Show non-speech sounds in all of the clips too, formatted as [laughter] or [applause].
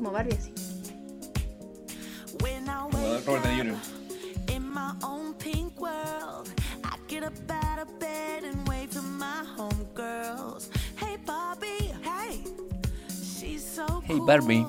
como Barbie así. Como Robert Downey Jr. Hey Barbie, hey, Hey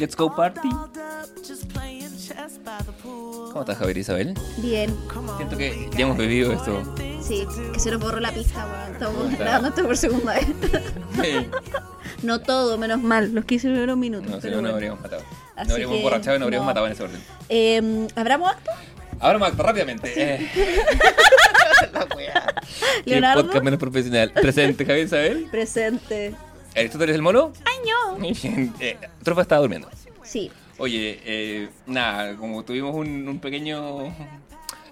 let's go party. dolled up, just playing chess by the pool. ¿Cómo estás, Javier Isabel? Bien, Siento que ya hemos bebido esto. sí, que se nos borró la pista, weón. Estamos grabando esto por segunda vez. [laughs] no todo, menos mal, los 15 primeros minutos. No, si no, no bueno. habríamos matado. Así No habríamos borrachado y no habríamos no. matado en ese orden. Eh, ¿Abramos acto? Ahora Marco, rápidamente. Eh, la weá. Qué Leonardo. podcast menos profesional. Presente, Javier Isabel. Presente. ¿Aristóteles el mono? ¡Ay, no! eh, Trofa está durmiendo. Sí, Oye, eh, nada, como tuvimos un, un pequeño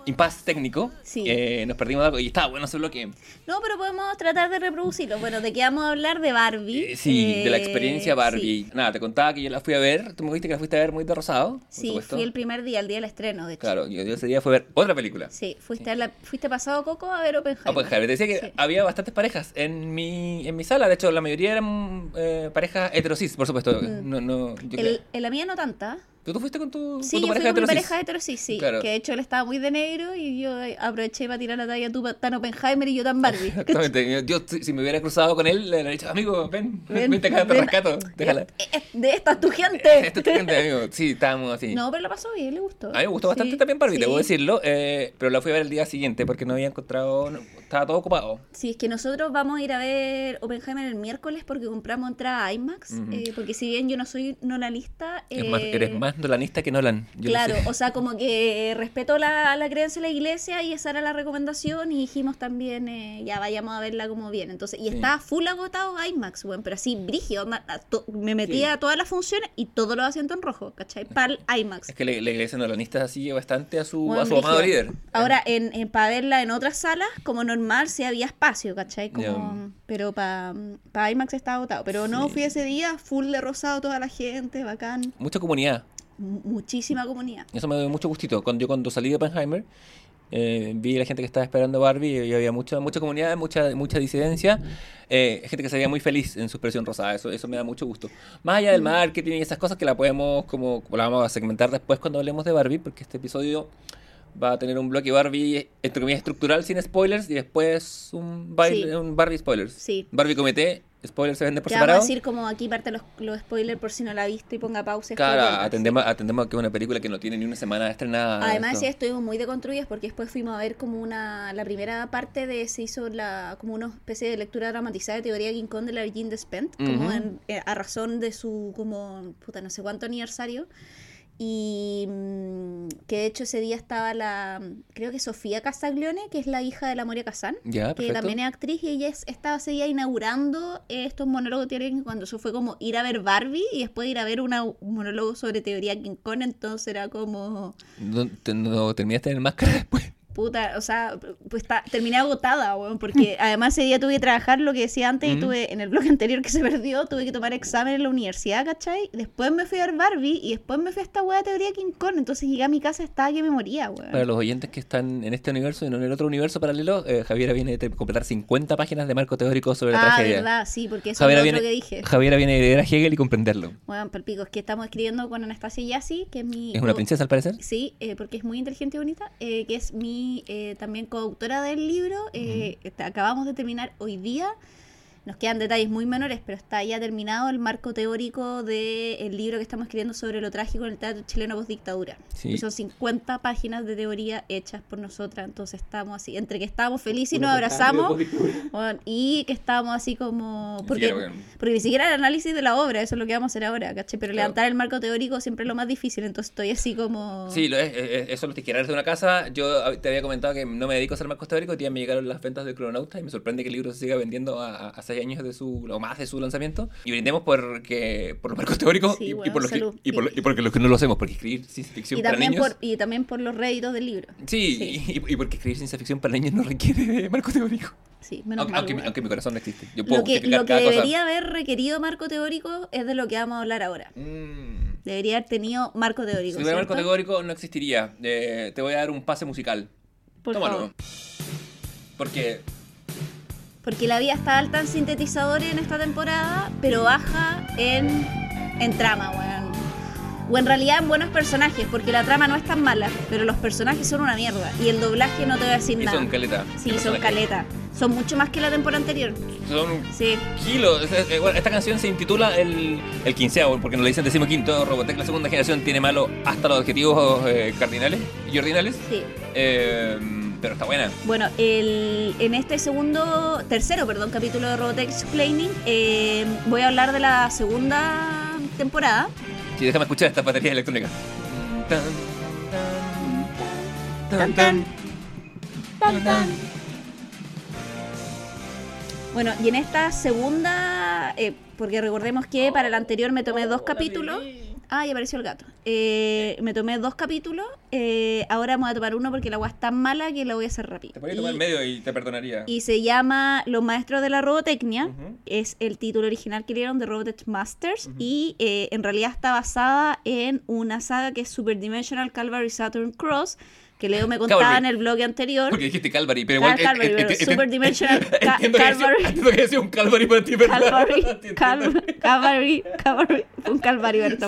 impasse técnico, Sí. eh, nos perdimos de algo y estaba bueno ese bloque. No, pero podemos tratar de reproducirlo. Bueno, ¿de qué vamos a hablar? De Barbie. Eh, sí, de la Eh, experiencia Barbie. Nada, te contaba que yo la fui a ver. Tú me dijiste que la fuiste a ver muy de rosado. Sí, fui el primer día, el día del estreno, de hecho. Claro, yo, yo ese día fui a ver otra película. Sí, fuiste, a la- fuiste pasado Coco a ver Oppenheimer. Javier, te decía que Sí. había bastantes parejas en mi, en mi sala. De hecho, la mayoría eran eh, parejas heterosis, por supuesto. Mm. No, no, yo El, en la mía no tanta. ¿Tú, tú fuiste con tu, Sí, con tu yo fui pareja heterosis? pareja heterosis, sí. Claro. Que de hecho él estaba muy de negro y yo eh, aproveché para tirar la talla tú tan Oppenheimer y yo tan Barbie. [laughs] [laughs] Exactamente. Yo, si me hubiera cruzado con él, le habría dicho, amigo, ven, Ven, vente acá, te rescato. Déjala. Eh, eh, De esta es tu gente. Esto es tu gente, amigo. Sí, estábamos así. No, pero la pasó bien, le gustó. A mí me gustó bastante también Barbie, sí. debo decirlo. eh, pero la fui a ver el día siguiente porque no había encontrado. no, estaba todo ocupado. Sí, es que nosotros vamos a ir a ver Oppenheimer el miércoles porque compramos entrada a IMAX. Eh, porque si bien yo no soy nolanista. Eh, eres más nolanista que Nolan. yo Claro, o sea, como que respeto la, la creencia de la iglesia y esa era la recomendación y dijimos también, eh, ya vayamos a verla como bien. Entonces, y Sí. estaba full agotado IMAX, bueno, pero así, brígido, me metía Sí. a todas las funciones y todos los asientos en rojo, ¿cachai? Para el IMAX. Es que la, la iglesia nolanista sigue bastante a su, Bueno, a su amado líder. Ahora, en, en- para verla en otras salas, como normal, sí había espacio, ¿cachai? Como, Ya. Pero para pa IMAX estaba agotado. Pero no, fui ese día, full de rosado toda la gente, bacán. Mucha comunidad. Muchísima comunidad. Eso me dio mucho gustito. Cuando, yo cuando salí de Oppenheimer, eh, vi a la gente que estaba esperando Barbie y había mucha, mucha comunidad, mucha, mucha disidencia. eh, gente que se veía muy feliz en su expresión rosada. Eso, eso me da mucho gusto. Más allá del marketing y esas cosas que la podemos, como la vamos a segmentar después cuando hablemos de Barbie, porque este episodio va a tener un bloque Barbie, entre comillas, estructural sin spoilers y después un, baile- Sí. un Barbie spoilers. Sí. Barbie comité, spoilers se vende por Te vamos a separado. decir como aquí parte los, los spoilers por si no la viste y ponga pausa. Claro, spoiler, atendemos, atendemos que es una película que no tiene ni una semana estrenada. Además, esto. ya estuvimos muy deconstruidas porque después fuimos a ver como una. La primera parte de. Se hizo la, como una especie de lectura dramatizada de teoría King Kong de la Virgin Despent, como Ujú. en- eh, a razón de su. como. puta, no sé cuánto aniversario. Y mm, que de hecho ese día estaba la. creo que Sofía Castaglione, que es la hija de la Moria Kazan. Ya, que también es actriz y ella es- estaba ese día inaugurando estos monólogos Kong, cuando eso fue como ir a ver Barbie y después ir a ver una- un monólogo sobre teoría King Kong, entonces era como No, no terminaste en el máscara después. Puta, o sea, pues está, terminé agotada, weón, porque [laughs] además ese día tuve que trabajar lo que decía antes y tuve en el blog [laughs] anterior que se perdió, tuve que tomar examen en la universidad, ¿cachai? Después me fui a ver Barbie y después me fui a esta weá de teoría King Kong, entonces llegué a mi casa estaba que me moría, weón. Para los oyentes que están en este universo y no en el otro universo paralelo, eh, Javiera viene de completar 50 páginas de marco teórico sobre la ah, tragedia. verdad, sí, porque eso Javiera es lo viene, que dije. Javiera viene de leer a Hegel y comprenderlo. Bueno, palpico, es que estamos escribiendo con Anastasia Yassi, que es mi... ¿Es una princesa al parecer? Sí, eh, porque es muy inteligente y bonita, eh, que es mi eh, también coautora del libro. eh, está- Acabamos de terminar hoy día. Nos quedan detalles muy menores, pero está ya terminado el marco teórico del libro que estamos escribiendo sobre lo trágico en el teatro chileno post-dictadura. Sí. Y Son 50 páginas de teoría hechas por nosotras, entonces estamos así, entre que estábamos felices y nos de abrazamos, bueno, y que estábamos así como... Porque, porque ni siquiera el análisis de la obra, eso es lo que vamos a hacer ahora, ¿cachai? Pero Claro. levantar el marco teórico siempre es lo más difícil, entonces estoy así como... Sí, lo es, es- es- eso lo tijerares de una casa. Yo te había comentado que no me dedico a hacer marcos teóricos. Ya me llegaron las ventas de Cronauta y me sorprende que el libro se siga vendiendo a, a seis años de su, o más de su lanzamiento. Y brindemos por, que, por los marcos teóricos Sí, y, y bueno, por los que, y, por, y porque los que no lo hacemos, porque escribir ciencia ficción y para niños. por y también por los réditos del libro Sí, sí. Y, y porque escribir ciencia ficción para niños no requiere de marco teórico. sí menos Aunque, mal, aunque, mi- weón. aunque mi corazón no existe. Yo puedo lo que, justificar lo que cada cosa. debería haber requerido marco teórico es de lo que vamos a hablar ahora Mm. debería haber tenido marco teórico Si hubiera marco teórico no existiría. Eh, te voy a dar un pase musical. por Tómalo. favor Porque porque la vida está alta en sintetizadores en esta temporada pero baja en en trama weón O en realidad en buenos personajes, porque la trama no es tan mala, pero los personajes son una mierda. Y el doblaje no te voy a decir Y nada. son caleta. Sí, son personajes. caleta. Son mucho más que la temporada anterior. Son Sí. kilos. Esta canción se intitula el, el quinceavo, porque nos lo dicen decimoquinto. Robotech, la segunda generación, tiene malo hasta los adjetivos eh, cardinales y ordinales. Sí. Eh, pero está buena. Bueno, el, en este segundo, tercero, perdón, capítulo de Robotech Explaining, eh, voy a hablar de la segunda temporada. Sí, déjame escuchar esta batería electrónica. Tan, tan, tan, tan, tan, tan. Bueno, y en esta segunda, eh, porque recordemos que para el anterior me tomé dos capítulos. Ah, y apareció el gato. Eh, me tomé dos capítulos. eh, ahora me voy a tomar uno porque la agua es tan mala que la voy a hacer rápido. Te podría tomar el medio y te perdonaría. Y se llama Los Maestros de la Robotecnia. Es el título original que le dieron de Robotech Masters. Y eh, en realidad está basada en una saga que es Super Dimensional Calvary Saturn Cross. Que Leo me contaba Calvary. en el blog anterior. Porque dijiste Calvary, pero Cal- igual. Calvary, pero Super Dimensional [laughs] Ca- Calvary. entiendo que decía un Calvary para ti, ¿verdad? Calvary. [laughs] Calvary, Calvary, Calvary, un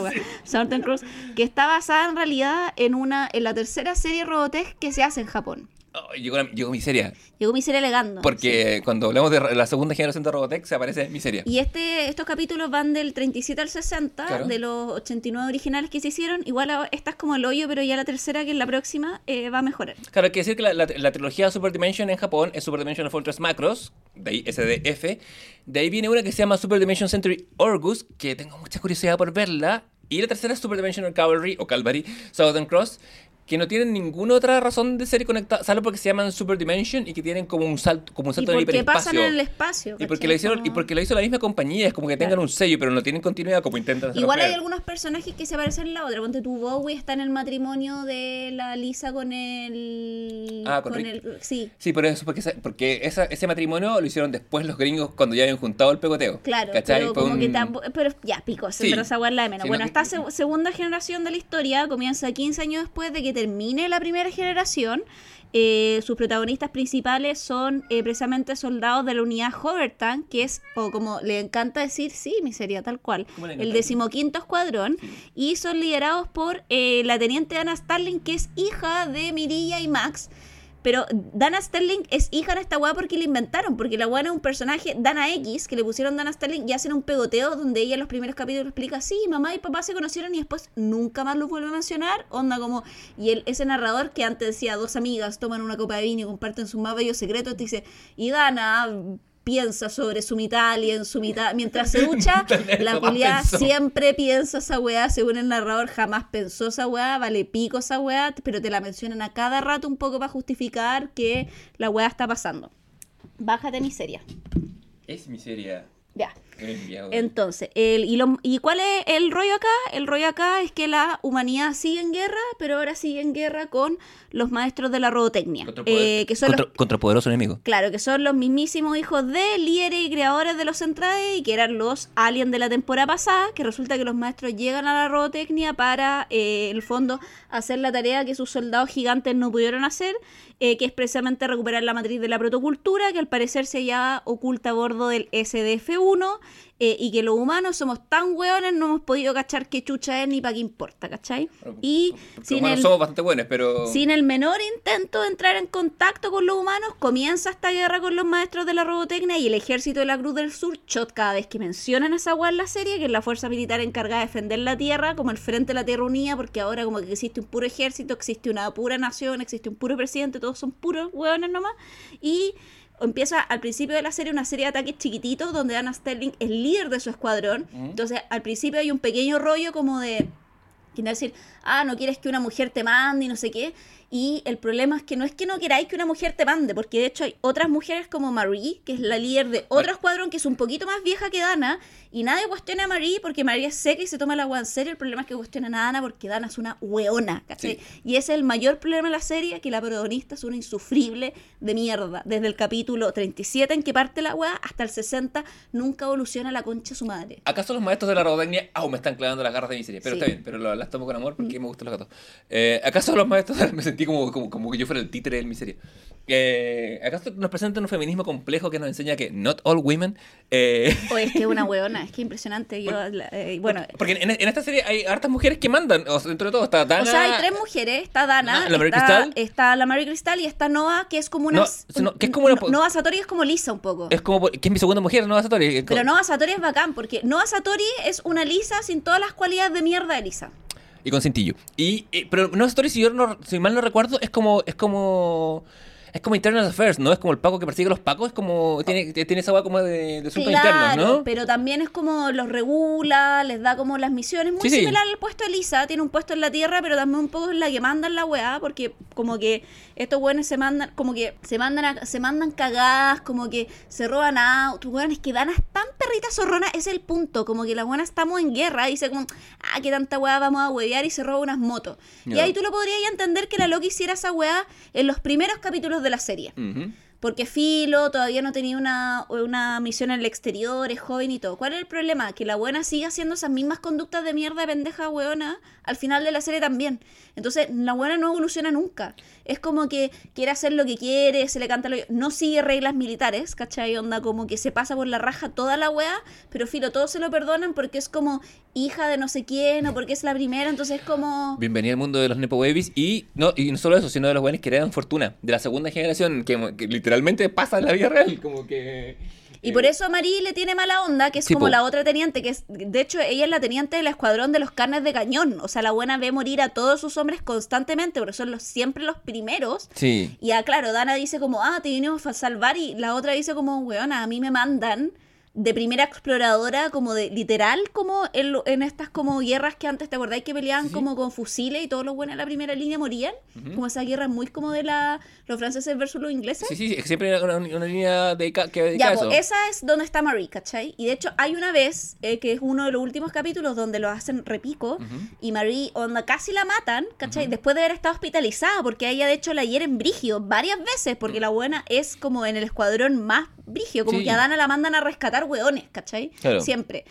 weá. Southern Cross, que está basada en realidad en una en la tercera serie Robotech que se hace en Japón. Ay, llegó, la- llegó miseria. Llegó Miseria Legando. Porque cuando hablamos de la segunda generación de Robotech se aparece miseria. Y este, estos capítulos van del 37 al 60, Claro. de los 89 originales que se hicieron. Igual a- esta es como el hoyo, pero ya la tercera, que es la próxima, eh, va a mejorar. Claro, hay que decir que la, la- la trilogía Super Dimension en Japón es Super Dimension Fortress Macros, de ahí SDF. De ahí viene una que se llama Super Dimension Century Orgus, que tengo mucha curiosidad por verla. Y la tercera es Super Dimensional Cavalry o Calvary Southern Cross, que no tienen ninguna otra razón de ser conectadas, salvo porque se llaman Super Dimension y que tienen como un salto, como un ¿Y salto en el por qué pasan en el espacio? Y porque, lo hicieron, y porque lo hizo la misma compañía, es como que tengan Claro. un sello, pero no tienen continuidad como intentan Igual hay creer. algunos personajes que se parecen en la otra. Ponte tu Bowie está en el matrimonio de la Lisa con el. Ah, con el. Sí, Sí, por eso, porque, esa- porque esa- ese matrimonio lo hicieron después los gringos cuando ya habían juntado el pegoteo. claro. ¿Cachai? Pero como que tampoco. Pero ya, pico, Sí. pero esa de menos. Sí, bueno, no- esta se- segunda generación de la historia comienza 15 años después de que termine la primera generación. Eh, sus protagonistas principales son eh, precisamente soldados de la unidad Hovertank, que es, o como le encanta decir, sí, miseria, tal cual, ¿Cómo le el decimoquinto escuadrón, y son liderados por eh, la teniente Anna Starling, que es hija de Mirilla y Max. Pero Dana Sterling es hija de esta weá porque la inventaron, porque la weá es un personaje, Dana X, que le pusieron Dana Sterling y hacen un pegoteo donde ella en los primeros capítulos explica, sí, mamá y papá se conocieron y después nunca más los vuelve a mencionar, onda como, y él, ese narrador que antes decía, dos amigas toman una copa de vino y comparten sus más bellos secretos, te dice, y Dana piensa sobre su mitad y en su mitad, mientras se [laughs] ducha, la culiada siempre piensa esa weá, según el narrador, jamás pensó esa weá, vale pico esa weá, pero te la mencionan a cada rato un poco para justificar que la weá está pasando. Bájate miseria. Es miseria. Ya. Entonces, el, y, lo- ¿y cuál es el rollo acá? El rollo acá es que la humanidad sigue en guerra, pero ahora sigue en guerra con los maestros de la robotecnia, Contra, eh, que son los contra, contra poderoso enemigo. Claro, que son los mismísimos hijos de líderes y creadores de los Centrades y que eran los aliens de la temporada pasada, que resulta que los maestros llegan a la robotecnia para, eh, en el fondo, hacer la tarea que sus soldados gigantes no pudieron hacer, eh, que es precisamente recuperar la matriz de la protocultura, que al parecer se hallaba oculta a bordo del SDF-1, eh, y que los humanos somos tan hueones, no hemos podido cachar qué chucha es ni para qué importa, ¿cachai? Y Los sin humanos el... somos bastante buenos, pero. Sin el menor intento de entrar en contacto con los humanos, comienza esta guerra con los maestros de la robotecnia y el ejército de la Cruz del Sur, shot cada vez que mencionan esa weá en la serie, que es la fuerza militar encargada de defender la Tierra, como el Frente de la Tierra Unida, porque ahora como que existe un puro ejército, existe una pura nación, existe un puro presidente, todos son puros hueones nomás, y empieza al principio de la serie una serie de ataques chiquititos donde Anna Sterling es líder de su escuadrón, entonces al principio hay un pequeño rollo como de... Quiere decir, ah, no quieres que una mujer te mande y no sé qué. Y el problema es que no es que no queráis que una mujer te mande, porque de hecho hay otras mujeres como Marie, que es la líder de otro escuadrón que es un poquito más vieja que Dana, y nadie cuestiona a Marie porque Marie es seca y se toma la agua en serio. El problema es que cuestionan a Dana porque Dana es una weona, ¿cachai? Sí. Y ese es el mayor problema de la serie, que la protagonista es una insufrible de mierda. Desde el capítulo 37 en que parte la weá hasta el 60 nunca evoluciona la concha de su madre. ¿Acaso los maestros de la robotecnia aún me están clavando las garras de miseria? Pero Sí. está bien, pero las tomo con amor porque me gustan los gatos. Eh, ¿Acaso los maestros de la... [laughs] Me sentí Como, como, como que yo fuera el títere de mi serie. Eh, ¿Acaso nos presenta un feminismo complejo que nos enseña que not all women... eh, [laughs] O es que es una weona, es que [laughs] impresionante. Yo, la- eh, bueno, porque en, en esta serie hay hartas mujeres que mandan, o sea, dentro de todo está Dana... o sea, hay tres mujeres. Está Dana, la Mary está, Crystal. está la Mary Crystal y está Noah, que es como una... No, no, que es como una- Noah Satori es como Lisa un poco. Es como, que es mi segunda mujer, ¿no? Satori. Pero Noah Satori es bacán, porque Noah Satori es una Lisa sin todas las cualidades de mierda de Lisa. Y con cintillo. Y, eh, pero no Story, si yo no, si mal no recuerdo, es como, es como. Es como Internal Affairs, ¿no? Es como el Paco que persigue a los Pacos, es como. Tiene, tiene esa hueá como de, de asuntos internos, ¿no? pero también es como los regula, les da como las misiones. Muy Sí, sí. similar al puesto de Lisa, tiene un puesto en la tierra, pero también un poco es la que mandan la weá, porque como que estos weones se mandan, como que se mandan a- se mandan cagadas, como que se roban autos, weón, es que Dana es tan perrita zorrona, es el punto, como que la buena estamos en guerra, y dice como, ah, que tanta weá vamos a huevear y se roba unas motos. Y ahí tú lo podrías entender que la Loki hiciera esa weá en los primeros capítulos de la serie. Porque Filo todavía no tenía una, una misión en el exterior, es joven y todo. ¿Cuál es el problema? Que la buena sigue haciendo esas mismas conductas de mierda de pendeja weona al final de la serie también. Entonces, la buena no evoluciona nunca. Es como que quiere hacer lo que quiere, se le canta lo que... No sigue reglas militares, ¿cachai? Onda como que se pasa por la raja toda la wea, pero Filo, todos se lo perdonan porque es como hija de no sé quién o porque es la primera, entonces es como... Bienvenida al mundo de los Nepo Babies. Y no, y no solo eso, sino de los buenos que heredan fortuna. De la segunda generación, que, que literalmente pasa en la vida real. Como que. Y eh, por eso a Marie le tiene mala onda, que es Sí, como po. la otra teniente, que es, de hecho, ella es la teniente del escuadrón de los carnes de cañón. O sea, la buena ve morir a todos sus hombres constantemente, porque son los, siempre los primeros. Sí. Y ah, claro, Dana dice como, ah, te vinimos a salvar, y la otra dice como, weona, a mí me mandan de primera exploradora, como de literal, como en, en estas como guerras que antes, ¿te acordáis que peleaban Sí, como con fusiles y todos los buenos en la primera línea morían? Como esa guerra muy como de la los franceses versus los ingleses. Sí, sí, siempre hay una, una línea dedica- que Ya, pues esa es donde está Marie, ¿cachai? Y de hecho hay una vez, eh, que es uno de los últimos capítulos donde lo hacen repico, y Marie, onda, casi la matan, ¿cachai? Después de haber estado hispitalizada, porque a ella de hecho la hieren brigio varias veces, porque la buena es como en el escuadrón más brigio, como Sí. que a Dana la mandan a rescatar hueones, ¿cachai? Claro. Siempre.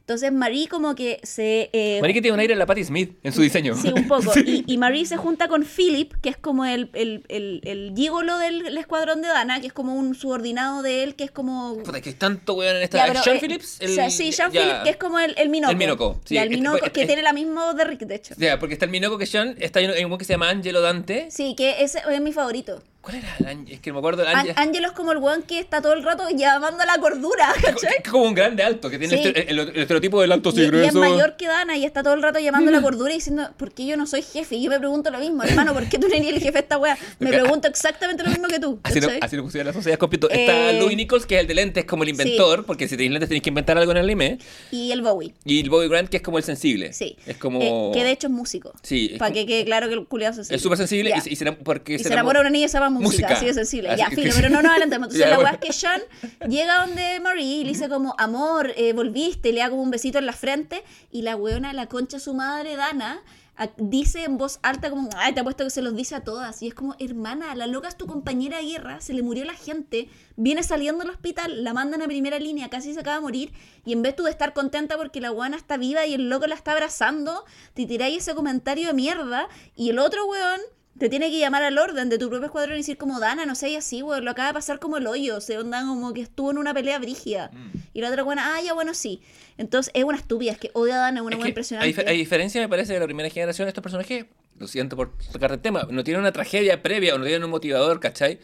Entonces Marie como que se... eh, Marique tiene un aire a la Patti Smith en su diseño. Sí, un poco. [laughs] Y, y Marie se junta con Philip, que es como el, el, el, el gigolo del el escuadrón de Dana, que es como un subordinado de él, que es como... Puta, que es tanto weón en esta. Ya, pero, Sean eh, Phillips. o sea, sí, Sean ya. Phillips, que es como el, el Minoco. El Minoco, sí, Ya, el es- Minoco, es- que es- tiene la misma voz de Rick, de hecho. Ya, porque está el Minoco que Sean, está hay un, que se llama Angelo Dante. Sí, que ese es mi favorito. ¿Cuál era? el? Es que no me acuerdo. Ángelo es como el weón que está todo el rato llamando a la cordura, ¿cachai? Es como un grande alto, que tiene Sí. el, el- el estereotipo del alto Y, sí y es mayor que Dana y está todo el rato llamando a la cordura y diciendo, ¿por qué yo no soy jefe? Y yo me pregunto lo mismo, hermano, ¿por qué tú no eres el jefe de esta wea? Me Porque- pregunto exactamente lo mismo que tú. Así lo, así lo pusieron las sociedades completo. Está Eh, Louis Nichols, que es el de lentes, como el inventor, porque si tenéis lentes tenéis que inventar algo en el anime. Y el Bowie. Y el Bobby Grant, que es como el sensible. Sí. Es como. Eh, que de hecho es músico. Sí, Para que quede claro que el culiado es Es súper sensible y, se- y se enam- porque Y se enamora una niña y se llama música, Música. así de sensible. Así ya, que- filo, pero no nos adelantemos. Entonces [laughs] Ya, la bueno. weá es que Sean llega donde Marie y le dice como, amor, eh, volviste, le da como un besito en la frente y la weona, la concha su madre, Dana, a- dice en voz alta como, ay, te apuesto que se los dice a todas. Y es como, hermana, la loca es tu compañera de guerra, se le murió la gente, viene saliendo del hospital, la mandan a primera línea, casi se acaba de morir, y en vez tú de estar contenta porque la weona está viva y el loco la está abrazando, te tiráis ese comentario de mierda, y el otro weón te tiene que llamar al orden de tu propio escuadrón y decir como Dana, no sé, y así, weón, lo acaba de pasar como el hoyo, se onda como que estuvo en una pelea brígida. Mm. Y la otra buena, ah, ya bueno, sí. Entonces es una estúpida, es que odia a Dana, es una Es buena que impresionante. a, dif- a diferencia, me parece, de la primera generación, estos personajes, lo siento por sacar el tema, no tienen una tragedia previa o no tienen un motivador, ¿cachai?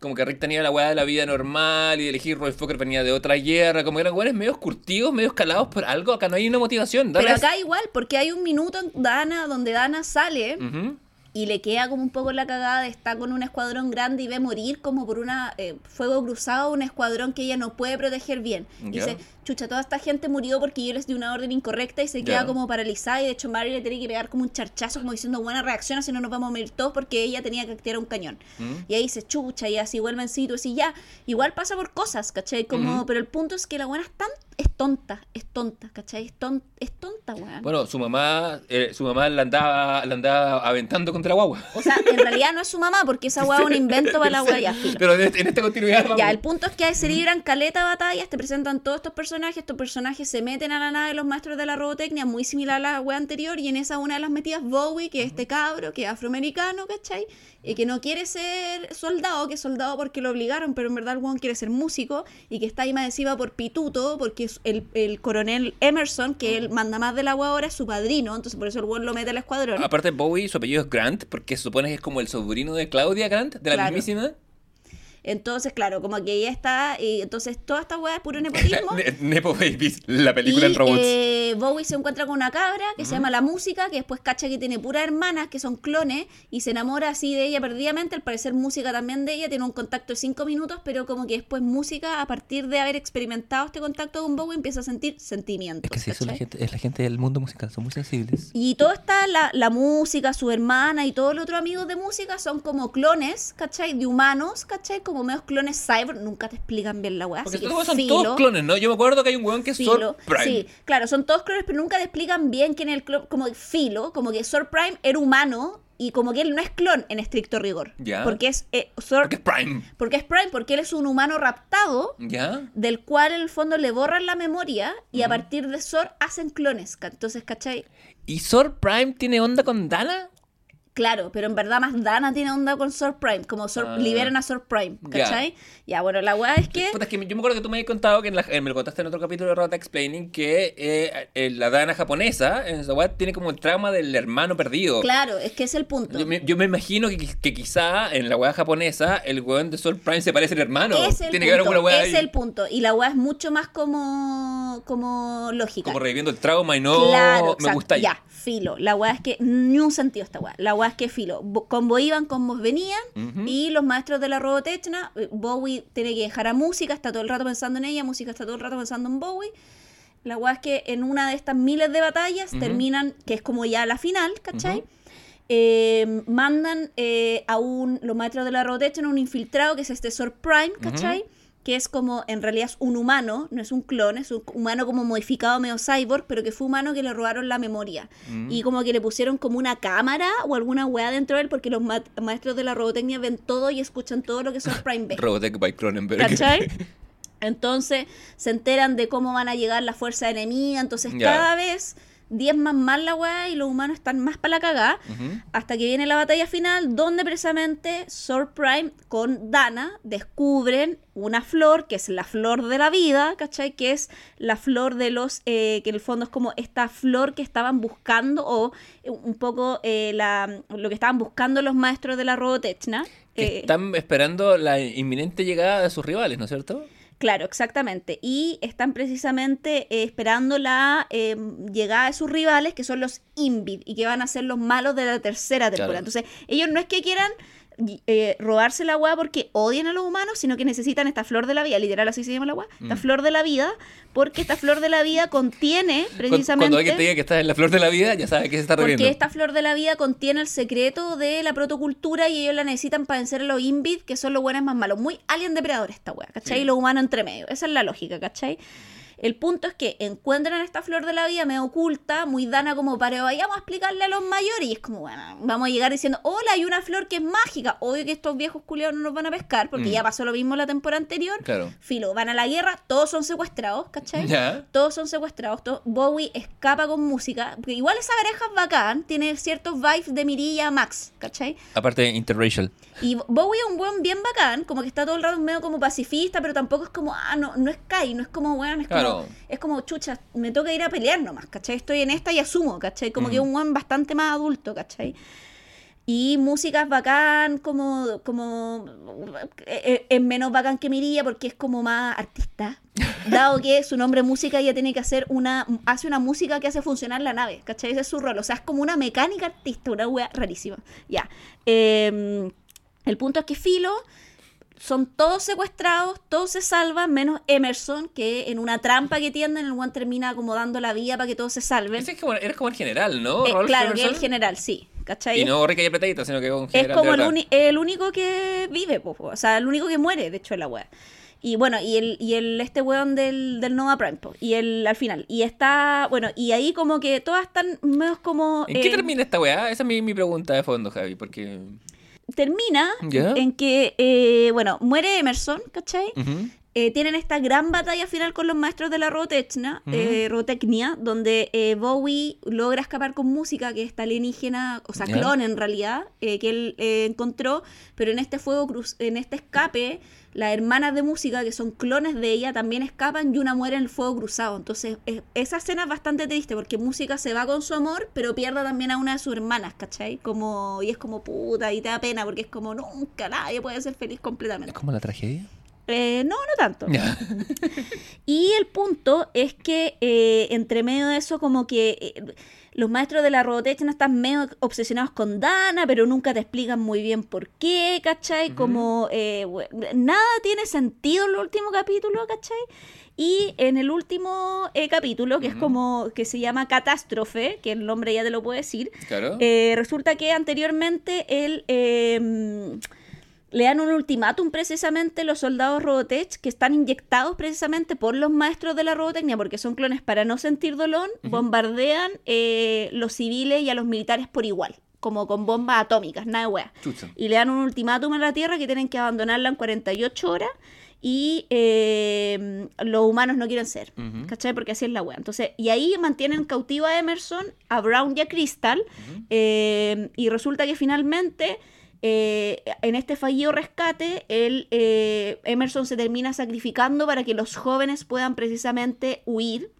Como que Rick tenía la weá de la vida normal y elegir Roy Fokker venía de otra guerra, como eran weones medio curtidos, medio escalados por algo, acá no hay una motivación. Pero es- acá igual, porque hay un minuto en Dana donde Dana sale. Y le queda como un poco la cagada de estar con un escuadrón grande y ve morir como por una eh, fuego cruzado un escuadrón que ella no puede proteger bien. Y dice, chucha, toda esta gente murió porque yo les di una orden incorrecta y se queda como paralizada y de hecho Mary le tiene que pegar como un charchazo como diciendo buena reacción, si no nos vamos a morir todos porque ella tenía que activar un cañón. Mm. Y ahí dice, chucha, y así vuelven tú así ya. Igual pasa por cosas, ¿cachai? Como, pero el punto es que la buena es tan, es tonta, es tonta, ¿cachai? Es, ton- es tonta, weón. Bueno, su mamá, eh, su mamá la andaba, la andaba aventando contra la guagua. O sea, en realidad no es su mamá, porque esa weá es un invento para la filo. Pero en, este- en esta continuidad vamos. Ya, el punto es que se libran caleta batallas, te presentan todos estos personajes, estos personajes se meten a la nave de los maestros de la robotecnia, muy similar a la wea anterior, y en esa una de las metidas Bowie, que es este cabro, que es afroamericano, ¿cachai? Y que no quiere ser soldado, que es soldado porque lo obligaron, pero en verdad el weón quiere ser músico, y que está ahí más encima por pituto, porque es el, el coronel Emerson, que él manda más de la wea ahora, es su padrino, entonces por eso el weón lo mete al escuadrón. Aparte Bowie, su apellido es Grant, porque se supone que es como el sobrino de Claudia Grant, de la Claro. mismísima. Entonces, claro, como que ella está, y entonces toda esta wea es puro [laughs] nepotismo. Ne- Nepo Babies, la película y en robots. eh, Bowie se encuentra con una cabra que se llama La Música, que después cacha que tiene puras hermanas que son clones y se enamora así de ella perdidamente. Al parecer, música también de ella. Tiene un contacto de cinco minutos, pero como que después, música, a partir de haber experimentado este contacto con Bowie, empieza a sentir sentimientos. Es que sí, eso es la ¿cachai? gente, es la gente del mundo musical, son muy sensibles. Y todo está, la, la música, su hermana y todos los otros amigos de música son como clones, ¿cachai? De humanos, ¿cachai? Como medios clones cyber. Nunca te explican bien la weá. Porque estos son filo. todos clones, ¿no? Yo me acuerdo que hay un weón que es Filo. Prime. Sí, claro, son todos clones, pero nunca te explican bien quién es el clon, como Filo, como que Sword Prime era humano y como que él no es clon en estricto rigor. Ya. Porque es eh, Sword- Porque es Prime. porque es Prime, porque él es un humano raptado ¿Ya? del cual en el fondo le borran la memoria y a partir de Sword hacen clones. Entonces, ¿cachai? ¿Y Sword Prime tiene onda con Dana? Claro, pero en verdad más Dana tiene onda con Sword Prime, como Sword- Ah. liberan a Sword Prime. ¿cachai? Ya, bueno, la weá es que... Puta, es que yo me acuerdo que tú me habías contado, que en la- me lo contaste en otro capítulo de Rota Explaining, que eh, eh, la Dana japonesa, en esa weá, tiene como el trauma del hermano perdido. Claro, es que es el punto. Yo me, yo me imagino que, que quizá en la weá japonesa el weón de Sword Prime se parece al hermano. Es el Tiene que haber punto, alguna weá es ahí, el punto. Y la weá es mucho más como, como lógica. como reviviendo el trauma y no claro, me exacto. gusta Ya, filo. La weá es que ni un sentido esta weá. La weá es que filo. Bo- Combo iban, combos venían. Ujú. Y los maestros de la robotechna, eh, Bowie tiene que dejar a música, está todo el rato pensando en ella, música está todo el rato pensando en Bowie. La weá es que en una de estas miles de batallas terminan, que es como ya la final, ¿cachai? Eh, mandan eh, a un, los maestros de la robotechna un infiltrado que es este Sword Prime, ¿cachai? Que es como, en realidad es un humano, no es un clon, es un humano como modificado medio cyborg, pero que fue humano que le robaron la memoria. Mm. Y como que le pusieron como una cámara o alguna weá dentro de él, porque los ma- maestros de la robotecnia ven todo y escuchan todo lo que Sword [laughs] Prime ve. Robotech by Cronenberg. ¿Cachai? [laughs] Entonces se enteran de cómo van a llegar la fuerza enemiga. Entonces cada vez diezman más la weá y los humanos están más para la cagada. Ujú. Hasta que viene la batalla final, donde precisamente Sword Prime con Dana descubren una flor, que es la flor de la vida, ¿cachai? Que es la flor de los, eh, que en el fondo es como esta flor que estaban buscando, o eh, un poco eh, la, lo que estaban buscando los maestros de la Robotechna. Que Eh, están esperando la inminente llegada de sus rivales, ¿no es cierto? Claro, exactamente. Y están precisamente eh, esperando la eh, llegada de sus rivales, que son los Invid, y que van a ser los malos de la tercera temporada. Claro. Entonces, ellos no es que quieran eh, robarse la weá porque odian a los humanos, sino que necesitan esta flor de la vida, literal así se llama la weá, esta Mm. flor de la vida, porque esta flor de la vida contiene precisamente... Cuando alguien te diga que estás en la flor de la vida, ya sabes que se está Porque reviendo. esta flor de la vida contiene el secreto de la protocultura y ellos la necesitan para vencer a los Invid, que son los buenos más malos. Muy alien depredador esta wea, ¿cachai? Sí. Y los humanos entre medio. Esa es la lógica, ¿cachai? El punto es que encuentran esta flor de la vida medio oculta, muy dana como para vayamos a explicarle a los mayores. Y es como, bueno, vamos a llegar diciendo, hola, hay una flor que es mágica. Obvio que estos viejos culiados no nos van a pescar, porque Mm. ya pasó lo mismo la temporada anterior. Claro. Filo, van a la guerra, todos son secuestrados, ¿cachai? Ya. Todos son secuestrados. to- Bowie escapa con música. Porque igual esa pareja es bacán. Tiene ciertos vibes de Mirilla Max, ¿cachai? Aparte, interracial. Y Bowie es un buen bien bacán. Como que está todo el rato medio como pacifista, pero tampoco es como, ah, no, no es Kai, no es como, weón, es Claro. como, es como, chucha, me toca ir a pelear nomás, ¿cachai? Estoy en esta y asumo, ¿cachai? Como que es un weón bastante más adulto, ¿cachai? Y música es bacán, como, como eh, eh, es menos bacán que Mirilla porque es como más artista. Dado que su nombre música ella tiene que hacer una, hace una música que hace funcionar la nave, ¿cachai? Ese es su rol. O sea, es como una mecánica artista, una wea rarísima. Ya. Eh, el punto es que Filo son todos secuestrados, todos se salvan, menos Emerson, que en una trampa que tienden, el one termina como dando la vía para que todos se salven. Ese es como, eres como el general, ¿no? Eh, claro, que es el Emerson. general, sí. ¿Cachai? Y no rica y apretadita, sino que un es general. como de el, el único que vive, po, o sea, el único que muere, de hecho, en la wea. Y bueno, y el, y el este weón del, del Nova Prime, po, y el al final. Y está, bueno, y ahí como que todas están medio como... ¿En qué termina esta weá? Esa es mi, mi pregunta de fondo, Javi, porque... Termina en que, eh, bueno, muere Emerson, ¿cachai? Eh, tienen esta gran batalla final con los maestros de la Robotechna, eh, Robotecnia, donde eh, Bowie logra escapar con música, que es esta alienígena, o sea, clon en realidad, eh, que él eh, encontró, pero en este fuego cruz, en este escape, las hermanas de música, que son clones de ella, también escapan y una muere en el fuego cruzado. Entonces, es- esa escena es bastante triste, porque música se va con su amor, pero pierde también a una de sus hermanas, ¿cachai? Como, y es como puta, y te da pena, porque es como nunca nadie puede ser feliz ¿Es completamente. como la tragedia? Eh, no, no tanto. [laughs] Y el punto es que eh, entre medio de eso, como que eh, los maestros de la Robotech están medio obsesionados con Dana, pero nunca te explican muy bien por qué, ¿cachai? Como eh, nada tiene sentido en el último capítulo, ¿cachai? Y en el último eh, capítulo, que es como que se llama Catástrofe, que el nombre ya te lo puedo decir, Claro. eh, resulta que anteriormente él eh, le dan un ultimátum precisamente los soldados Robotech que están inyectados precisamente por los maestros de la robotecnia porque son clones para no sentir dolor, bombardean eh, los civiles y a los militares por igual, como con bombas atómicas, nada de wea. Chucha. Y le dan un ultimátum a la Tierra que tienen que abandonarla en 48 horas y eh, los humanos no quieren ser, Ujú. ¿cachai? Porque así es la wea. Entonces, y ahí mantienen cautiva a Emerson, a Brown y a Crystal, eh, y resulta que finalmente, eh, en este fallido rescate, el, eh, Emerson se termina sacrificando para que los jóvenes puedan precisamente huir.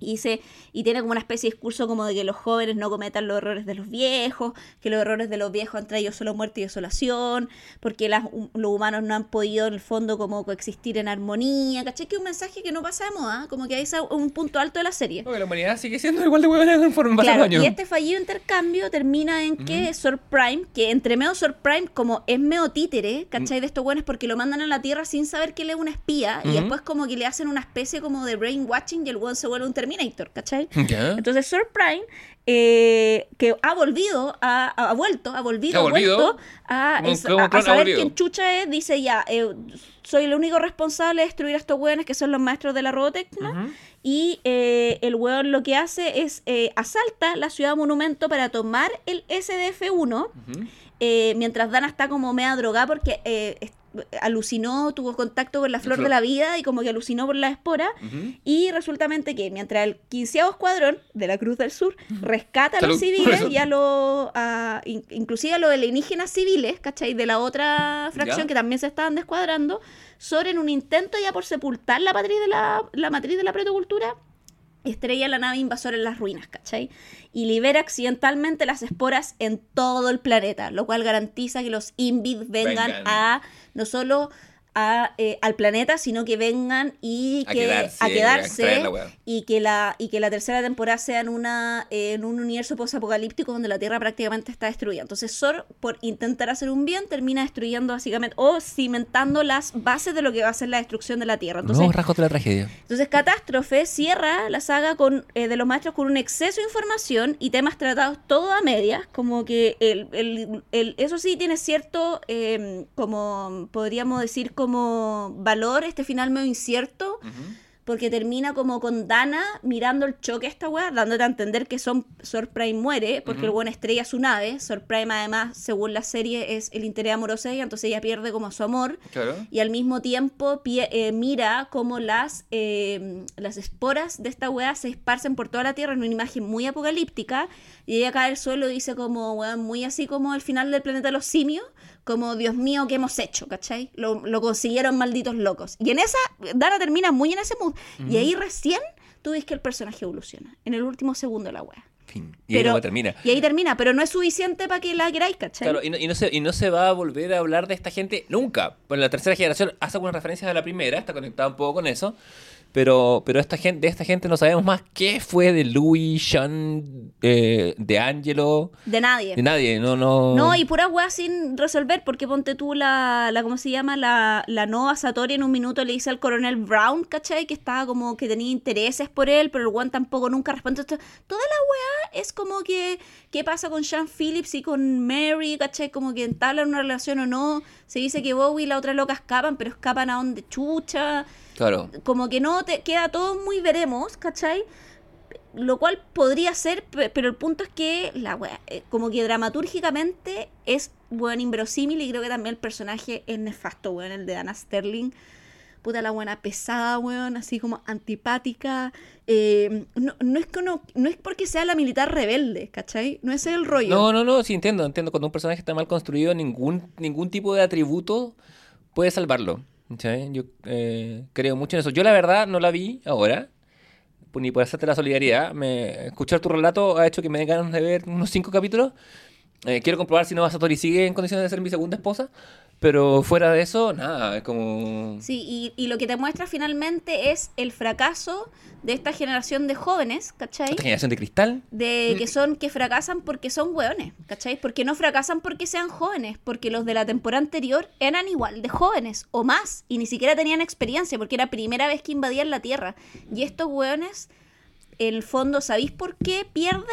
Y, se, y tiene como una especie de discurso como de que los jóvenes no cometan los errores de los viejos, que los errores de los viejos han traído solo muerte y desolación, porque las, los humanos no han podido en el fondo como coexistir en armonía, ¿cachai? Que es un mensaje que no pasa de moda, como que ahí es un punto alto de la serie. Porque la humanidad sigue siendo igual de huevona conforme pasa Claro, y este fallido intercambio termina en que Sor Prime, que entre medio Sor Prime, como es medio títere, ¿cachai? De estos buenos porque lo mandan a la Tierra sin saber que él es una espía, y después como que le hacen una especie como de brainwashing y el buen se vuelve un Terminator, ¿cachai? Entonces Sir Prime, eh, que ha volvido, ha, ha vuelto, ha volvido, Ha vuelto a, es- saber volvido. quién chucha es, dice ya, eh, soy el único responsable de destruir a estos hueones que son los maestros de la Robotecna. Ujú. Y eh, el hueón lo que hace es eh, asalta la ciudad monumento para tomar el SDF-1, Ujú. eh, mientras Dana está como media drogada porque eh, alucinó, tuvo contacto con la flor flor. de la vida y como que alucinó por la espora. Ujú. Y resultamente que mientras el quinceavo escuadrón de la Cruz del Sur rescata a los civiles y a los, a- inclusive a los alienígenas civiles, ¿cachai? De la otra fracción Ya. que también se estaban descuadrando, Sor en un intento ya por sepultar la matriz de la, la matriz de la protocultura, estrella la nave invasora en las ruinas, ¿cachai? Y libera accidentalmente las esporas en todo el planeta, lo cual garantiza que los Invid vengan, Vengan. a no solo a, eh, al planeta, sino que vengan y A que quedarse, a quedarse y que la y que la tercera temporada sea en una eh, en un universo posapocalíptico donde la Tierra prácticamente está destruida. Entonces Sor por intentar hacer un bien termina destruyendo básicamente o cimentando las bases de lo que va a ser la destrucción de la Tierra. Entonces Nuevos rasgos de la tragedia. entonces, Catástrofe cierra la saga con, eh, de los maestros con un exceso de información y temas tratados todo a medias, como que el, el- el- eso sí tiene cierto, eh, como podríamos decir, como valor, este final medio incierto, porque termina como con Dana mirando el choque a esta weá, dándote a entender que son, Sor Prime muere, porque el buen estrella su nave, Sor Prime además, según la serie, es el interés amoroso de ella, entonces ella pierde como su amor, Claro. y al mismo tiempo eh, mira cómo las, eh, las esporas de esta weá se esparcen por toda la Tierra en una imagen muy apocalíptica y ella cae al suelo y dice como, muy así como el final del planeta de los simios, como, Dios mío, ¿qué hemos hecho? ¿Cachai? Lo, lo consiguieron malditos locos. Y en esa, Dana termina muy en ese mood. Y ahí recién tú ves que el personaje evoluciona, en el último segundo de la. Fin. Y ahí no termina. Y ahí termina, pero no es suficiente para que la queráis, ¿cachai? Claro, y no, y, no se, y no se va a volver a hablar de esta gente nunca. Bueno, la tercera generación hace algunas referencias a la primera, está conectada un poco con eso. Pero, pero esta gente, de esta gente no sabemos más qué fue de Louis, Sean, eh, de Angelo, De nadie. de nadie. No, no. No, y pura weá sin resolver, porque ponte tú la, la ¿cómo se llama? La, la Nova Satori en un minuto le dice al coronel Brown, ¿cachai? Que estaba como que tenía intereses por él, pero el one tampoco nunca responde. Toda la es como que qué pasa con Sean Phillips y con Mary, ¿cachai? Como que entablan una relación o no. Se dice que Bowie y la otra loca escapan, pero escapan a donde chucha. Claro. Como que no te queda todo muy veremos, ¿cachai? Lo cual podría ser, pe- pero el punto es que la wea, eh, como que dramatúrgicamente es bueno inverosímil y creo que también el personaje es nefasto, weón, el de Anna Sterling. Puta la buena pesada, weón, así como antipática. eh, no, no es que uno- no es porque sea la militar rebelde, ¿cachai? No es el rollo. No, no, no, sí entiendo, entiendo. Cuando un personaje está mal construido, ningún, ningún tipo de atributo puede salvarlo. ¿Cachai? Yo eh, creo mucho en eso. Yo la verdad no la vi ahora, pues, ni por hacerte la solidaridad. Me, escuchar tu relato ha hecho que me den ganas de ver unos cinco capítulos. Eh, quiero comprobar si Nova Satori sigue en condiciones de ser mi segunda esposa. Pero fuera de eso, nada, es como... Sí, y, y lo que te muestra finalmente es el fracaso de esta generación de jóvenes, ¿cachai? Esta generación de cristal. de que son que fracasan porque son hueones, ¿cachai? Porque no fracasan porque sean jóvenes, porque los de la temporada anterior eran igual de jóvenes o más y ni siquiera tenían experiencia porque era primera vez que invadían la Tierra. Y estos hueones, en el fondo, ¿sabéis por qué pierden?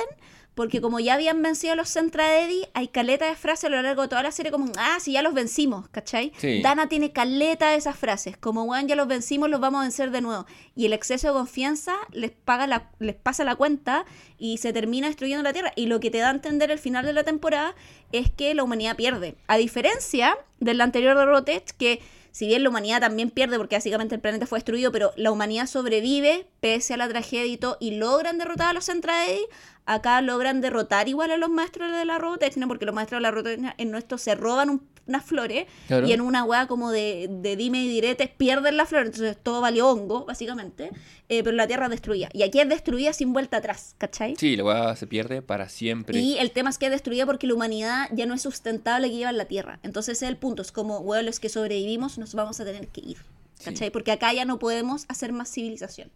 Porque como ya habían vencido a los Centra Eddy, hay caleta de frases a lo largo de toda la serie como, ah, sí, ya los vencimos, ¿cachai? Sí. Dana tiene caleta de esas frases, como, weón, ya los vencimos, los vamos a vencer de nuevo. Y el exceso de confianza les, paga la, les pasa la cuenta y se termina destruyendo la Tierra. Y lo que te da a entender el final de la temporada es que la humanidad pierde. A diferencia del anterior de Rotech, que si bien la humanidad también pierde porque básicamente el planeta fue destruido, pero la humanidad sobrevive pese a la tragedia y todo, y logran derrotar a los Centraedi, acá logran derrotar igual a los maestros de la robotecnia, porque los maestros de la robotecnia en nuestro se roban un- unas flores Claro. y en una weá como de, de dime y diretes pierden las flores, entonces todo valió hongo, básicamente, eh, pero la Tierra es destruida. Y aquí es destruida sin vuelta atrás, ¿cachai? Sí, la weá se pierde para siempre. Y el tema es que es destruida porque la humanidad ya no es sustentable que lleva en la Tierra. Entonces ese es el punto, es como, weón, los que sobrevivimos nos vamos a tener que ir. ¿Cachai? Porque acá ya no podemos hacer más civilización.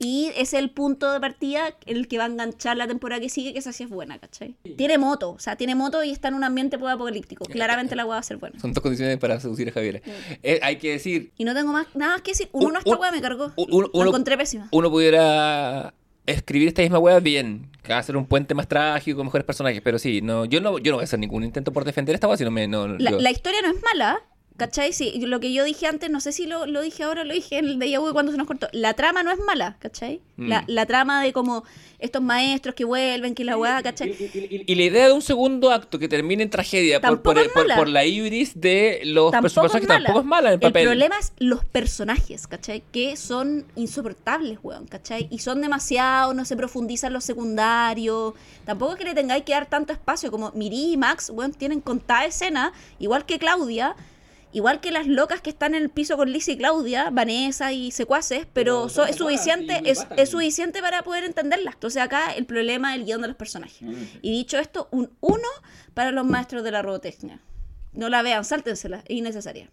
Y es el punto de partida en el que va a enganchar la temporada que sigue, que esa sí es buena, ¿cachai? Tiene moto, o sea, tiene moto y está en un ambiente poco apocalíptico. Claramente la weá va a ser buena. Son dos condiciones para seducir a Javier. Eh, hay que decir, Y no tengo más, nada más que decir. Uno, Un- esta weá me cargó. un- un- Lo uno- encontré pésima. uno pudiera escribir esta misma wea bien, hacer un puente más trágico con mejores personajes, pero sí, no, yo no, yo no voy a hacer ningún intento por defender esta wea, sino me, no, La, yo- la historia no es mala, ¿cachai? Sí, lo que yo dije antes, no sé si lo, lo dije ahora, lo dije en el de Yahoo cuando se nos cortó. La trama no es mala, ¿cachai? La, Mm. la trama de como estos maestros que vuelven, que la weá, ¿cachai? Y la idea de un segundo acto que termine en tragedia por, por, por- mala. por la ibris de los Tampoco personajes, tampoco es mala en el papel. problema es los personajes, ¿cachai? Que son insoportables, weón, ¿cachai? Y son demasiado, no se profundizan los secundarios. Tampoco es que le tengáis que dar tanto espacio como Miri y Max, weón, tienen contada escena, igual que Claudia. Igual que las locas que están en el piso con Liz y Claudia, Vanessa y secuaces, pero, Pero so- son es suficiente, es, suficiente para poder entenderlas. Entonces acá el problema es el guion de los personajes. Y dicho esto, un 1 para los maestros de la robotecnia. No la vean, sáltensela, es innecesaria.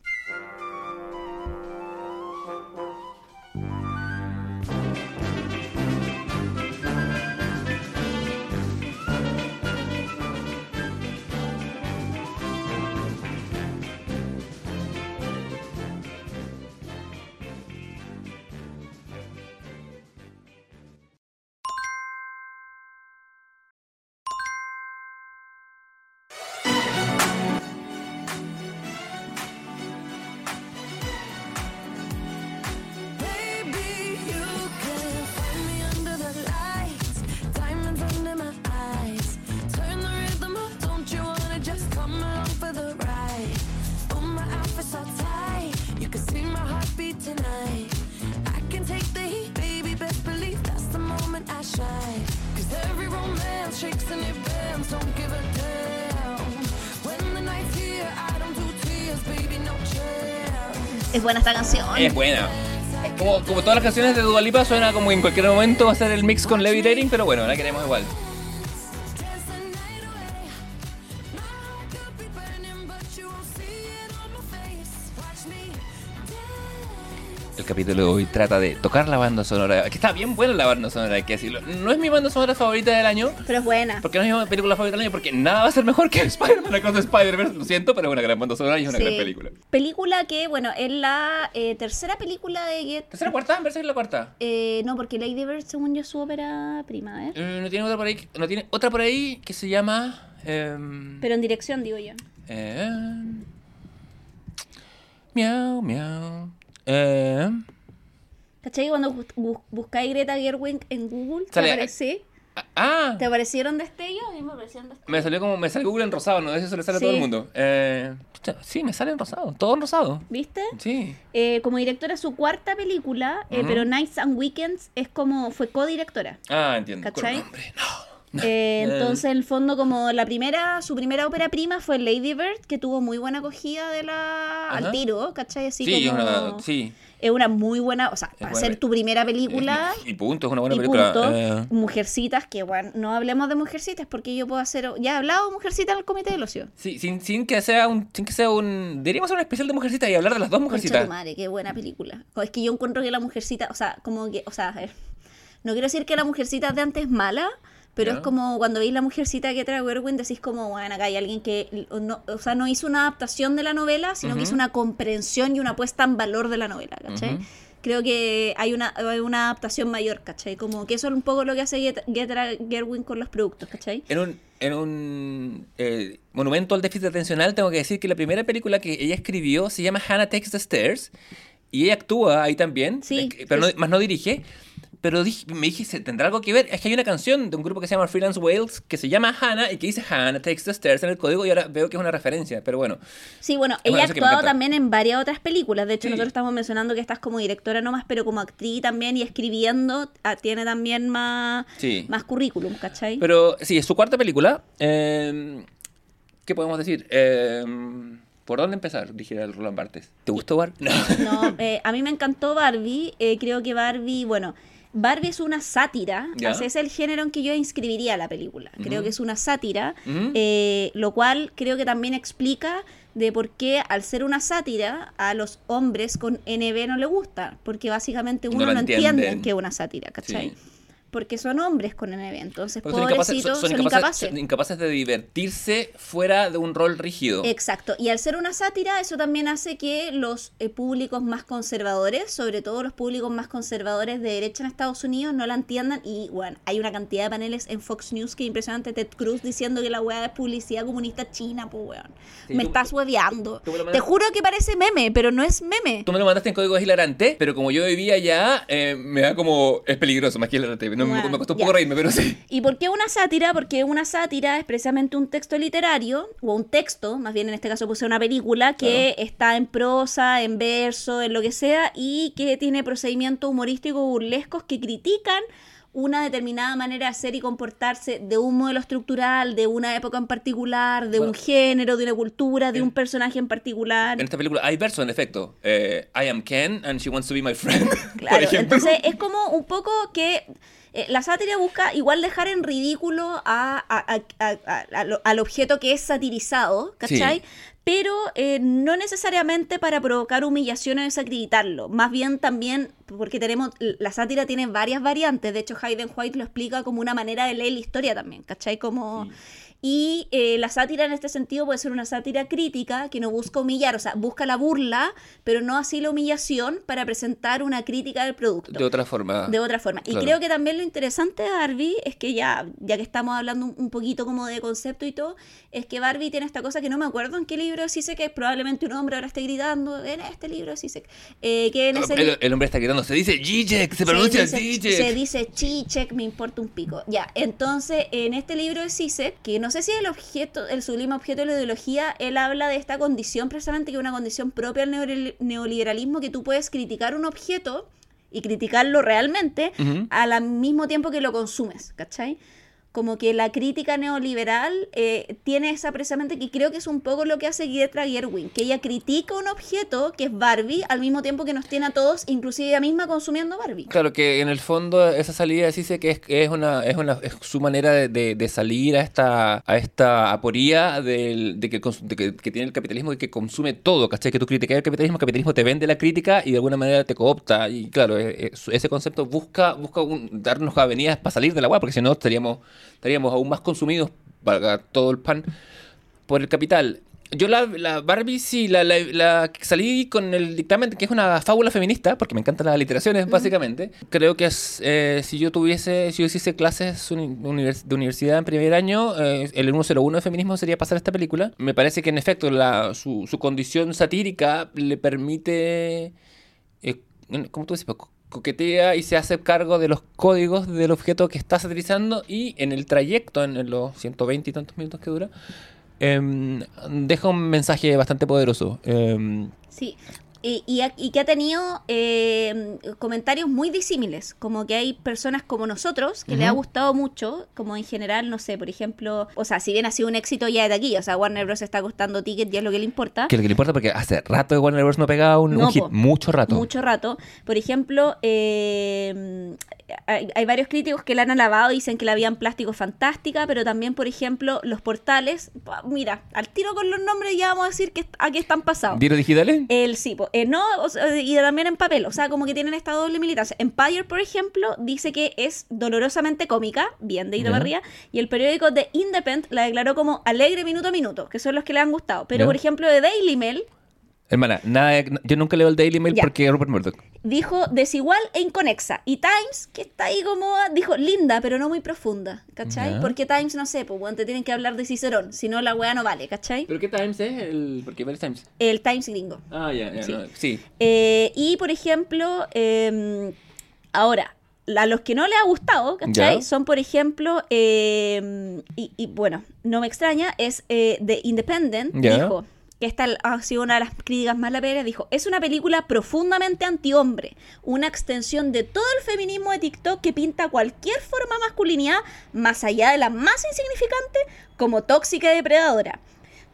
You can see my heartbeat tonight. I can take the heat, baby, best believe that's the moment I shine. 'Cause every romance shakes and it bends, don't give a damn. When the night's here, I don't do tears, baby, no chance. Es buena esta canción. Es buena. Como, como todas las canciones de Dua Lipa suena como en cualquier momento va a ser el mix con Levitating, pero bueno, la queremos igual. El capítulo de hoy trata de tocar la banda sonora. Que está bien buena la banda sonora, hay que decirlo. No es mi banda sonora favorita del año. Pero es buena. Porque no es mi película favorita del año, porque nada va a ser mejor que [laughs] Spider-Man Across Spider-Verse. Lo siento, pero es una gran banda sonora y es una Sí. gran película. Película que, bueno, es la eh, tercera película de Get. ¿Tercera cuarta? ¿Verse la cuarta? Eh, no, porque Lady Bird, según yo, es su ópera prima, ¿eh? Eh, no tiene otra por ahí. No tiene otra por ahí que se llama. em, Pero en dirección, digo yo. eh, miau, miau. Eh, ¿Cachai? Cuando bus- bus- buscáis Greta Gerwig en Google, ¿te, Sale- aparece- ah, ¿te aparecieron destellos? A mí me aparecieron destellos. me salió como. Me sale Google en rosado, ¿no? Eso le sale a todo el mundo. Eh, sí, me sale en rosado. Todo en rosado. ¿Viste? Sí. Eh, como directora su cuarta película, eh, pero Nights and Weekends es como fue co-directora. Ah, entiendo. ¿Cachai? Con nombre, No. [laughs] Eh, entonces, en el fondo, como la primera, su primera ópera prima fue Lady Bird, que tuvo muy buena acogida de la Ajá. al tiro, ¿cachai? Así Sí, es como una, sí. es una muy buena, o sea, para buena ser tu primera película Y punto, es una buena y película. punto, Eh, Mujercitas, que bueno, no hablemos de Mujercitas porque yo puedo hacer, ya he hablado de Mujercitas en el Comité del Ocio. sí, sin, sin que sea un. Sin que sea un. Deberíamos hacer un especial de mujercitas y hablar de las dos mujercitas. tu madre, qué buena película. Es que yo encuentro que la Mujercita, o sea, como que, o sea, eh, no quiero decir que la Mujercita de antes es mala, pero Ya. es como cuando veis la Mujercita que trae Gerwin, decís como, bueno, acá hay alguien que, no, o sea, no hizo una adaptación de la novela, sino que Ujú. hizo una comprensión y una puesta en valor de la novela, ¿cachai? Ujú. Creo que hay una, hay una adaptación mayor, ¿cachai? Como que eso es un poco lo que hace Get- Greta Gerwin con los productos, ¿cachai? En un, en un eh, monumento al déficit atencional, tengo que decir que la primera película que ella escribió se llama Hannah Takes the Stairs. Y ella actúa ahí también, Sí, que- pero no- más no dirige. Pero dije- me dije, ¿se ¿tendrá algo que ver? Es que hay una canción de un grupo que se llama Freelance Wales que se llama Hannah y que dice Hannah Takes the Stairs en el código y ahora veo que es una referencia. Pero bueno, Sí, bueno, ella ha actuado también en varias otras películas. De hecho, Sí. nosotros estamos mencionando que estás como directora nomás, pero como actriz también y escribiendo, ah, tiene también más, Sí. más currículum, ¿cachai? Pero sí, es su cuarta película. Eh, ¿Qué podemos decir? Eh, ¿Por dónde empezar? Dijera el Roland Barthes. ¿Te gustó Bar? No. No, eh, a mí me encantó Barbie. eh, creo que Barbie, bueno, Barbie es una sátira. Ese es el género en que yo inscribiría la película. Creo que es una sátira, eh, lo cual creo que también explica de por qué al ser una sátira a los hombres con NB no le gusta, porque básicamente No uno no, entiende que es una sátira, ¿cachai? Sí. Porque son hombres con NB, entonces son incapaces, son- son, incapaces- incapaces. son incapaces de divertirse fuera de un rol rígido. Exacto, y al ser una sátira, eso también hace que los eh, públicos más conservadores, sobre todo los públicos más conservadores de derecha en Estados Unidos, no la entiendan. Y bueno, hay una cantidad de paneles en Fox News que es impresionante. Ted Cruz diciendo que la weá es publicidad comunista china, pues weón. Sí, me tú- estás hueveando. Te juro que parece meme, pero no es meme. Tú me lo mandaste en código hilarante, pero como yo vivía allá, eh, me da como... Es peligroso, más que hilarante. No, me- costó un poco reírme, pero sí. ¿Y por qué una sátira? Porque una sátira es precisamente un texto literario, o un texto, más bien en este caso puse una película, que está en prosa, en verso, en lo que sea, y que tiene procedimientos humorísticos burlescos que critican una determinada manera de ser y comportarse de un modelo estructural, de una época en particular, de Bueno. un género, de una cultura, de En- un personaje en particular. En esta película hay verso, en efecto. Eh, I am Ken and she wants to be my friend. [laughs] Claro, entonces es como un poco que eh, la sátira busca igual dejar en ridículo a, a- a- a- a- al- objeto que es satirizado, ¿cachai? Sí. Pero eh, no necesariamente para provocar humillación o desacreditarlo, más bien también porque tenemos, la sátira tiene varias variantes, de hecho Hayden White lo explica como una manera de leer la historia también, ¿cachai? Como... Y eh, la sátira en este sentido puede ser una sátira crítica que no busca humillar, o sea, busca la burla, pero no así la humillación para presentar una crítica del producto. De otra forma. De otra forma. Y Claro. creo que también lo interesante de Barbie es que ya, ya que estamos hablando un, un poquito como de concepto y todo, es que Barbie tiene esta cosa que no me acuerdo en qué libro sí sé que probablemente un hombre ahora esté gritando en este libro sí sé eh, que en ese li- el, el hombre está gritando, se dice Zizek, se pronuncia se dice, se dice Chichek, me importa un pico. Ya, entonces en este libro de Zizek, que no sé si el objeto, el sublime objeto de la ideología, él habla de esta condición precisamente que es una condición propia al neoliber- neoliberalismo que tú puedes criticar un objeto y criticarlo realmente al mismo tiempo que lo consumes, ¿cachai? Como que la crítica neoliberal eh, tiene esa precisamente que creo que es un poco lo que hace Greta Gerwig, que ella critica un objeto que es Barbie al mismo tiempo que nos tiene a todos, inclusive ella misma consumiendo Barbie. Claro que en el fondo esa salida dice que es, es una es una es su manera de, de- salir a esta a esta aporía del- de, que, de que, tiene el capitalismo y que consume todo, ¿cachai? Que tú criticas el capitalismo, el capitalismo te vende la crítica y de alguna manera te coopta y claro, ese concepto busca busca un- darnos avenidas para salir de la agua porque si no estaríamos estaríamos aún más consumidos para todo el pan por el capital. Yo la, la Barbie sí, la, la- la- salí con el dictamen que es una fábula feminista, porque me encantan las literaciones, básicamente. Creo que es, eh, si yo tuviese, si yo hiciese clases univers- de universidad en primer año, eh, el 101 de feminismo sería pasar esta película. Me parece que en efecto la, su, su condición satírica le permite, eh, ¿cómo tú dices? Co- coquetea y se hace cargo de los códigos del objeto que está satirizando y en el trayecto, en, en los 120 y tantos minutos que dura, em, deja un mensaje bastante poderoso. Em, Sí, y, y, y que ha tenido eh, comentarios muy disímiles, como que hay personas como nosotros que le ha gustado mucho, como en general, no sé, por ejemplo, o sea, si bien ha sido un éxito ya de aquí, o sea, Warner Bros. está costando tickets y es lo que le importa. que lo que le importa porque hace rato de Warner Bros. no pegaba un, un hit, po. mucho rato. Mucho rato. Por ejemplo, eh, hay, hay varios críticos que la han alabado y dicen que la habían plástico fantástica, pero también, por ejemplo, los portales. Mira, al tiro con los nombres ya vamos a decir que a qué están pasados. ¿Diarios digitales? El sí, eh, no, o sea, y también en papel, o sea, como que tienen esta doble militancia. Empire, por ejemplo, dice que es dolorosamente cómica, bien de Ito Ya. Barría, y el periódico The Independent la declaró como alegre minuto a minuto, que son los que le han gustado. Pero, por ejemplo, The Daily Mail Hermana, nada, de- yo nunca leo el Daily Mail Ya. porque Rupert Murdoch. dijo desigual e inconexa. Y Times, que está ahí como, dijo linda, pero no muy profunda, ¿cachai? Ya. Porque Times, no sé, pues, bueno, te tienen que hablar de Cicerón, si no la weá no vale, ¿cachai? ¿Pero qué Times es? El... Porque varios Times. El Times gringo. Ah, ya, ya, Sí. no, sí. Eh, y por ejemplo, eh, ahora, a los que no les ha gustado, ¿cachai? Ya. Son, por ejemplo, eh, y, y, bueno, no me extraña, es eh, The Independent, Ya. dijo, esta ha sido una de las críticas más laperas, dijo, es una película profundamente antihombre, una extensión de todo el feminismo de TikTok que pinta cualquier forma de masculinidad, más allá de la más insignificante, como tóxica y depredadora.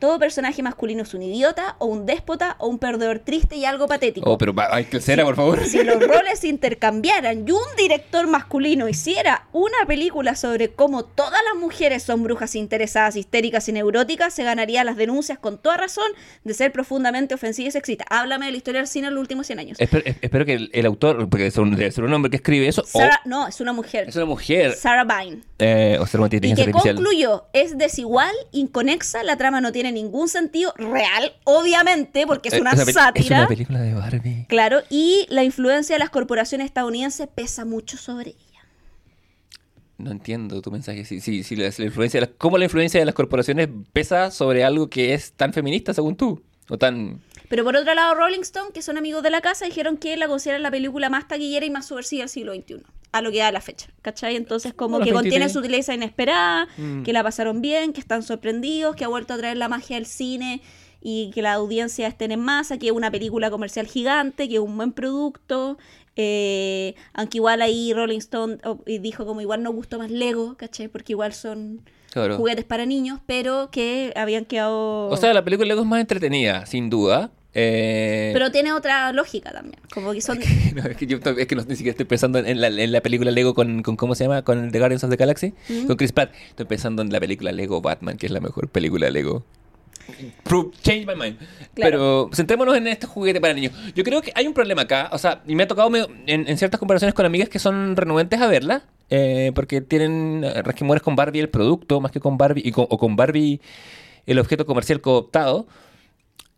Todo personaje masculino es un idiota, o un déspota, o un perdedor triste y algo patético. Oh, pero hay que ser, por favor. Si los roles se intercambiaran y un director masculino hiciera una película sobre cómo todas las mujeres son brujas interesadas, histéricas y neuróticas, se ganaría las denuncias con toda razón de ser profundamente ofensiva y sexista. Háblame de la historia del cine en los últimos 100 años. Espero, es- espero que el, el autor, porque es un- debe ser un hombre que escribe eso, o Sarah- no, es una mujer. es una mujer, Sarah Vine. eh, o ser una Y que artificial. concluyó, es desigual, inconexa, la trama no tiene ningún sentido real, obviamente, porque es Eh, una pe- Es sátira. una película de Barbie. Claro, y la influencia de las corporaciones estadounidenses pesa mucho sobre ella. No entiendo tu mensaje. Si, si, si la, si la influencia de las- ¿Cómo la influencia de las corporaciones pesa sobre algo que es tan feminista según tú? O tan... Pero por otro lado, Rolling Stone, que son amigos de la casa, dijeron que la consideran la película más taquillera y más subversiva del siglo XXI, a lo que da la fecha, ¿cachai? Entonces, como que contiene 23. sutileza inesperada, Mm. que la pasaron bien, que están sorprendidos, que ha vuelto a traer la magia del cine y que la audiencia estén en masa, que es una película comercial gigante, que es un buen producto. eh, aunque igual ahí Rolling Stone oh, dijo como igual nos gustó más Lego, ¿cachai? Porque igual son Claro. juguetes para niños, pero que habían quedado... O sea, la película Lego es más entretenida, sin duda. Eh, pero tiene otra lógica también, como que son... [laughs] no, es que yo es que no, ni siquiera estoy pensando en la, en la película Lego con, con ¿cómo se llama? Con The Guardians of the Galaxy, Mm. con Chris Pratt. Estoy pensando en la película Lego Batman, que es la mejor película de Lego. Prove- change my mind. Claro. Pero centrémonos en este juguete para niños. Yo creo que hay un problema acá, o sea, y me ha tocado medio- en, en ciertas comparaciones con amigas que son renuentes a verla, eh, porque tienen resquemores con Barbie el producto más que con Barbie, y con- o con Barbie el objeto comercial cooptado.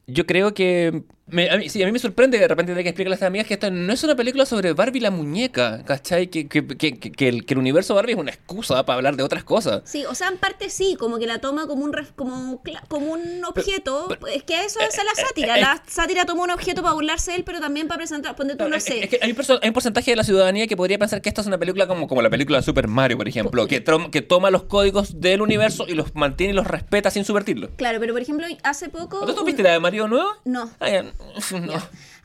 Yo creo que. me- a mí, sí, a mí me sorprende de repente tener que explicarle a las amigas que esta no es una película sobre Barbie la muñeca, ¿cachai? Que, que, que, que- que el, que el universo Barbie es una excusa para hablar de otras cosas. Sí, o sea, en parte sí, como que la toma como un como, cla- como un objeto. pero- es que eso es la sátira. eh, La sátira toma un objeto para burlarse de él, pero también para presentar. Ponte tú, no, es, sé. es que hay un, hay un porcentaje de la ciudadanía que podría pensar que esta es una película como, como la película de Super Mario, por ejemplo, que, trom- que toma los códigos del universo y los mantiene y los respeta sin subvertirlos. Claro, pero por ejemplo, hace poco. ¿Tú un- viste la de Mario marido nuevo? No. Ah, ya. [laughs] No.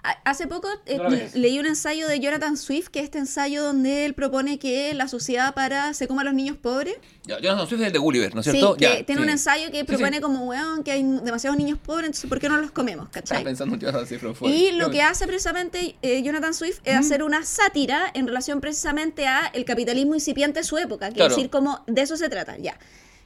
Ha- Hace poco eh, No leí un ensayo de Jonathan Swift, que es este ensayo donde él propone que la sociedad para se coma a los niños pobres. Ya, Jonathan Swift es el de Gulliver, ¿no es Sí, cierto? que Ya, tiene sí. un ensayo que Sí, propone sí. como, weón, que hay demasiados niños pobres, entonces ¿por qué no los comemos? Estaba ¿Cachai? pensando en Jonathan Swift. fue- Y lo que hace precisamente eh, Jonathan Swift es hacer una sátira en relación precisamente a el capitalismo incipiente de su época, que Claro. es decir, como de eso se trata, ya.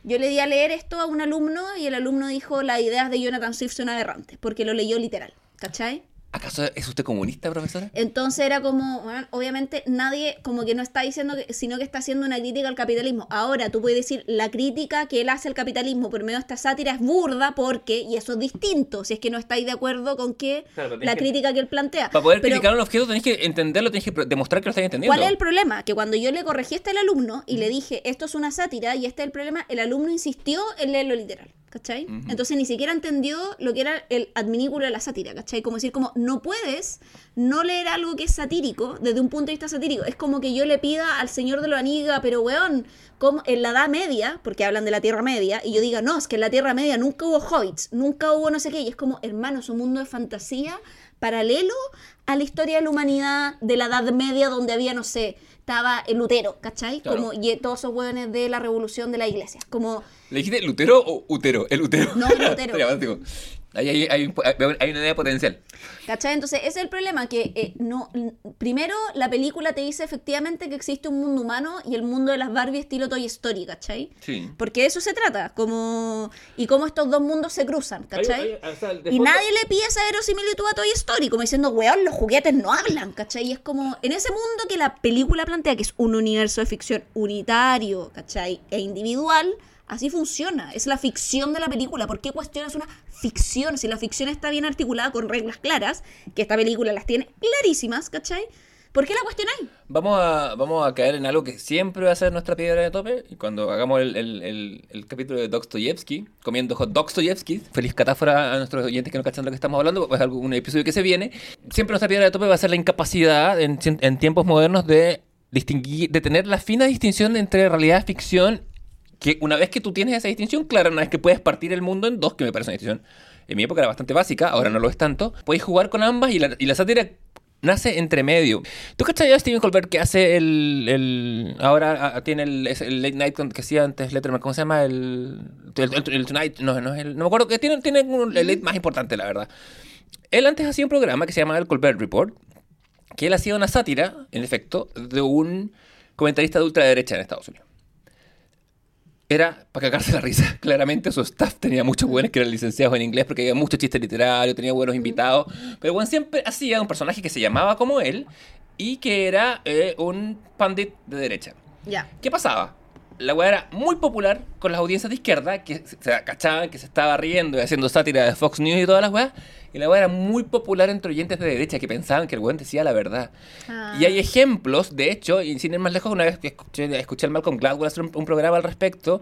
Yo le di a leer esto a un alumno y el alumno dijo las ideas de Jonathan Swift son aberrantes, porque lo leyó literal, ¿cachai? ¿Acaso es usted comunista, profesora? Entonces era como, bueno, obviamente nadie como que no está diciendo, que, sino que está haciendo una crítica al capitalismo. Ahora tú puedes decir, la crítica que él hace al capitalismo por medio de esta sátira es burda porque, y eso es distinto, si es que no estáis de acuerdo con que Claro, la que- crítica que él plantea. Para poder Pero, criticar un objeto tenés que entenderlo, tenés que demostrar que lo estás entendiendo. ¿Cuál es el problema? Que cuando yo le corregí esto al alumno y le dije, esto es una sátira y este es el problema, el alumno insistió en leerlo literal. ¿Cachai? Entonces ni siquiera entendió lo que era el adminículo de la sátira, ¿cachai? Como decir, como no puedes no leer algo que es satírico desde un punto de vista satírico. Es como que yo le pida al Señor de lo Aniga, pero weón, como en la Edad Media, porque hablan de la Tierra Media, y yo diga, no, es que en la Tierra Media nunca hubo hobbits, nunca hubo no sé qué, y es como, hermano, es un mundo de fantasía paralelo a la historia de la humanidad de la Edad Media donde había, no sé, estaba el Lutero, ¿cachai? Claro. Como, y todos esos hueones de la revolución de la iglesia. Como, ¿Le dijiste Lutero o Utero? El Utero. No, el Lutero. [laughs] Hay, hay hay una idea potencial. ¿Cachai? Entonces, ese es el problema, que eh, no primero la película te dice efectivamente que existe un mundo humano y el mundo de las Barbie estilo Toy Story, ¿cachai? Sí. Porque de eso se trata, como y cómo estos dos mundos se cruzan, ¿cachai? Hay- hay- o sea, de y fondo- nadie le pide esa verosimilitud a Toy Story, como diciendo, weón, los juguetes no hablan, ¿cachai? Y es como, en ese mundo que la película plantea, que es un universo de ficción unitario, ¿cachai? E individual, así funciona. Es la ficción de la película. ¿Por qué cuestionas una ficción? Si la ficción está bien articulada con reglas claras, que esta película las tiene clarísimas, ¿cachai? ¿Por qué la cuestionáis? Vamos a, vamos a caer en algo que siempre va a ser nuestra piedra de tope. Cuando hagamos el, el- el- capítulo de Dostoyevsky, comiendo hot Dostoyevsky, feliz catáfora a nuestros oyentes que no cachan de lo que estamos hablando, pues algo- un episodio que se viene. Siempre nuestra piedra de tope va a ser la incapacidad en, en tiempos modernos de distinguir, de tener la fina distinción entre realidad ficción. Que una vez que tú tienes esa distinción clara, una vez que puedes partir el mundo en dos, que me parece una distinción en mi época era bastante básica, ahora no lo es tanto, puedes jugar con ambas y la, y la sátira nace entre medio. ¿Tú cachai a Steven Colbert que hace el. el- ahora ah, tiene el, Late Night que hacía antes Letterman? ¿Cómo se llama? El. El, el- el Tonight. No, no es el. No me acuerdo que tiene, tiene un, el late más importante, la verdad. Él antes hacía un programa que se llamaba el Colbert Report, que él hacía una sátira, en efecto, de un comentarista de ultraderecha en Estados Unidos. Era para cagarse la risa. [laughs] Claramente su staff tenía muchos buenos que eran licenciados en inglés porque había mucho chiste literario, tenía buenos invitados. Pero bueno, siempre hacía un personaje que se llamaba como él y que era eh, un pandit de derecha. Ya. ¿Qué pasaba? La weá era muy popular con las audiencias de izquierda que se se cachaban que se estaba riendo y haciendo sátira de Fox News y todas las weas. Y la weá era muy popular entre oyentes de derecha que pensaban que el weón decía la verdad. Ah. Y hay ejemplos, de hecho, y sin ir más lejos, una vez que escuché, escuché al Malcolm Gladwell hacer un, un programa al respecto,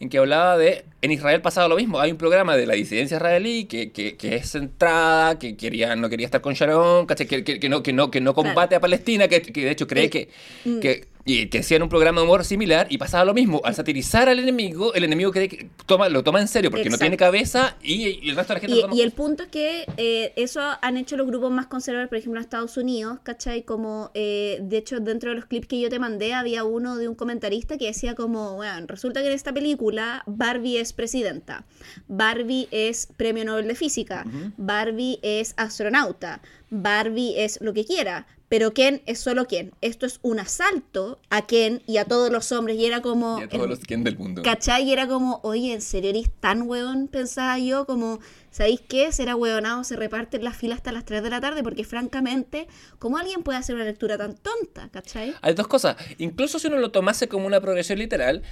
en que hablaba de, en Israel pasaba lo mismo, hay un programa de la disidencia israelí que, que, que es centrada, que quería, no quería estar con Sharon. Que, que, no, que, no, que no combate a Palestina, que, de hecho cree Eh, que, mm. que, y que hacían un programa de humor similar y pasaba lo mismo, al satirizar al enemigo, el enemigo cree que toma, lo toma en serio porque no Exacto. tiene cabeza y, y el resto de la gente Y, lo toma y el punto es que eh, eso han hecho los grupos más conservadores, por ejemplo, en Estados Unidos, ¿cachai? Como, eh, de hecho, dentro de los clips que yo te mandé, había uno de un comentarista que decía como, bueno, resulta que en esta película Barbie es presidenta, Barbie es premio Nobel de Física, Barbie es astronauta, Barbie es lo que quiera, pero Ken es solo Ken. Esto es un asalto a Ken y a todos los hombres, y era como... y a todos los quien del mundo. ¿Cachai? Y era como, oye, ¿en serio eres tan hueón? Pensaba yo, como, ¿sabéis qué? Será hueonado, se reparten las filas hasta las 3 de la tarde, porque francamente, ¿cómo alguien puede hacer una lectura tan tonta? ¿Cachai? Hay dos cosas. Incluso si uno lo tomase como una progresión literal,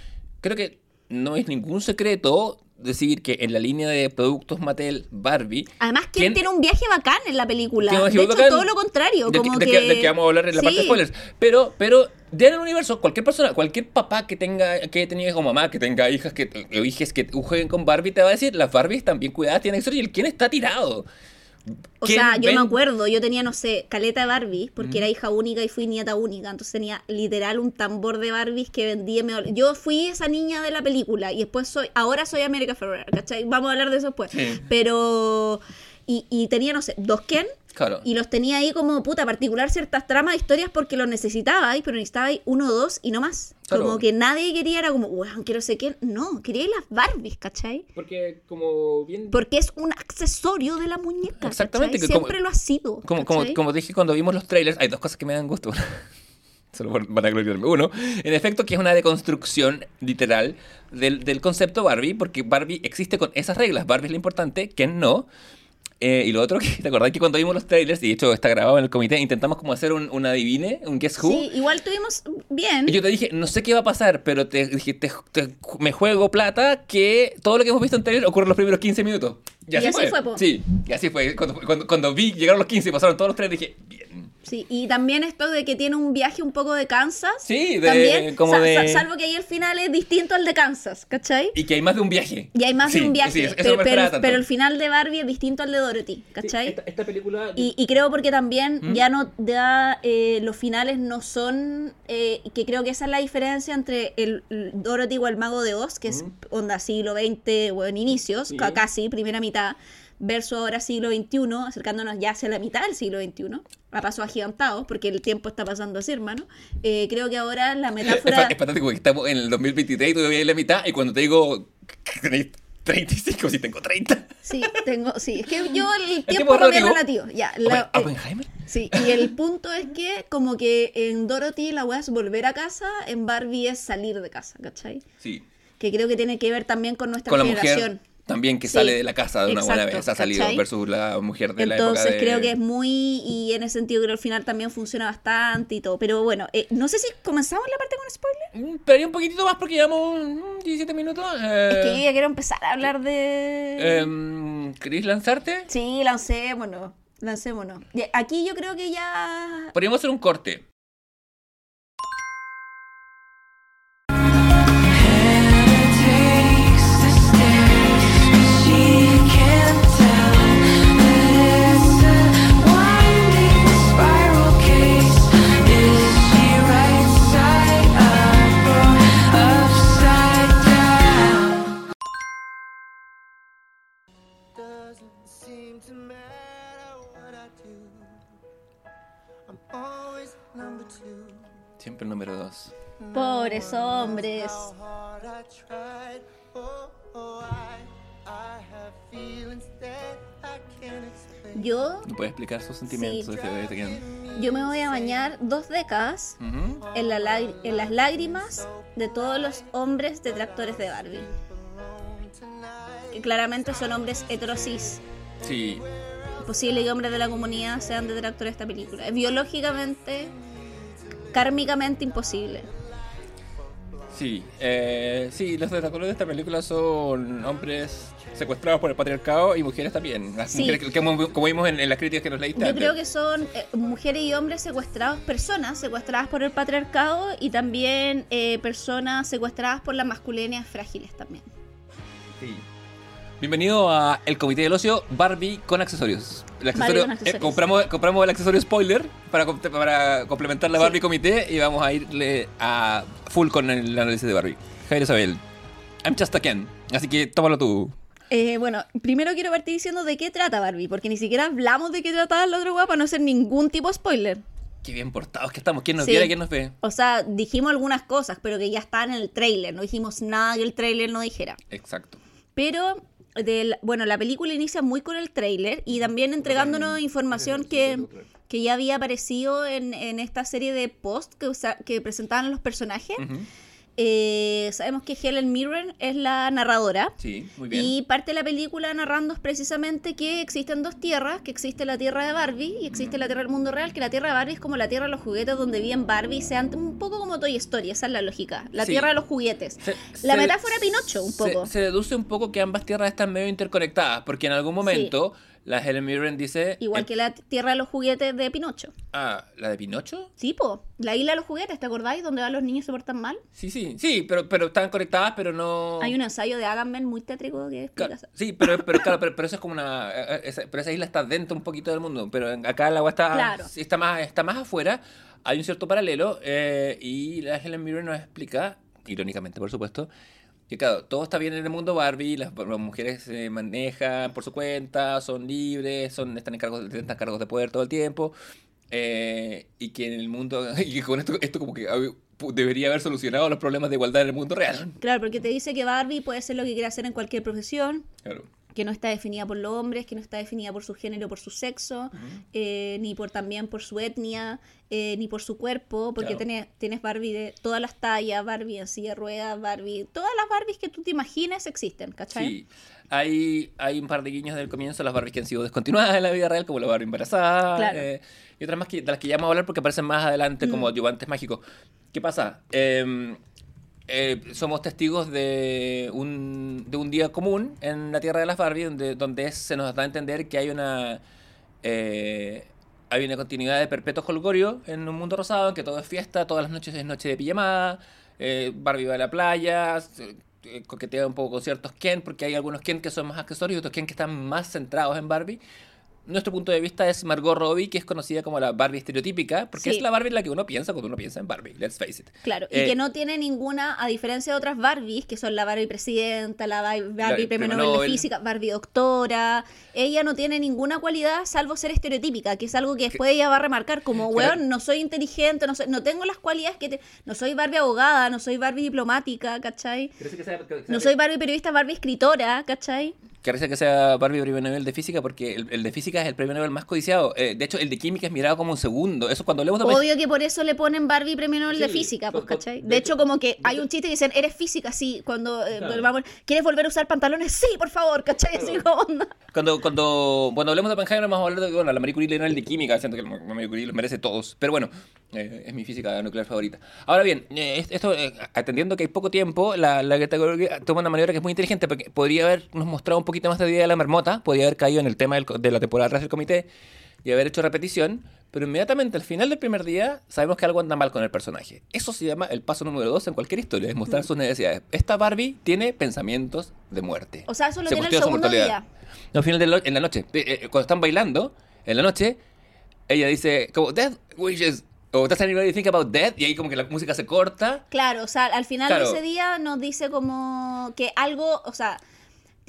creo que no es ningún secreto decir que en la línea de productos Mattel Barbie. Además, ¿quién ¿quién- tiene un viaje bacán en la película? De hecho, bacán? todo lo contrario. de, como de que... que, que vamos a hablar en la parte de spoilers. Pero, pero, ya en el universo, cualquier persona, cualquier papá que tenga, que tenga hijos o mamá, que tenga hijas que, o hijas que jueguen con Barbie, te va a decir, las Barbies están bien cuidadas, tienen historia y el quién está tirado. O ¿Quién sea, yo ven- me acuerdo, yo tenía, no sé, caleta de Barbie, porque era hija única y fui nieta única, entonces tenía literal un tambor de Barbies que vendía. me- Yo fui esa niña de la película y después soy, ahora soy América Ferrer, ¿cachai? Vamos a hablar de eso después. Sí. Pero, Y, y tenía, no sé, dos Ken. Claro. Y los tenía ahí como puta, particular ciertas tramas, historias porque los necesitabais, pero necesitabais uno o dos y no más. Claro. Como que nadie quería, era como, weón, quiero sé quién. No, quería las Barbies, ¿cachai? Porque como bien... Porque es un accesorio de la muñeca. Exactamente, que como- Siempre lo ha sido. Como, como, como dije cuando vimos los trailers, hay dos cosas que me dan gusto. [laughs] Solo por- van a gloriarme. Uno, en efecto, que es una deconstrucción literal del, del concepto Barbie, porque Barbie existe con esas reglas. Barbie es lo importante, Ken no. Eh, y lo otro, [laughs] que te acordás que cuando vimos los trailers, y de hecho está grabado en el comité, intentamos como hacer un, un adivine, un guess who. Sí, igual tuvimos bien. Y yo te dije, no sé qué va a pasar, pero te dije, te- te- me juego plata que todo lo que hemos visto en trailer ocurre en los primeros 15 minutos. Y así fue, po. Sí, y así fue. Cuando, cuando, cuando vi, llegaron los 15 y pasaron todos los trailers, dije, bien. Sí, y también esto de que tiene un viaje un poco de Kansas. Sí, de- también, como sa- de- sa- salvo que ahí el final es distinto al de Kansas, ¿cachai? Y que hay más de un viaje. Y hay más Sí, de un viaje, sí, eso pero, no me esperaba pero- tanto. pero el final de Barbie es distinto al de Dorothy, ¿cachai? esta, esta película... Y, y creo porque también ¿Mm? ya no da eh, los finales no son eh, que creo que esa es la diferencia entre el, el Dorothy o el mago de Oz que es ¿Mm? onda siglo XX o en inicios Sí. ca- casi primera mitad versus ahora siglo XXI acercándonos ya hacia la mitad del siglo XXI a paso agigantado porque el tiempo está pasando así hermano Eh, creo que ahora la Es, metáfora fa- es fantástico porque estamos en el 2023 y todavía en la mitad y cuando te digo que tenéis 35, si tengo 30. sí tengo sí es que yo el tiempo, tiempo es es relativo. ya la- eh, ¿Oppenheimer? Sí, y el punto es que como que en Dorothy la weá es volver a casa, en Barbie es salir de casa, ¿cachai? Sí. Que creo que tiene que ver también con nuestra Con generación. mujer también que Sí, sale de la casa de una buena vez ha salido ¿cachai? versus la mujer de la Entonces época de... creo que es muy, y en ese sentido creo que al final también funciona bastante y todo. Pero bueno, eh, no sé si comenzamos la parte con spoiler. Mm, Esperaría un poquitito más porque llevamos mm, 17 minutos. Es que yo Eh, ya quiero empezar a hablar de... ¿Queréis lanzarte? Sí, lancémonos, lancémonos. Aquí yo creo que ya... Podríamos hacer un corte. Siempre el número 2. Pobres hombres. Yo, No puede explicar sus sentimientos. Sí. de este que- yo me voy a bañar dos décadas Ujú. en, la en las lágrimas de todos los hombres detractores de Barbie. Que claramente son hombres heterosis. Sí. Posible que hombres de la comunidad sean detractores de esta película. Biológicamente, kármicamente imposible. Sí, eh, sí, los detractores de esta película son hombres secuestrados por el patriarcado y mujeres también. Las Sí. mujeres que, como, como vimos en, en las críticas que nos leíste Yo antes. creo que son eh, mujeres y hombres secuestrados, personas secuestradas por el patriarcado y también eh, personas secuestradas por las masculinidades frágiles también. Sí. Bienvenido a El Comité del Ocio Barbie con accesorios. El accesorio, con accesorios. eh, compramos, compramos el accesorio spoiler para, para complementar la Sí. Barbie Comité y vamos a irle a full con el análisis de Barbie. Javier Isabel, I'm just a Ken, así que tómalo tú. Eh, bueno, primero quiero partir diciendo de qué trata Barbie, porque ni siquiera hablamos de qué trataba la otra guapa para no hacer ningún tipo de spoiler. Qué bien portados que estamos. ¿Quién nos Sí. viera? ¿Quién nos ve? O sea, dijimos algunas cosas, pero que ya estaban en el tráiler, no dijimos nada que el tráiler no dijera. Exacto. Pero, del, bueno, la película inicia muy con el tráiler y también entregándonos información que, que ya había aparecido en, en esta serie de post que, usa- que presentaban los personajes. Eh, sabemos que Helen Mirren es la narradora. Sí, muy bien. Y parte de la película narrando precisamente que existen dos tierras, que existe la tierra de Barbie y existe la tierra del mundo real, que la tierra de Barbie es como la tierra de los juguetes donde viven Barbie y sean un poco como Toy Story, esa es la lógica, la Sí. tierra de los juguetes. Se- la se- metáfora Pinocho, un poco. Se, deduce un poco que ambas tierras están medio interconectadas, porque en algún momento la Helen Mirren dice... Igual eh, que la tierra de los juguetes de Pinocho. Ah, ¿la de Pinocho? Sí, po, la isla de los juguetes, ¿te acordáis? Donde van los niños y se portan mal. Sí, sí, sí, pero, pero están conectadas, pero no... Hay un ensayo de Agamben muy tétrico que explica Claro, sí, pero, pero [laughs] claro, pero, pero eso es como una... eh, esa- pero esa isla está dentro un poquito del mundo, pero acá el agua está, Claro. está, más, está más afuera, hay un cierto paralelo, eh, y la Helen Mirren nos explica, irónicamente por supuesto, Y claro, todo está bien en el mundo Barbie, las, las mujeres se manejan por su cuenta, son libres, son, están en cargos, están cargos de poder todo el tiempo. eh, y que en el mundo, [laughs] y que con esto, esto como que debería haber solucionado los problemas de igualdad en el mundo real. Claro, porque te dice que Barbie puede ser lo que quiera hacer en cualquier profesión, Claro. Que no está definida por los hombres, que no está definida por su género, por su sexo, eh, ni por también por su etnia, eh, ni por su cuerpo, porque Claro. tienes, tienes Barbie de todas las tallas, Barbie en silla de ruedas, Barbie, todas las Barbies que tú te imagines existen, ¿cachai? Sí. Hay, hay un par de guiños del comienzo, las Barbies que han sido descontinuadas en la vida real, como la Barbie embarazada, Claro. eh, y otras más que, de las que ya vamos a hablar porque aparecen más adelante como Mm. ayudantes mágicos. ¿Qué pasa? Eh, eh, somos testigos de un, de un día común en la Tierra de las Barbies, donde, donde se nos da a entender que hay una... eh, hay una continuidad de perpetuo holgorio en un mundo rosado, en que todo es fiesta, todas las noches es noche de pijamada, eh, Barbie va a la playa, eh, coquetea un poco con ciertos Ken, porque hay algunos Ken que son más accesorios y otros Ken que están más centrados en Barbie. Nuestro punto de vista es Margot Robbie, que es conocida como la Barbie estereotípica, porque Sí. es la Barbie en la que uno piensa cuando uno piensa en Barbie, let's face it. Claro, Eh, y que no tiene ninguna, a diferencia de otras Barbies, que son la Barbie presidenta, la Bar- Barbie, La- premio premio Nobel de. Física, Barbie doctora, ella no tiene ninguna cualidad salvo ser estereotípica, que es algo que después ella va a remarcar como, Claro. weón, no soy inteligente, no, soy- no tengo las cualidades que... te- no soy Barbie abogada, no soy Barbie diplomática, ¿cachai? No soy Barbie periodista, Barbie escritora, ¿cachai? Que parece que sea Barbie premio Nobel de física, porque el, el de física es el premio Nobel más codiciado. Eh, de hecho, el de química es mirado como un segundo. Eso cuando hablemos de... Obvio que por eso le ponen Barbie premio Nobel de Sí, física, pues, ¿cachai? de De hecho, hecho- como que de hay un chiste que dicen, ¿eres física? Sí, cuando eh, Claro. vamos, ¿quieres volver a usar pantalones? Sí, por favor, ¿cachai? Así como onda. Cuando, cuando, cuando hablemos de Oppenheimer vamos a hablar de, bueno, la Marie Curie le el de química, siento que la Marie Curie los merece todos. Pero bueno, eh, es mi física nuclear favorita. Ahora bien, eh, es- esto, eh, atendiendo que hay poco tiempo, la, la Greta toma una maniobra que es muy inteligente, porque podría habernos mostrado un poquito más de idea de la marmota, podría haber caído en el tema del de la temporada atrás del comité y haber hecho repetición, pero inmediatamente al final del primer día sabemos que algo anda mal con el personaje. Eso se llama el paso número dos en cualquier historia, es mostrar sus necesidades. Esta Barbie tiene pensamientos de muerte. O sea, eso lo Se tiene el segundo día. No, al final de la- en la noche. Eh, eh, cuando están bailando, en la noche, ella dice como, Death wishes, o Does anybody think about death? Y ahí como que la música se corta. Claro, o sea, al final Claro. de ese día nos dice como que algo, o sea,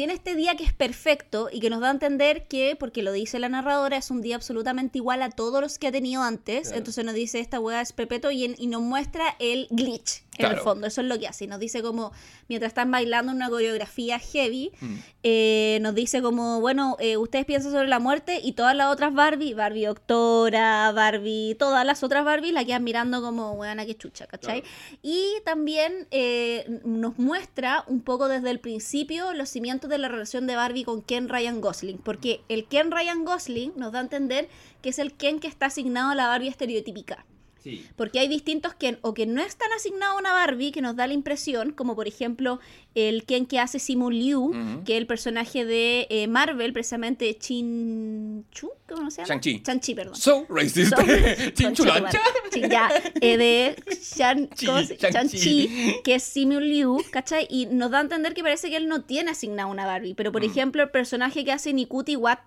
tiene este día que es perfecto y que nos da a entender que, porque lo dice la narradora, es un día absolutamente igual a todos los que ha tenido antes. Claro. Entonces nos dice esta weá es perpetuo y, en- y nos muestra el glitch en el fondo. Eso es lo que hace. Nos dice como, mientras están bailando una coreografía heavy, Mm. eh, nos dice como, bueno, eh, ustedes piensan sobre la muerte y todas las otras Barbie, Barbie doctora, Barbie, todas las otras Barbie la quedan mirando como, weana, que chucha, ¿cachai? Y también eh, nos muestra un poco desde el principio los cimientos de la relación de Barbie con Ken Ryan Gosling, porque el Ken Ryan Gosling nos da a entender que es el Ken que está asignado a la Barbie estereotípica. Sí. Porque hay distintos Ken o que no están asignados a una Barbie que nos da la impresión, como por ejemplo el Ken que hace Simu Liu, que es el personaje de eh, Marvel, precisamente Chin Chu, ¿cómo se llama? Shang-Chi. Shang-Chi, perdón. So racist. So-. [laughs] Sí, ya, eh, de [laughs] Chi, ¿cómo se- Shang-Chi. Shang-Chi, que es Simu Liu, ¿cachai? Y nos da a entender que parece que él no tiene asignado una Barbie. Pero, Mm. por ejemplo, el personaje que hace Nikuti Wat,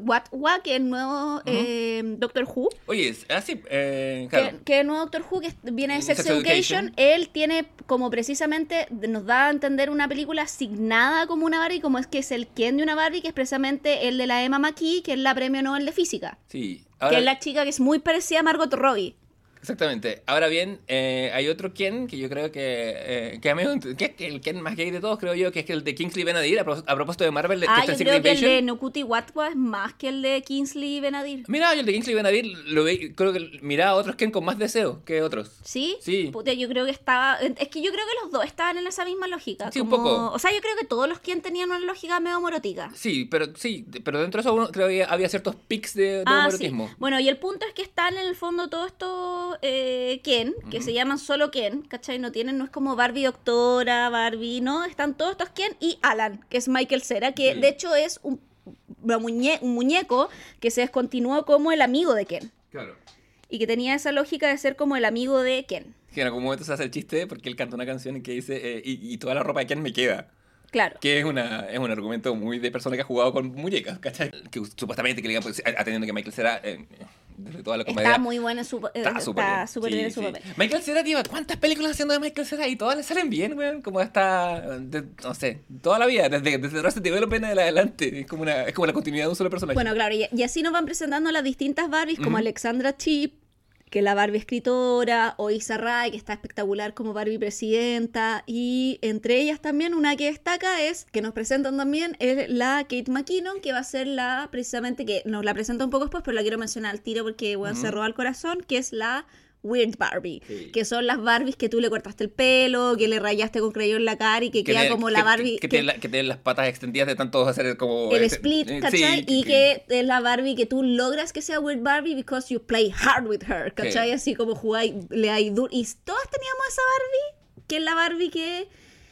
Watwa, que es el nuevo eh, Doctor Who, Oye, es así, eh, claro. que, que el nuevo Doctor Who que viene de Sex, Sex Education, Education. él tiene como precisamente, nos da a entender una película asignada como una Barbie, como es que es el Ken de una Barbie, que es precisamente el de la Emma McKee, que es la premio Nobel de Física. Sí. que es la chica que es muy parecida a Margot Robbie. Exactamente. Ahora bien, eh, hay otro Ken que yo creo que, eh, que, a mí, que es el Ken más gay de todos, creo yo, que es el de Kingsley Benadir, a, pro- a propósito de Marvel, Ah, que yo creo que el de Nokuti Watwa es más que el de Kingsley Benadir. Mira, yo el de Kingsley Benadir lo ve, creo que miraba a otros Ken con más deseo que otros. ¿Sí? Sí. Puta, yo creo que estaba. Es que yo creo que los dos estaban en esa misma lógica. Sí, un poco. O sea, yo creo que todos los Ken tenían una lógica medio morótica. Sí, pero sí, pero dentro de eso uno- creo que había, ciertos pics de, de Ah, sí. Bueno, y el punto es que están en el fondo todos estos eh, Ken, que se llaman solo Ken, ¿cachai? No tienen, no es como Barbie Doctora, Barbie, no, están todos estos Ken y Alan, que es Michael Cera, que Sí. de hecho es un, una muñe- un muñeco que se descontinuó como el amigo de Ken. Claro. Y que tenía esa lógica de ser como el amigo de Ken. Que en algún momento se hace el chiste porque él canta una canción en que dice, eh, y, y toda la ropa de Ken me queda. Claro. Que es, una, es un argumento muy de persona que ha jugado con muñecas, ¿cachai? Que supuestamente que le digan, pues, atendiendo que Michael Cera, eh, desde toda la comedia. Está muy buena en su, eh, Está súper bien. su papel. Michael Cera lleva cuántas películas haciendo de Michael Cera y todas le salen bien, weón. Como hasta, de- no sé, toda la vida, desde, desde Arrested Development en adelante. Es como, una, es como la continuidad de un solo personaje. Bueno, claro, y, y así nos van presentando las distintas Barbies, como. Alexandra Chip, que la Barbie escritora, o Isa Rae, que está espectacular como Barbie presidenta, y entre ellas también una que destaca es, que nos presentan también, es la Kate McKinnon, que va a ser la, precisamente, que nos la presenta un poco después, pero la quiero mencionar al tiro porque, bueno, se Ujú. roba el corazón, que es la Weird Barbie, Sí. que son las Barbies que tú le cortaste el pelo, que le rayaste con crayón la cara y que, queda tiene- como la que- Barbie... Que, que- tiene la- que tiene las patas extendidas de tanto hacer como. el este- split, eh, ¿cachai? sí, y que es la Barbie que tú logras que sea Weird Barbie because you play hard with her, ¿cachai? Sí. Así como jugáis, le hay duro. Y todas teníamos esa Barbie, que es la Barbie que...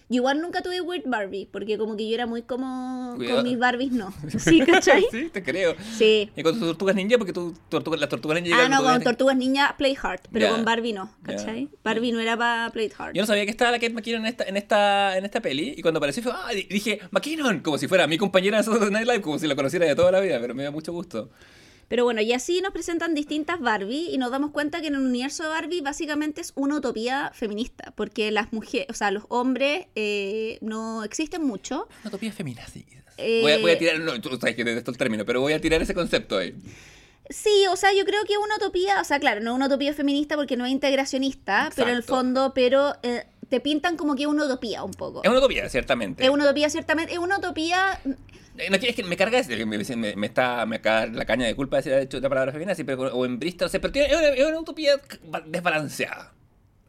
Yo igual nunca tuve Weird Barbie, porque como que yo era muy como... Cuidado. Con mis Barbies no. [laughs] Sí, ¿cachai? sí, te creo. Sí. Y con tus tortugas ninja, porque tú, tortuga- las tortugas ninja. Ah, no, con Tortugas Niña play hard, pero Ya. con Barbie no, Ya. ¿cachai? Barbie no era para play hard. Yo no sabía que estaba la Kate McKinnon en esta, en esta, en esta peli. Y cuando apareció, fue, ah, di- dije, McKinnon, como si fuera mi compañera de Saturday Night Live, como si la conociera de toda la vida, pero me da mucho gusto. Pero bueno, y así nos presentan distintas Barbie y nos damos cuenta que en el universo de Barbie básicamente es una utopía feminista, porque las mujeres, o sea, los hombres eh, no existen mucho. Una utopía feminazi. Eh, Voy, a, voy a tirar, no, tú sabes que detesto el término, pero voy a tirar ese concepto ahí. Sí, o sea, yo creo que es una utopía, o sea, claro, no es una utopía feminista porque no es integracionista, pero en el fondo, pero eh, te pintan como que es una utopía un poco. Es una utopía, ciertamente. Es una utopía, ciertamente, es una utopía Eh, No, es que me carga, ese- me, me, me está me la caña de culpa de decir hecho la palabra feminazi, pero, o en Bristol, o sea, pero tiene- es, una, es una utopía desbalanceada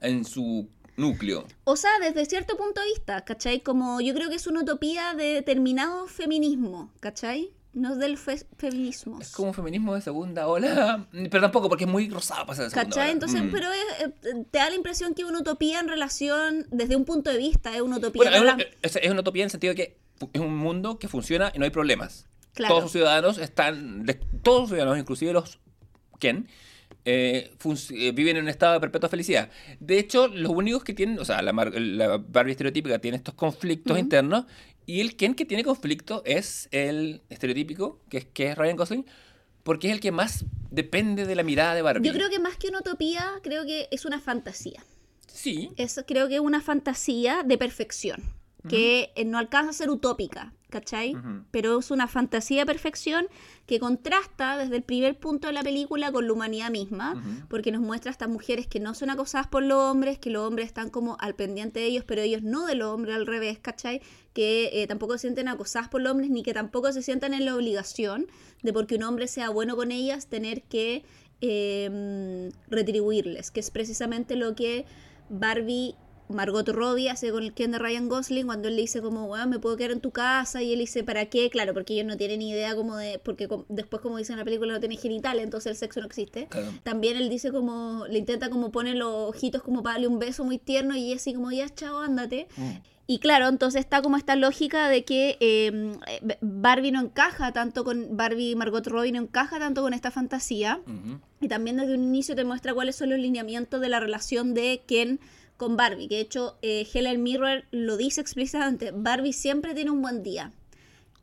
en su núcleo. O sea, desde cierto punto de vista, ¿cachai? Como yo creo que es una utopía de determinado feminismo, ¿cachai? No es del fe- feminismo. Es como un feminismo de segunda ola, [laughs] pero tampoco porque es muy rosado para ser de segunda ¿Cachai? ola. Entonces, Mm. pero es, eh, te da la impresión que es una utopía en relación, desde un punto de vista, es una utopía. Bueno, es una, rela- es, es una utopía en el sentido de que es un mundo que funciona y no hay problemas. Claro. Todos sus ciudadanos están, de- todos los ciudadanos, inclusive los Ken, eh, eh, viven en un estado de perpetua felicidad. De hecho, los únicos que tienen, o sea, la, mar- la Barbie estereotípica tiene estos conflictos internos y el Ken que tiene conflicto es el estereotípico, que es, que es Ryan Gosling, porque es el que más depende de la mirada de Barbie. Yo creo que más que una utopía, creo que es una fantasía. Sí, Es, creo que es una fantasía de perfección, que no alcanza a ser utópica, ¿cachai? Pero es una fantasía de perfección que contrasta desde el primer punto de la película con la humanidad misma, porque nos muestra a estas mujeres que no son acosadas por los hombres, que los hombres están como al pendiente de ellos, pero ellos no de los hombres al revés, ¿cachai? Que eh, tampoco se sienten acosadas por los hombres, ni que tampoco se sientan en la obligación de porque un hombre sea bueno con ellas, tener que eh, retribuirles, que es precisamente lo que Barbie Margot Robbie hace con el Ken de Ryan Gosling cuando él le dice como, me puedo quedar en tu casa y él dice, ¿para qué? Claro, porque ellos no tienen idea como de, porque com- después como dice en la película no tiene genitales, entonces el sexo no existe. Claro. También él dice como, le intenta como poner los ojitos como para darle un beso muy tierno y así como, ya chao, ándate. Mm. Y claro, entonces está como esta lógica de que eh, Barbie no encaja tanto con, Barbie Margot Robbie no encaja tanto con esta fantasía. Y también desde un inicio te muestra cuáles son los lineamientos de la relación de Ken con Barbie. Que de hecho, eh, Helen Mirror lo dice explícitamente. Barbie siempre tiene un buen día.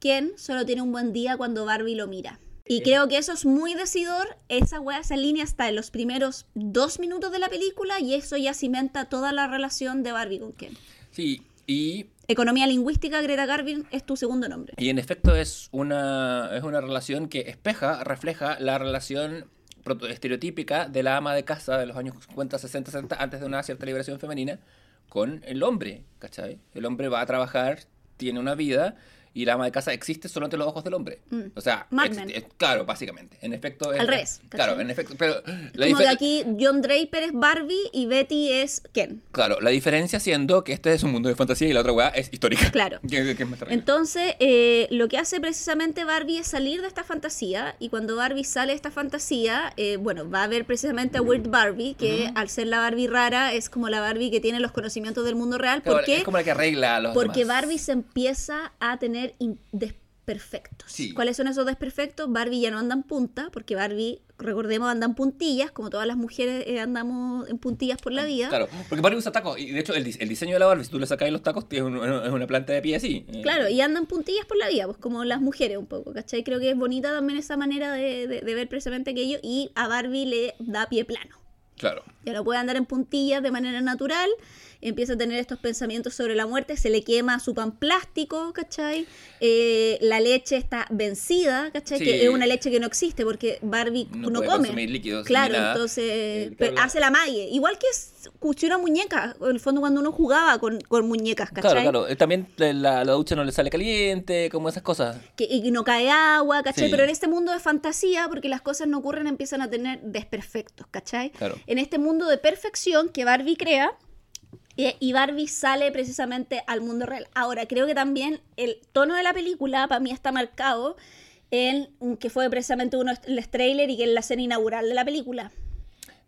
Ken solo tiene un buen día cuando Barbie lo mira. Y creo que eso es muy decidor. Esa wea, esa línea está en los primeros dos minutos de la película y eso ya cimenta toda la relación de Barbie con Ken. Sí, y Economía lingüística, Greta Garvin es tu segundo nombre. Y en efecto es una, es una relación que espeja, refleja la relación estereotípica de la ama de casa de los años 50, 60, 60, antes de una cierta liberación femenina, con el hombre, ¿cachai? El hombre va a trabajar, tiene una vida, y la ama de casa existe solo ante los ojos del hombre. Mm. O sea, claro, básicamente. En efecto... es- Al revés, Claro, ¿cachai? en efecto, pero... La Como que aquí John Draper es Barbie y Betty es Ken. Claro, la diferencia siendo que este es un mundo de fantasía y la otra weá es histórica. Claro. [laughs] Que, que- que es más terrible. Entonces, eh, lo que hace precisamente Barbie es salir de esta fantasía y cuando Barbie sale de esta fantasía, eh, bueno, va a ver precisamente a Weird Barbie, que al ser la Barbie rara es como la Barbie que tiene los conocimientos del mundo real. Claro, ¿Por qué? Es como la que arregla a los Porque demás. Barbie se empieza a tener des- desperfectos. Sí. ¿Cuáles son esos desperfectos? Barbie ya no anda en punta, porque Barbie, recordemos, anda en puntillas, como todas las mujeres eh, andamos en puntillas por la vida. Claro, porque Barbie usa tacos. Y de hecho, el, el diseño de la Barbie, si tú le sacas los tacos, es, un- es una planta de pie así. Eh, Claro, y andan puntillas por la vida, pues como las mujeres un poco, ¿cachai? Creo que es bonita también esa manera de, de- de ver precisamente aquello y a Barbie le da pie plano. Claro. Ya no puede andar en puntillas de manera natural, empieza a tener estos pensamientos sobre la muerte, se le quema su pan plástico, ¿cachai? Eh, la leche está vencida, ¿cachai? Sí. Que es una leche que no existe porque Barbie No no, come. líquidos Claro, entonces Eh, pero hace la malle. Igual que es una muñeca, en el fondo cuando uno jugaba con, con muñecas, ¿cachai? Claro, claro. Eh, También la, la ducha no le sale caliente, como esas cosas. que, y no cae agua, ¿cachai? Sí. Pero en este mundo de fantasía, porque las cosas no ocurren, empiezan a tener desperfectos, ¿cachai? Claro. En este mundo de perfección que Barbie crea, y Barbie sale precisamente al mundo real. Ahora, creo que también el tono de la película para mí está marcado en que fue precisamente uno de los trailers y que es la escena inaugural de la película.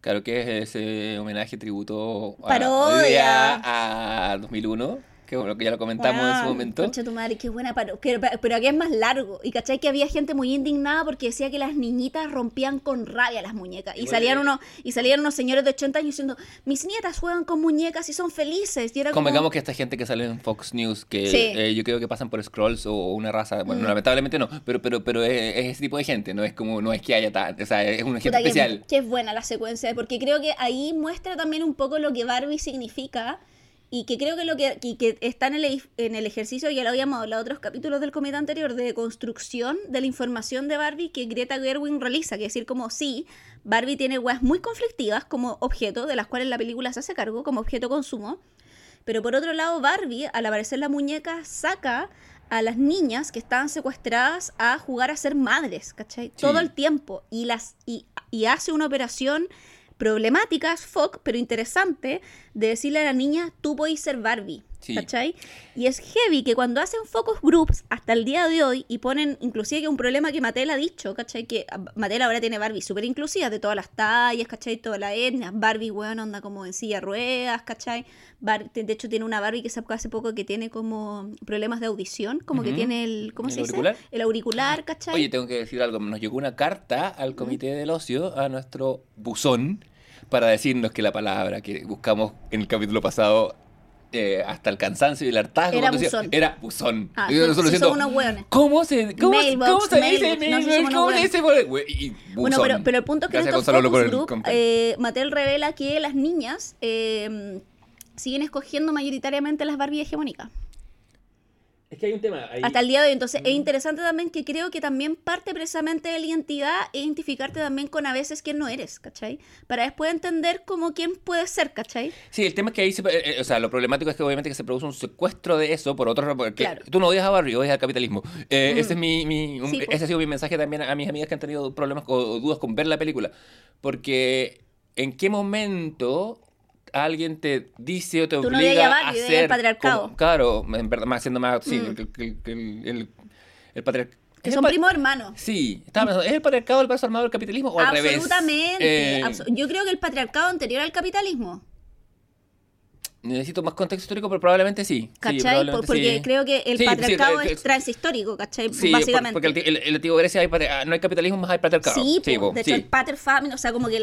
Claro que es ese homenaje, tributo a, Parodia. a 2001, que bueno, que ya lo comentamos en su Weón, momento. Concha tu madre, qué buena. Pero, pero aquí es más largo. Y cachai que había gente muy indignada porque decía que las niñitas rompían con rabia las muñecas. Y salían es- unos, y salían unos señores de 80 años diciendo, mis nietas juegan con muñecas y son felices. Y era como, Convengamos que esta gente que sale en Fox News, que Sí. Mm. eh, yo creo que pasan por scrolls o una raza, bueno, lamentablemente no, pero pero pero es, es ese tipo de gente, no es como no es que haya tan, o sea, es una gente Puta, que- especial. Que, es buena la secuencia, porque creo que ahí muestra también un poco lo que Barbie significa y que creo que lo que, y que está en el, en el ejercicio, ya lo habíamos hablado otros capítulos del comité anterior, de construcción de la información de Barbie que Greta Gerwig realiza, que es decir, como sí, Barbie tiene weas muy conflictivas como objeto, de las cuales la película se hace cargo, como objeto consumo, pero por otro lado, Barbie, al aparecer la muñeca, saca a las niñas que estaban secuestradas a jugar a ser madres, ¿cachai? Todo el tiempo. Y, las, y, y hace una operación problemática, es fuck, pero interesante, de decirle a la niña, tú podés ser Barbie. Sí. ¿Cachai? Y es heavy que cuando hacen focus groups hasta el día de hoy y ponen, inclusive que un problema que Mattel ha dicho, ¿cachai? Que ah, Mattel ahora tiene Barbie súper inclusivas de todas las tallas, ¿cachai? Toda la etnia. Barbie, weón, anda como en silla ruedas, ¿cachai? Bar- de hecho, tiene una Barbie que sacó hace poco que tiene como problemas de audición, como que tiene el, ¿cómo ¿El se auricular? dice? El auricular, ¿cachai? Oye, tengo que decir algo, nos llegó una carta al Comité del Ocio, a nuestro buzón, para decirnos que la palabra que buscamos en el capítulo pasado eh, hasta el cansancio y el hartazgo Era buzón. era buzón. Ah, yo solo unos hueones. ¿Cómo se, cómo, Mailbox, cómo se dice? mailbox, no, ¿Cómo hueones. dice? y Bueno, buzón. pero, pero el punto es que en Gracias, estos focus group, eh, Mattel revela que las niñas eh, siguen escogiendo mayoritariamente las Barbie hegemónicas. Es que hay un tema ahí. Hasta el día de hoy. Entonces, Mm. es interesante también que creo que también parte precisamente de la identidad e identificarte también con a veces quién no eres, ¿cachai? Para después entender como quién puedes ser, ¿cachai? Sí, el tema es que ahí, se, eh, eh, o sea, lo problemático es que obviamente que se produce un secuestro de eso por otro, porque Claro. tú no odias a Barbie, odias al capitalismo. Eh, Mm. Ese es mi, mi- un- Sí, po. ese ha sido mi mensaje también a mis amigas que han tenido problemas o, o dudas con ver la película, porque ¿en qué momento alguien te dice o te Tú no obliga odias a hacer patriarcado. como- claro, en verdad más siendo más sí, Mm. el, el, el patriarcado. Que son primos hermanos. Sí, pensando, ¿es el patriarcado el brazo armado del capitalismo o al revés? Absolutamente. Eh, Yo creo que el patriarcado anterior al capitalismo. Necesito más contexto histórico, pero probablemente sí. Sí, ¿Cachai? probablemente porque sí. creo que el Sí, patriarcado eh, es transhistórico, ¿cachai? Sí, Básicamente. por- porque el, el, el antiguo Grecia hay no hay capitalismo, más hay patriarcado. Sí, po, de hecho el pater family, o sea, como que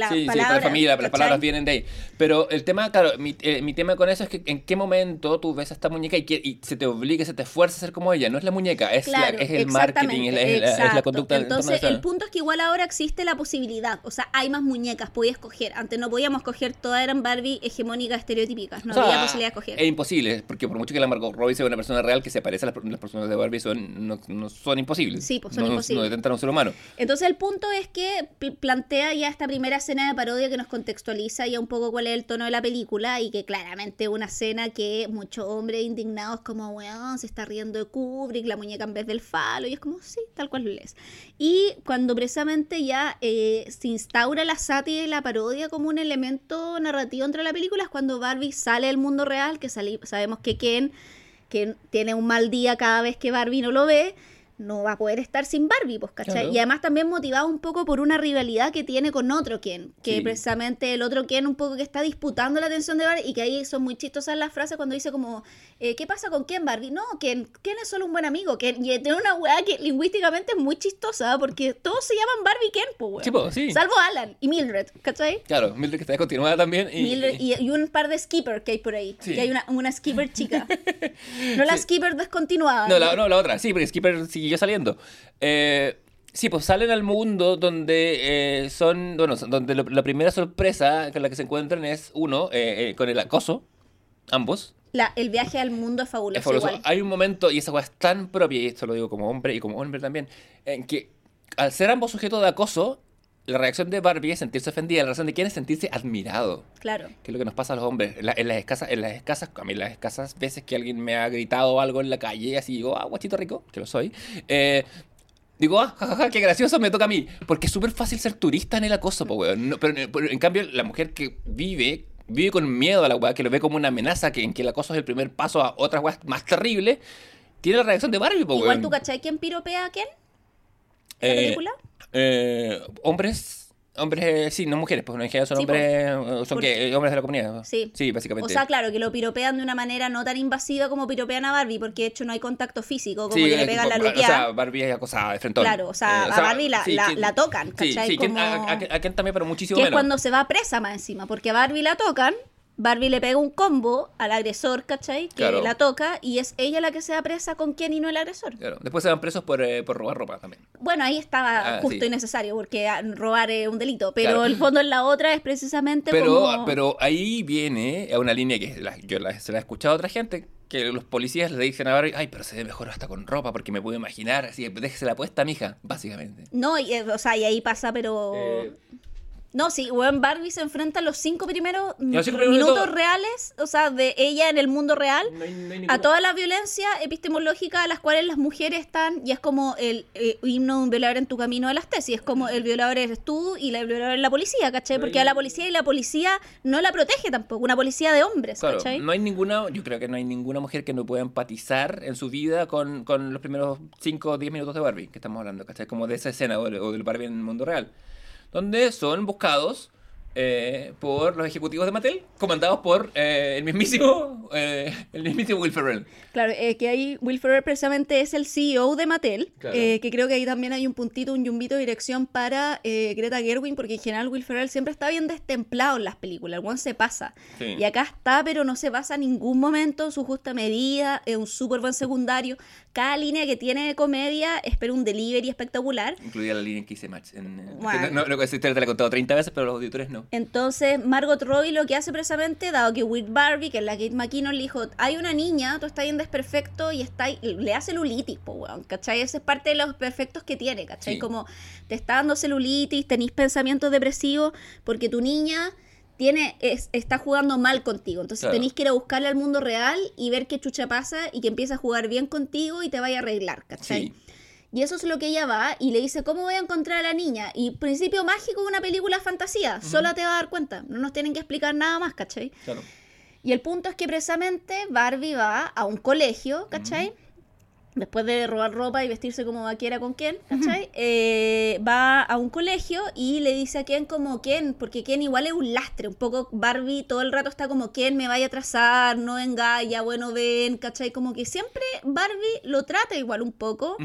familia, las palabras vienen de ahí. Pero el tema, claro, mi, eh, mi tema con eso es que en qué momento tú ves a esta muñeca y, se te obliga, se te esfuerza a ser como ella. No es la muñeca, es, la- es el marketing, es la, es la- es la conducta Entonces, el punto es que igual ahora existe la posibilidad, o sea, hay más muñecas, podías escoger. Antes no podíamos escoger, todas eran Barbie hegemónicas, estereotípicas, no O sea, había posibilidad de escoger. Es imposible, porque por mucho que la Margot Robbie sea una persona real que se parece a las, las personas de Barbie, son, no, no son imposibles. Sí, pues son no, imposibles. No detentan a un ser humano. Entonces el punto es que pl- plantea ya esta primera escena de parodia que nos contextualiza ya un poco cuál es el tono de la película y que claramente una escena que muchos hombres indignados como, weón, se está riendo de Kubrick, la muñeca en vez del falo, y es como, sí, tal cual lo es. Y cuando precisamente ya eh, se instaura la sátira y la parodia como un elemento narrativo entre la película es cuando Barbie sale del mundo real, que sabemos que Ken, que tiene un mal día cada vez que Barbie no lo ve, no va a poder estar sin Barbie, pues, ¿cachai? Claro. Y además también motivado un poco por una rivalidad que tiene con otro Ken, que Sí. precisamente el otro Ken un poco que está disputando la atención de Barbie y que ahí son muy chistosas las frases cuando dice como, eh, ¿qué pasa con Ken Barbie? No, Ken, Ken es solo un buen amigo, Ken, y tiene una weá que lingüísticamente es muy chistosa porque todos se llaman Barbie Ken, pues, weón. Sí, po, sí. Salvo Alan y Mildred, ¿cachai? Claro, Mildred que está continuada también. Y, Mildred y, y un par de skipper que hay por ahí. Sí. Y hay una, una skipper chica. [laughs] No la skipper descontinuada. No, la, no, la otra, sí, porque Skipper siguió saliendo. Eh, sí, pues salen al mundo donde eh, son, bueno, donde lo- la primera sorpresa con la que se encuentran es uno, eh, eh, con el acoso, ambos. La- el viaje al mundo es fabuloso, Es fabuloso. igual. Hay un momento, y esa cosa es tan propia, y esto lo digo como hombre y como hombre también, en que al ser ambos sujetos de acoso, la reacción de Barbie es sentirse ofendida, la reacción de quién es sentirse admirado. Claro. que es lo que nos pasa a los hombres. En, la- en las escasas, en las escasas, a mí las escasas veces que alguien me ha gritado algo en la calle, así digo, ah, guachito rico, que lo soy. eh, digo, ah, jajaja, qué gracioso, me toca a mí. Porque es súper fácil ser turista en el acoso, po, weón. No, pero, pero en cambio, la mujer que vive, vive con miedo a la weá, que lo ve como una amenaza, que en que el acoso es el primer paso a otras weas más terribles, tiene la reacción de Barbie, po, Igual tú, ¿cachai? ¿Quién piropea a quién? ¿En la Eh, película? Eh, hombres. Hombres, eh, sí, no mujeres, pues en general son Sí, hombres, eh, son Porque- que, hombres de la comunidad. Sí. Sí, básicamente. O sea, claro, que lo piropean de una manera no tan invasiva como piropean a Barbie, porque de hecho no hay contacto físico, como Sí, que le pegan la tipo, luqueada. O sea, Barbie es acosada de frentón. Claro, o sea, Eh, a Barbie la- la- tocan, ¿cachai? sí, Como- a, a- a Ken también, pero muchísimo que es menos. cuando se va presa más encima, porque a Barbie la tocan, Barbie le pega un combo al agresor, ¿cachai? Que Claro. la toca y es ella la que se va presa con quién y no el agresor. Claro. Después se van presos por, eh, por robar ropa también. Bueno, ahí estaba Ah, justo sí. y necesario, porque ah, robar es un delito, pero Claro. el fondo en la otra es precisamente Pero, como... pero ahí viene a una línea que la- yo la- se la he escuchado a otra gente, que los policías le dicen a Barbie, ay, pero se ve mejor hasta con ropa, porque me puedo imaginar, así, déjese la puesta, mija, básicamente. No, y, eh, o sea, y ahí pasa, pero... Eh, No, sí, weón, Barbie se enfrenta a los cinco primeros Los cinco minutos minutos. reales, o sea, de ella en el mundo real, no hay- no hay a toda la violencia epistemológica a las cuales las mujeres están, y es como el eh, himno de un violador en tu camino a las tesis, es como el violador eres tú y la violador es la policía, ¿cachai? Porque a la policía y la policía no la protege tampoco, una policía de hombres, Claro, ¿cachai? no hay ninguna, yo creo que no hay ninguna mujer que no pueda empatizar en su vida con, con los primeros 5 o 10 minutos de Barbie, que estamos hablando, ¿cachai? Como de esa escena o del Barbie en el mundo real, donde son buscados eh, por los ejecutivos de Mattel, comandados por eh, el mismísimo [laughs] eh, el mismísimo Will Ferrell. Claro, que ahí Will Ferrell precisamente es el CEO de Mattel, Claro. que creo que ahí también hay un puntito, un yumbito de dirección para Greta Gerwig, porque en general Will Ferrell siempre está bien destemplado en las películas, el one se pasa. Sí. Y acá está, pero no se pasa en ningún momento, su justa medida, es un súper buen secundario. Cada línea que tiene de comedia espera un delivery espectacular. Incluida la línea que hice Match. En, en- Bueno. No, no, esa historia te la he contado 30 veces, pero los auditores no. Entonces, Margot Robbie lo que hace precisamente, dado que With Barbie, que es la Kate McKinnon, le dijo, hay una niña, tú estás bien desperfecto y está ahí- le hace celulitis, po, weón, ¿cachai? Ese es parte de los perfectos que tiene, ¿cachai? Sí. Como te está dando celulitis, tenés pensamientos depresivos, porque tu niña tiene es- está jugando mal contigo. Entonces Claro. tenés que ir a buscarle al mundo real y ver qué chucha pasa y que empieza a jugar bien contigo y te vaya a arreglar, ¿cachai? Sí. Y eso es lo que ella va y le dice, ¿cómo voy a encontrar a la niña? Y principio mágico de una película fantasía, sola te va a dar cuenta, no nos tienen que explicar nada más, ¿cachai? Claro. Y el punto es que precisamente Barbie va a un colegio, ¿cachai? Después de robar ropa y vestirse como vaquera con Ken, ¿cachai? Eh, va a un colegio y le dice a Ken como Ken, porque Ken igual es un lastre, un poco Barbie todo el rato está como Ken me vaya a atrasar, no venga, ya bueno ven, ¿cachai? Como que siempre Barbie lo trata igual un poco.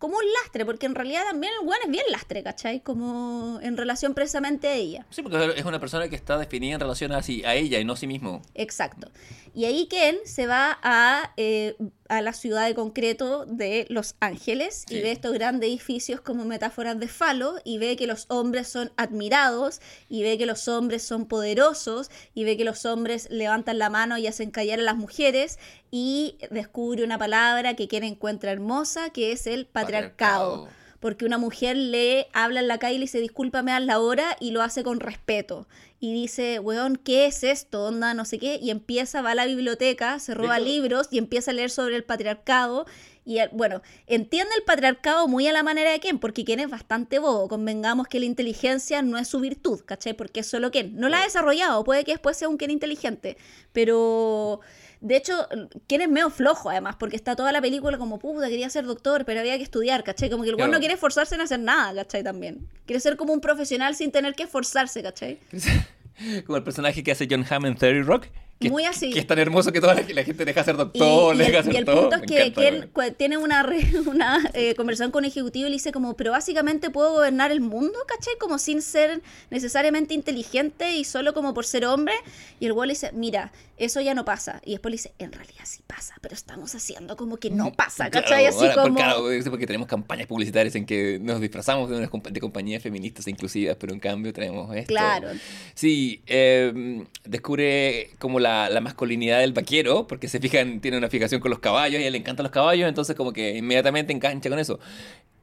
Como un lastre, porque en realidad también el weón es bien lastre, ¿cachai? Como en relación precisamente a ella. Sí, porque es una persona que está definida en relación a, sí, a ella y no a sí mismo. Exacto. Y ahí Ken se va a, eh, a la ciudad de concreto de Los Ángeles y ve estos grandes edificios como metáforas de falo y ve que los hombres son admirados y ve que los hombres son poderosos y ve que los hombres levantan la mano y hacen callar a las mujeres y descubre una palabra que Ken encuentra hermosa que es el patriarcado. Patriarcado. Porque una mujer le habla en la calle y le dice, discúlpame, haz la hora, y lo hace con respeto. Y dice, weón, ¿qué es esto? Onda, no sé qué. Y empieza, va a la biblioteca, se roba hecho- libros y empieza a leer sobre el patriarcado. Y bueno, entiende el patriarcado muy a la manera de Ken, porque Ken es bastante bobo. Convengamos que la inteligencia no es su virtud, ¿cachai? Porque es solo Ken. No la ha desarrollado, puede que después sea un Ken inteligente, pero De hecho, Ken es medio flojo además, porque está toda la película como, puta, quería ser doctor, pero había que estudiar, ¿cachai? Como que el Claro. no quiere esforzarse en hacer nada, ¿cachai? También. Quiere ser como un profesional sin tener que esforzarse, ¿cachai? [laughs] Como el personaje que hace John Hamm en 30 Rock. Que, Muy así. Que es tan hermoso que toda la, la gente deja ser Y, doctor, y deja el, ser y el todo. punto es que, él tiene una, [laughs] una eh, conversación con un ejecutivo y le dice como, pero básicamente puedo gobernar el mundo, ¿cachai? Como sin ser necesariamente inteligente y solo como por ser hombre. Y el güey le dice, mira, eso ya no pasa. Y después le dice, en realidad sí pasa, pero estamos haciendo como que no pasa, ¿cachai? Claro, Así ahora, por- como... claro, es porque tenemos campañas publicitarias en que nos disfrazamos de, unas de compañías feministas e inclusivas, pero en cambio tenemos esto. Claro. Sí, eh, descubre como la, la masculinidad del vaquero, porque se fijan, tiene una fijación con los caballos y a él le encantan los caballos, entonces como que inmediatamente engancha con eso.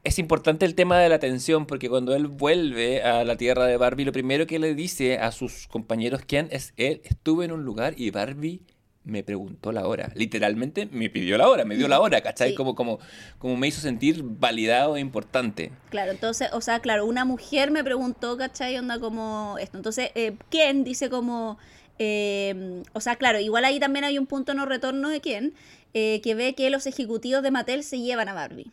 Es importante el tema de la atención, porque cuando él vuelve a la tierra de Barbie, lo primero que le dice a sus compañeros Ken es, él estuve en un lugar y Barbie me preguntó la hora. Literalmente me pidió la hora, me dio la hora, ¿cachai? Sí. Como, como, como me hizo sentir validado e importante. Claro, entonces, o sea, claro, una mujer me preguntó, ¿cachai? Onda como esto. Entonces, eh, Ken dice como, eh, o sea, claro, igual ahí también hay un punto no retorno de Ken, eh, que ve que los ejecutivos de Mattel se llevan a Barbie.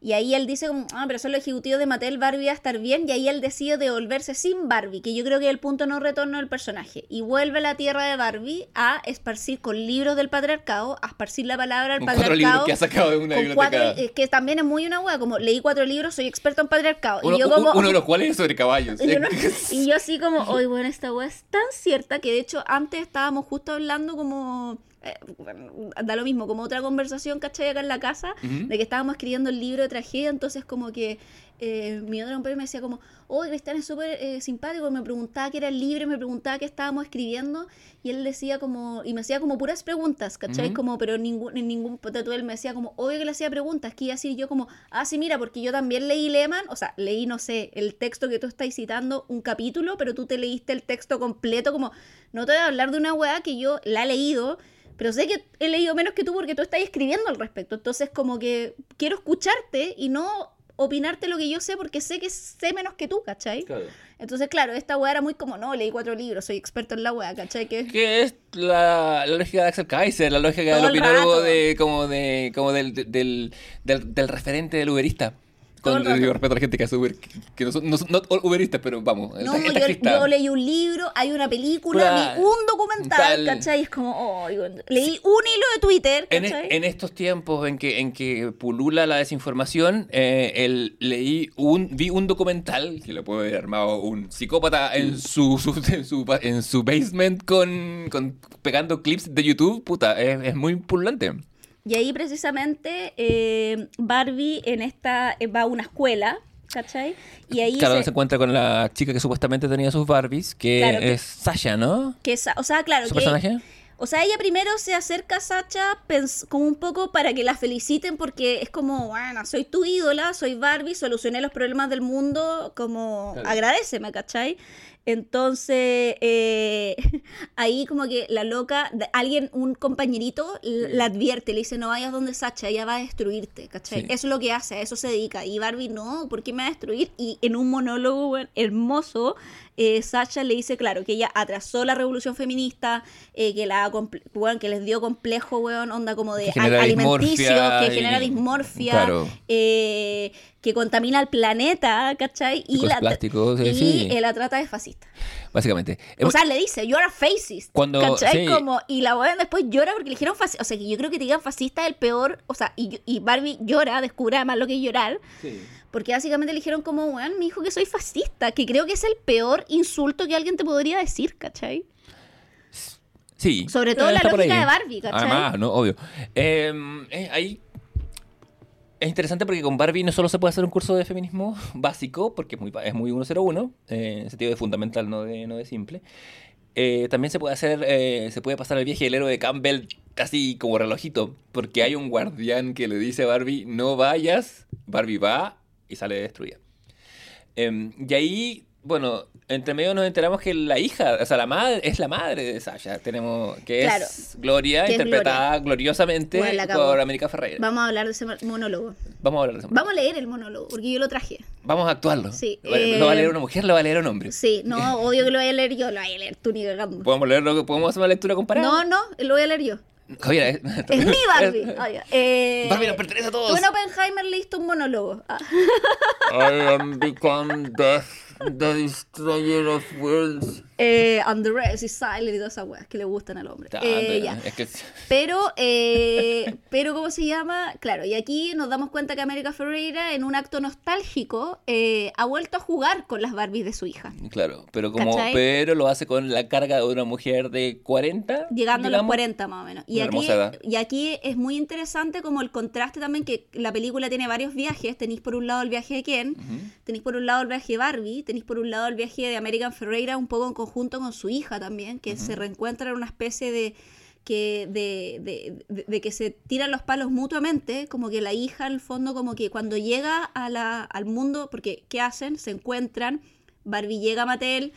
Y ahí él dice como, ah, pero son los ejecutivos de Mattel, Barbie va a estar bien, y ahí él decide devolverse sin Barbie, que yo creo que es el punto no retorno del personaje. Y vuelve a la tierra de Barbie a esparcir con libros del patriarcado, a esparcir la palabra del cuatro patriarcado. libros que ha sacado de una biblioteca. cuatro- eh, que también es muy una wea, como leí cuatro libros, soy experto en patriarcado. Uno, y yo como... uno de los cuales es sobre caballos. y yo, no- [laughs] y yo así como, oye, bueno, esta wea es tan cierta que de hecho antes estábamos justo hablando como... eh, bueno, da lo mismo, como otra conversación, ¿cachai? Acá en la casa, de que estábamos escribiendo el libro de tragedia, entonces como que eh, mi otro compañero me decía como, oh, Cristian es súper eh, simpático, me preguntaba qué era el libro, me preguntaba qué estábamos escribiendo, y él decía como, y me hacía como puras preguntas, ¿cachai? Como, pero ningún, en ningún tú él me decía como, obvio que le hacía preguntas, que iba a decir yo como, ah, sí, mira, porque yo también leí Lehman, o sea, leí, no sé, el texto que tú estás citando, un capítulo, pero tú te leíste el texto completo, como, no te voy a hablar de una weá que yo la he leído, pero sé que he leído menos que tú porque tú estás escribiendo al respecto. Entonces, como que quiero escucharte y no opinarte lo que yo sé porque sé que sé menos que tú, ¿cachai? Entonces, claro, esta weá era muy como, no, leí cuatro libros, soy experto en la weá, ¿cachai? Que Que es la, la lógica de Axel Kaiser, la lógica del el opinólogo de, como de, como del, del, del, del referente del uberista. Todo Con el digo, respeto a la gente que hace Uber, que, que no son no, son- no uberistas, pero vamos, No, el yo, yo leí un libro, hay una película, Claro. vi un documental, Tal. ¿cachai? Es como, oh, digo, leí un hilo de Twitter, En, e- ¿cachai? en estos tiempos en que, en que pulula la desinformación, eh, el- leí un, vi un documental que lo puede haber armado un psicópata en su, su- en su, en su basement con, con- pegando clips de YouTube. Puta, es, es muy pululante. Y ahí precisamente eh, Barbie en esta eh, va a una escuela, ¿cachai? Y ahí Claro, se- se encuentra con la chica que supuestamente tenía sus Barbies, que Claro, que- es Sasha, ¿no? que o sea, claro, ¿Su que personaje? O sea, ella primero se acerca a Sacha pens- como un poco para que la feliciten porque es como, bueno, soy tu ídola, soy Barbie, solucioné los problemas del mundo, como Claro. agradeceme, ¿cachai? Entonces, eh, [laughs] ahí como que la loca, alguien, un compañerito, la advierte, le dice, no vayas donde Sacha, ella va a destruirte, ¿cachai? Sí. Eso es lo que hace, a eso se dedica. Y Barbie, no, ¿por qué me va a destruir? Y en un monólogo hermoso, eh, Sacha le dice, claro, que ella atrasó la revolución feminista, eh, que, la, weón, que les dio complejo, weón, onda como de Que alimenticio, dismorfia que y- genera dismorfia, Claro. eh, que contamina el planeta, ¿cachai? Y la, plásticos, sí, y sí. eh, la trata de fascista. Básicamente. O sea, le dice, you're a fascist. Cuando- ¿Cachai? sí. Como, y la weón después llora porque le dijeron fascista. O sea, que yo creo que te digan fascista es el peor. O sea, y, y Barbie llora, descubre además lo que es llorar. Porque básicamente le dijeron como, weón, me dijo que soy fascista. Que creo que es el peor insulto que alguien te podría decir, ¿cachai? Sí. Sobre todo Eh, la lógica de Barbie, ¿cachai? Además, no, obvio. Eh, eh, ahí es interesante porque con Barbie no solo se puede hacer un curso de feminismo [laughs] básico, porque es muy, es muy 101, eh, en sentido de fundamental, no de, no de simple. Eh, también se puede hacer, se puede pasar el viaje del héroe de Campbell casi como relojito, porque hay un guardián que le dice a Barbie, no vayas, Barbie va y sale destruida. Em, y ahí, bueno, entre medio nos enteramos que la hija, o sea, la madre, es la madre de Sasha. Tenemos que Claro. es Gloria, Que es interpretada gloriosamente Bueno, por América Ferreira. Vamos a hablar de ese monólogo. Vamos a hablar de eso. Vamos a leer el monólogo, porque yo lo traje. Vamos a actuarlo. Sí, ¿Lo va a eh, leer una mujer lo va a leer un hombre? Sí, no, odio que lo vaya a leer yo, lo vaya a leer tú ni cagando. ¿Podemos, leerlo, ¿Podemos hacer una lectura comparada? No, no, lo voy a leer yo. [laughs] Javier, Es mi Barbie. [laughs] Ya. Eh, Barbie nos pertenece a todos. Tú en Oppenheimer leíste un monólogo. Ah. I am become death, the destroyer of worlds. Eh, and the rest is silent y todas esas weas que le gustan al hombre. Eh, ya. Es que Pero, eh, pero, ¿cómo se llama? Claro, y aquí nos damos cuenta que América Ferreira, en un acto nostálgico, eh, ha vuelto a jugar con las Barbies de su hija. Claro, pero como ¿Cachai? pero lo hace con la carga de una mujer de 40, Llegando a los digamos. 40 más o menos. Y aquí, y aquí es muy interesante como el contraste también que la película tiene varios viajes. Tenéis por un lado el viaje de Ken, tenéis por un lado el viaje de Barbie, tenéis por un lado el viaje de American Ferreira un poco en conjunto con su hija también, que se reencuentran en una especie de que de, de- de- de que se tiran los palos mutuamente, como que la hija al fondo como que cuando llega a la, al mundo, porque ¿qué hacen? Se encuentran, Barbie llega a Mattel,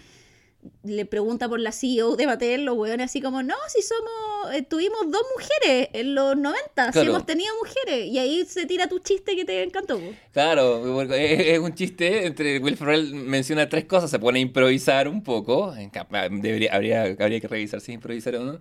le pregunta por la CEO de Mattel, los hueones así como, no, si somos, eh, tuvimos dos mujeres en los 90, si hemos tenido mujeres, y ahí se tira tu chiste que te encantó. po. Claro, porque es, es un chiste entre Will Ferrell menciona tres cosas, se pone a improvisar un poco, cap- debería, habría, habría que revisar si improvisar o no.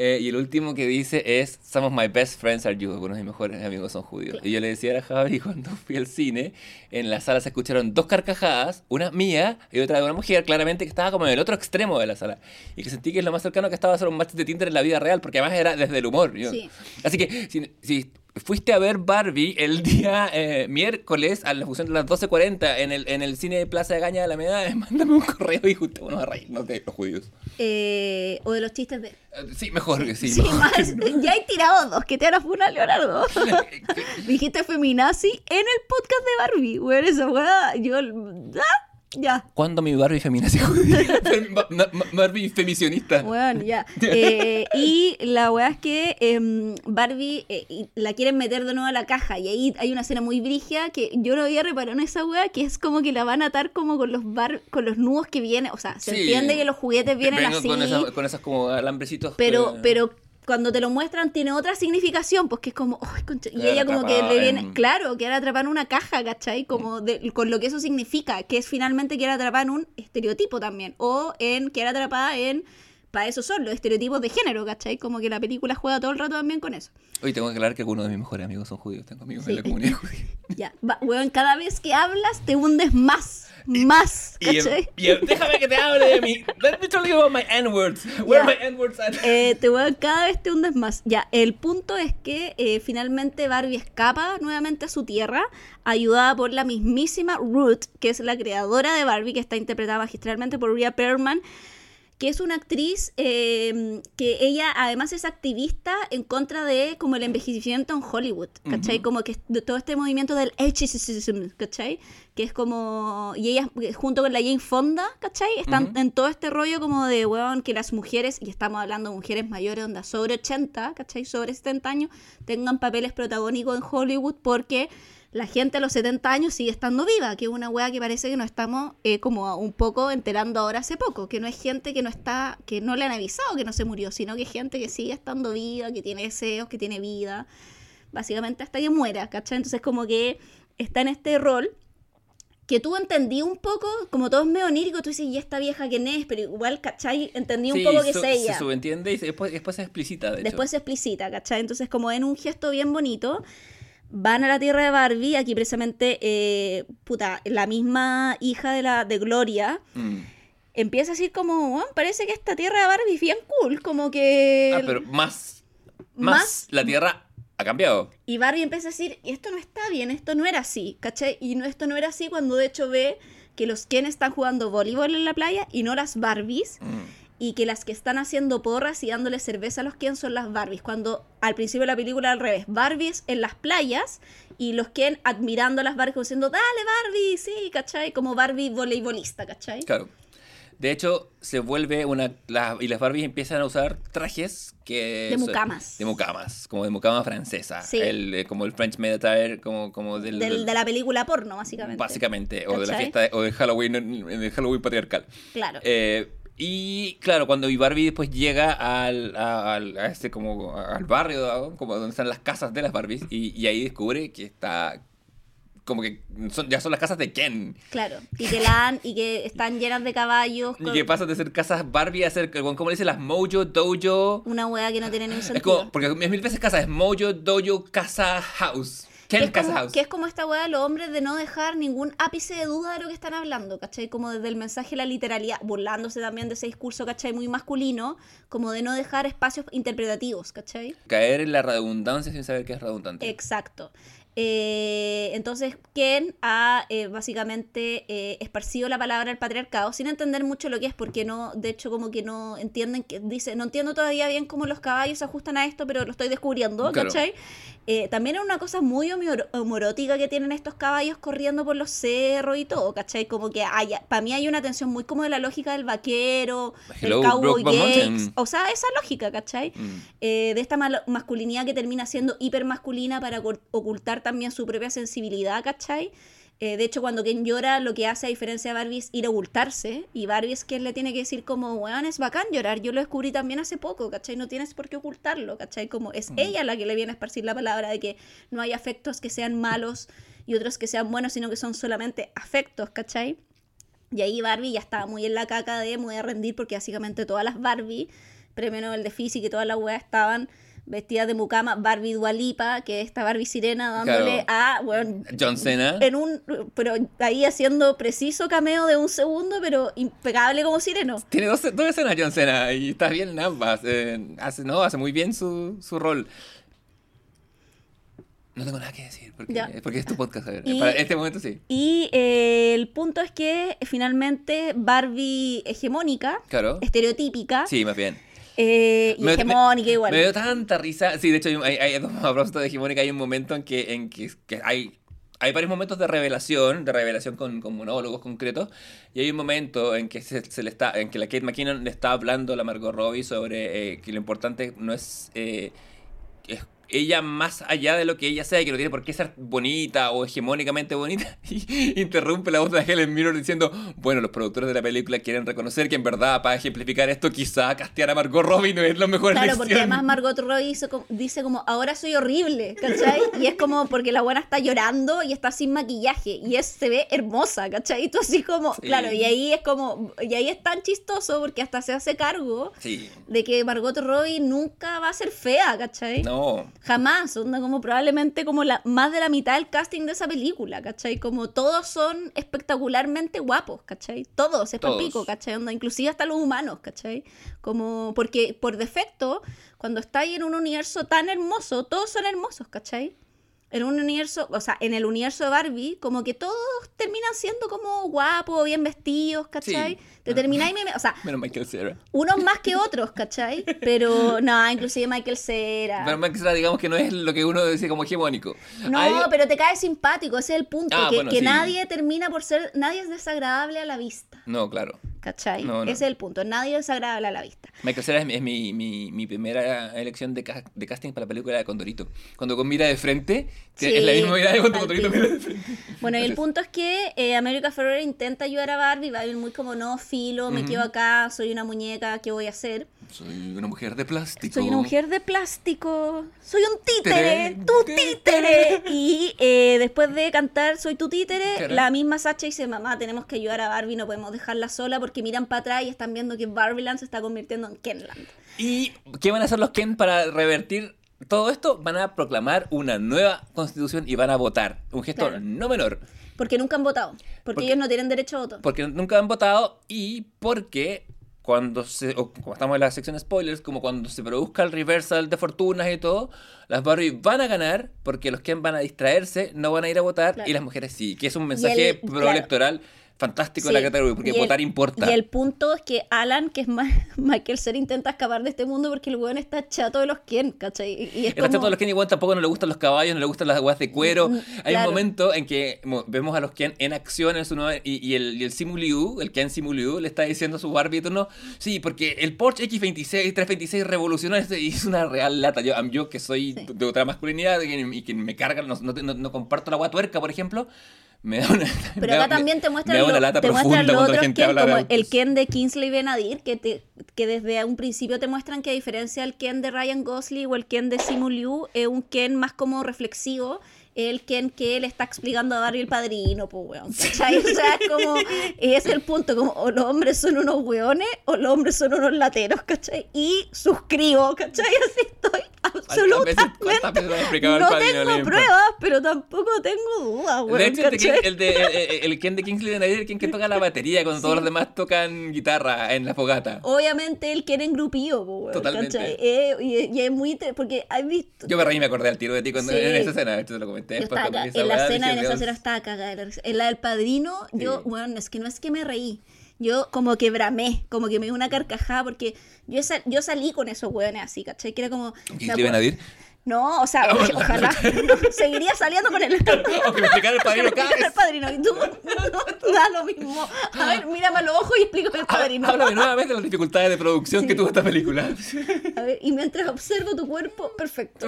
Eh, y el último que dice es Some of my best friends are Jews, algunos de mis mejores amigos son judíos. Claro. Y yo le decía a Javi [laughs] cuando fui al cine, en la sala se escucharon dos carcajadas, una mía y otra de una mujer, claramente que estaba como en el otro extremo de la sala. Y que sentí que es lo más cercano que estaba a hacer un match de Tinder en la vida real, porque además era desde el humor. Sí. Así que si, si fuiste a ver Barbie el [laughs] día eh, miércoles a la función de las 12.40 en el, en el cine de Plaza de Gaña de la Medalla, [laughs] mándame un correo y juntémonos a reírnos de los judíos. Eh, o de los chistes de... Eh, Sí, mejor que sí. Sí, mejor más. que no. [laughs] Ya he tirado dos, que te van a funar, Leonardo. Dijiste feminazi en el podcast de Barbie. Bueno, esa weá, yo... ah, Ya. ¿Cuándo mi Barbie ma- ma- [laughs] Barbie femisionista. Bueno, ya. [laughs] Eh, y la weá es que em, Barbie eh, la quieren meter de nuevo a la caja. Y ahí hay una escena muy brigia que yo no había reparado en esa weá, que es como que la van a atar como con los bar con los nudos que vienen. O sea, se Sí. entiende que los juguetes vienen Vengo así. Con, esas- con esas como alambrecitos. Pero, eh, pero cuando te lo muestran tiene otra significación, pues que es como, "Ay, concha", y ella como que le viene, en- claro, quedar atrapada en una caja, ¿cachai? Como de- con lo que eso significa, que es finalmente quedar atrapada en un estereotipo también, o en quedar atrapada en, para eso son los estereotipos de género, ¿cachai? Como que la película juega todo el rato también con eso. Hoy tengo que aclarar que algunos de mis mejores amigos son judíos. Tengo amigos Sí. en la comunidad judía. [laughs] Ya, va, weón, cada vez que hablas te hundes más, más, Y, ¿cachai? y déjame que te hable de mí. Let me tell you about my N-words. Where Ya. my N-words at? Eh, te voy a- cada vez te hundes más. Ya, el punto es que eh, finalmente Barbie escapa nuevamente a su tierra, ayudada por la mismísima Ruth, que es la creadora de Barbie, que está interpretada magistralmente por Rhea Perlman, que es una actriz eh, que ella además es activista en contra de como el envejecimiento en Hollywood, ¿cachai? Como que de todo este movimiento del ageism, ¿cachai? Que es como... Y ella eh, junto con la Jane Fonda, ¿cachai? Están en todo este rollo como de, weón, que las mujeres, y estamos hablando de mujeres mayores, onda, sobre 80, ¿cachai? Sobre 70 años, tengan papeles protagónicos en Hollywood porque la gente a los 70 años sigue estando viva, que es una wea que parece que nos estamos eh, como un poco enterando ahora hace poco, que no es gente que no está, que no le han avisado que no se murió, sino que es gente que sigue estando viva, que tiene deseos, que tiene vida, básicamente hasta que muera, ¿cachai? Entonces como que está en este rol que tú entendí un poco, como todo es medio onírico, tú dices, ¿y esta vieja quién es? Pero igual, ¿cachai? Entendí un Sí, poco que es ella. Se subentiende y después, después se explicita, de hecho. Después se explicita, ¿cachai? Entonces, como en un gesto bien bonito, van a la tierra de Barbie, aquí precisamente, eh, puta, la misma hija de la de Gloria, Mm. empieza a decir como, "Bueno, parece que esta tierra de Barbie es bien cool, como que... Ah, pero más, más, Más- la Tierra ha cambiado. Y Barbie empieza a decir, esto no está bien, esto no era así, ¿cachai? Y no, esto no era así cuando de hecho ve que los Ken están jugando voleibol en la playa y no las Barbies. Mm. Y que las que están haciendo porras y dándole cerveza a los Ken son las Barbies. Cuando al principio de la película al revés, Barbies en las playas y los Ken admirando a las Barbies como diciendo, dale Barbie, sí, ¿cachai? Como Barbie voleibolista, ¿cachai? Claro. De hecho, se vuelve una... la- y las Barbies empiezan a usar trajes que... De mucamas. De mucamas, como de mucama francesa. Sí. El, eh, como el French Made Attire, como, como del... Del- del- de la película porno, básicamente. Básicamente, o de la fiesta, de- o de Halloween, en el Halloween patriarcal. Claro. Eh, y claro, cuando Barbie después llega al, al- a este como al barrio, como donde están las casas de las Barbies, y, y ahí descubre que está como que son, ya son las casas de Ken. Claro. Y que la han- y que están llenas de caballos. Y con que pasan de ser casas Barbie a ser, como le dicen, las Mojo, Dojo. Una wea que no tiene ningún Es sentido. como, porque es mil veces casa, es Mojo, Dojo, Casa, House. Que es, como, House. que es como esta weá de los hombres de no dejar ningún ápice de duda de lo que están hablando, ¿cachai? Como desde el mensaje la literalidad, burlándose también de ese discurso, ¿cachai? Muy masculino, como de no dejar espacios interpretativos, ¿cachai? Caer en la redundancia sin saber que es redundante. Exacto. Eh, entonces, Ken ha eh, básicamente eh, esparcido la palabra del patriarcado sin entender mucho lo que es, porque no, de hecho, como que no entienden, que dice, no entiendo todavía bien cómo los caballos se ajustan a esto, pero lo estoy descubriendo, Claro. ¿cachai? También es una cosa muy homo- homorótica que tienen estos caballos corriendo por los cerros y todo, ¿cachai? Como que para mí hay una tensión muy como de la lógica del vaquero, Hello, del cowboy Mountain. o sea, esa lógica, ¿cachai? Mm. de esta masculinidad que termina siendo hipermasculina para ocul- ocultar también su propia sensibilidad, ¿cachai? Eh, de hecho, cuando Ken llora, lo que hace a diferencia de Barbie es ir a ocultarse. Y Barbie es quien le tiene que decir como, weón, es bacán llorar. Yo lo descubrí también hace poco, ¿cachai? No tienes por qué ocultarlo, ¿cachai? Como es ella la que le viene a esparcir la palabra de que no hay afectos que sean malos y otros que sean buenos, sino que son solamente afectos, ¿cachai? Y ahí Barbie ya estaba muy en la caca de muy a rendir porque básicamente todas las Barbie, premio Nobel de Física y todas las weas estaban vestidas de mucama, Barbie Dualipa, que es esta Barbie sirena dándole a, bueno, John Cena. en un, pero ahí haciendo preciso cameo de un segundo, pero impecable como sireno. Tiene dos, dos escenas John Cena y está bien en ambas. eh, hace, no, hace muy bien su, su rol. No tengo nada que decir porque, Ya. porque es tu podcast. a ver, Y- Para este momento sí. Y eh, el punto es que finalmente Barbie hegemónica, Claro. estereotípica, Sí, más bien. Eh, y Me- hegemónica igual. Me dio tanta risa. Sí, de hecho, hay, hay, a propósito de Hegemónica, hay un momento en que, en que, que hay, hay varios momentos de revelación, de revelación con, con monólogos concretos, y hay un momento en que se, se le está, en que la Kate McKinnon le está hablando a la Margot Robbie sobre eh, que lo importante no es, eh, es ella más allá de lo que ella sea, que no tiene por qué ser bonita o hegemónicamente bonita, [laughs] interrumpe la voz de Helen Mirror diciendo, bueno, los productores de la película quieren reconocer que en verdad para ejemplificar esto quizá castear a Margot Robbie no es la mejor Claro, elección. porque además Margot Robbie dice, como- dice como, ahora soy horrible, ¿cachai? Y es como porque la buena está llorando y está sin maquillaje y es, se ve hermosa, ¿cachai? Y tú así como, Sí. claro, y ahí es como, y ahí es tan chistoso porque hasta se hace cargo Sí, de que Margot Robbie nunca va a ser fea, ¿cachai? no. Jamás, onda como probablemente como la más de la mitad del casting de esa película, ¿cachai? Como todos son espectacularmente guapos, ¿cachai? Todos, es Todos. pico, ¿cachai? Onda, inclusive hasta los humanos, ¿cachai? Como, porque por defecto, cuando estáis en un universo tan hermoso, todos son hermosos, ¿cachai? En un universo, o sea, en el universo de Barbie, como que todos terminan siendo como guapos, bien vestidos, ¿cachai? Sí. Te termináis, o sea, [laughs] Menos Michael Cera. unos más que otros, ¿cachai? Pero no, inclusive Michael Cera. Pero Michael Cera, digamos que no es lo que uno dice como hegemónico. No, Hay- pero te cae simpático, ese es el punto, Ah, que, bueno, que sí. nadie termina por ser, nadie es desagradable a la vista, No, claro. ¿Cachai? No, no. Ese es el punto, nadie es desagradable a la vista. Michael Cera es, mi- es mi, mi, mi primera elección de, ca- de casting para la película de Condorito. Cuando con mira de frente, Sí, es la misma mirada de cuando Condorito mira de frente. Bueno, y el Entonces, punto es que eh, America Ferrera intenta ayudar a Barbie, Barbie muy como, no, filo, me Ujú. quedo acá, soy una muñeca, ¿qué voy a hacer? Soy una mujer de plástico. Soy una mujer de plástico, soy un títere, Tere, tu tere, títere. Y eh, después de cantar Soy tu títere, Tere. la misma Sacha dice, mamá, tenemos que ayudar a Barbie, no podemos dejarla sola porque miran para atrás y están viendo que Barbieland se está convirtiendo en Kenland. ¿Y qué van a hacer los Ken para revertir todo esto? Van a proclamar una nueva constitución y van a votar. Un gesto Claro. no menor. Porque nunca han votado, porque, Porque- ellos no tienen derecho a voto. Porque nunca han votado y porque cuando se, o como estamos en la sección spoilers, como cuando se produzca el reversal de fortunas y todo, las Barbie van a ganar porque los Ken van a distraerse, no van a ir a votar Claro. y las mujeres sí, que es un mensaje el- proelectoral fantástico Sí. la categoría, porque Y el- votar importa. Y el punto es que Alan, que es Ma- Michael Cera, intenta escapar de este mundo porque el weón está chato de los Ken, ¿cachai? Y, y es Está como... chato de los Ken igual tampoco no le gustan los caballos, no le gustan las weas de cuero. Mm, Hay claro. un momento en que mo- vemos a los Ken en acción en su nueva- y, y el, y el Simuliu, el Ken Simuliu, le está diciendo a su Barbie turno, sí, porque el Porsche X26, 326 revolucionó y es una real lata. Yo, yo que soy Sí. de otra masculinidad y, que me cargan, no, no, no- no comparto la agua tuerca, por ejemplo, me da una... Pero acá también te muestran, lo- lata te muestran otros gente Ken, habla como el. Ken de Kingsley Benadir, que, te, que desde un principio te muestran que a diferencia del Ken de Ryan Gosling o el Ken de Simu Liu, es un Ken más como reflexivo, el Ken que él está explicando a Barry el padrino, pues weón, ¿cachai? O sea, es como, es el punto, como o los hombres son unos weones o los hombres son unos lateros, ¿cachai? Y suscribo, ¿cachai? Así estoy ¿Cuántas veces- absolutamente. No tengo Le pruebas, pero tampoco tengo dudas, De weón, hecho, el, de King- ¿cachai? el, de, el, el Ken de Kingsley Benadir, el Ken que toca la batería cuando todos los demás tocan guitarra en la fogata. Obviamente él quiere engrupillo, po, weón, Totalmente. Eh, y, y es muy... Porque has visto... Yo me reí y me acordé al tiro de ti cuando, Sí. en esa escena, hecho te lo comenté. Yo después estaba en la escena, en esa escena estaba cagada. En la del padrino, yo, bueno, es que no es que me reí. Yo como que bramé, como que me dio una carcajada porque yo, sal- yo salí con esos hueones así, ¿cachai? Que era como... ¿Con me Kingsley acuerdo- Benadir? No, o sea, Ah, ojalá. no, seguiría saliendo con él. O que me [laughs] explicara el padrino cada el padrino. Y tú, [laughs] no, da lo mismo. A ver, mírame a los ojos y explícame el padrino. Háblame nuevamente de las dificultades de producción que tuvo esta película. A ver, y mientras observo tu cuerpo, perfecto.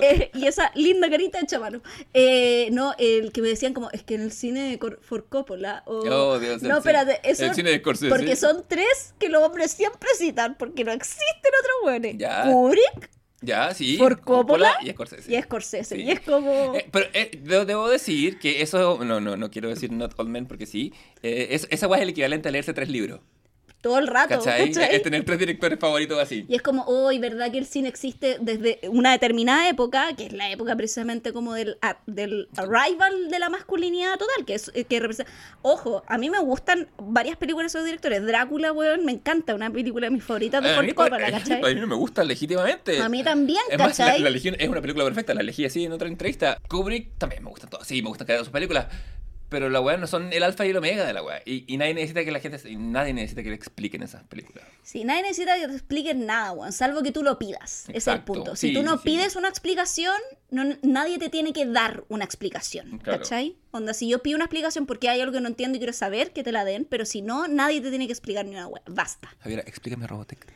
Eh, y esa linda carita hecha a mano. Eh, no, el que me decían como, es que en el cine de Cor- for Coppola. O... Oh, Dios, no, espérate, eso. el cine de Scorsese. Porque son tres que los hombres siempre citan, porque no existen otros buenos. Ya. Kubrick, Ya, sí. For Coppola y Scorsese. y Scorsese. Sí. Y es como. Eh, pero eh, debo, debo decir que eso, no, no, no quiero decir not all men porque sí, eh, es- esa weá es el equivalente a leerse tres libros, todo el rato. ¿cachai? ¿cachai? Es tener tres directores favoritos así. Y es como, hoy, ¿verdad que el cine existe desde una determinada época, que es la época precisamente como del, a- del arrival de la masculinidad total, que es eh, que representa... Ojo, a mí me gustan varias películas de esos directores. Drácula, weón, me encanta, una película de mis favoritas de Eh, Ford Coppola, eh, ¿cachai? [laughs] a mí no me gusta legítimamente. A mí también, Es más, la, ¿cachai? la Legión es una película perfecta, la elegí así en otra entrevista. Kubrick también me gustan todas, sí, me gustan cada una de sus películas. Pero la weá no son el alfa y el omega de la weá. Y, y nadie necesita que la gente, y nadie necesita que le expliquen esas películas. Sí, nadie necesita que te expliquen nada, weón, salvo que tú lo pidas. Ese es el punto. Si sí, tú no sí. pides una explicación, no, nadie te tiene que dar una explicación, Claro. ¿cachai? Onda, si yo pido una explicación porque hay algo que no entiendo y quiero saber, que te la den, pero si no, nadie te tiene que explicar ni una weá. Basta. Javier, explícame Robotech.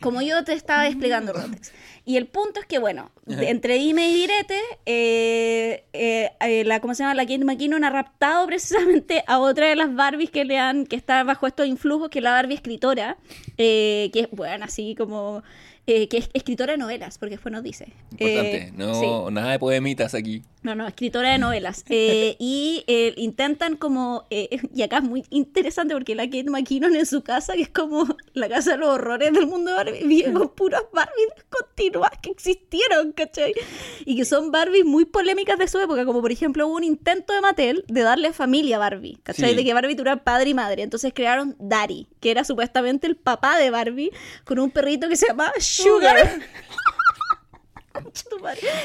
Como yo te estaba explicando, Rotex. Y el punto es que, bueno, Ajá. entre dime y direte, eh, eh, eh, la, ¿cómo se llama? La Kate McKinnon ha raptado precisamente a otra de las Barbies que le han, que está bajo estos influjos, que es la Barbie escritora, eh, que es, bueno, así como, eh, que es escritora de novelas, porque después nos dice. Importante, Eh, no, sí. nada de poemitas aquí. No, no, escritora de novelas. [laughs] Eh, y eh, intentan como, eh, y acá es muy interesante porque la Kate McKinnon en su casa, que es como la casa de los horrores del mundo de Barbie, vive con puras Barbies continuas que existieron, ¿cachai? Y que son Barbies muy polémicas de su época, como por ejemplo hubo un intento de Mattel de darle familia a Barbie, ¿cachai? Sí. De que Barbie tuviera padre y madre. Entonces crearon Daddy, que era supuestamente el papá de Barbie, con un perrito que se llamaba Sugar.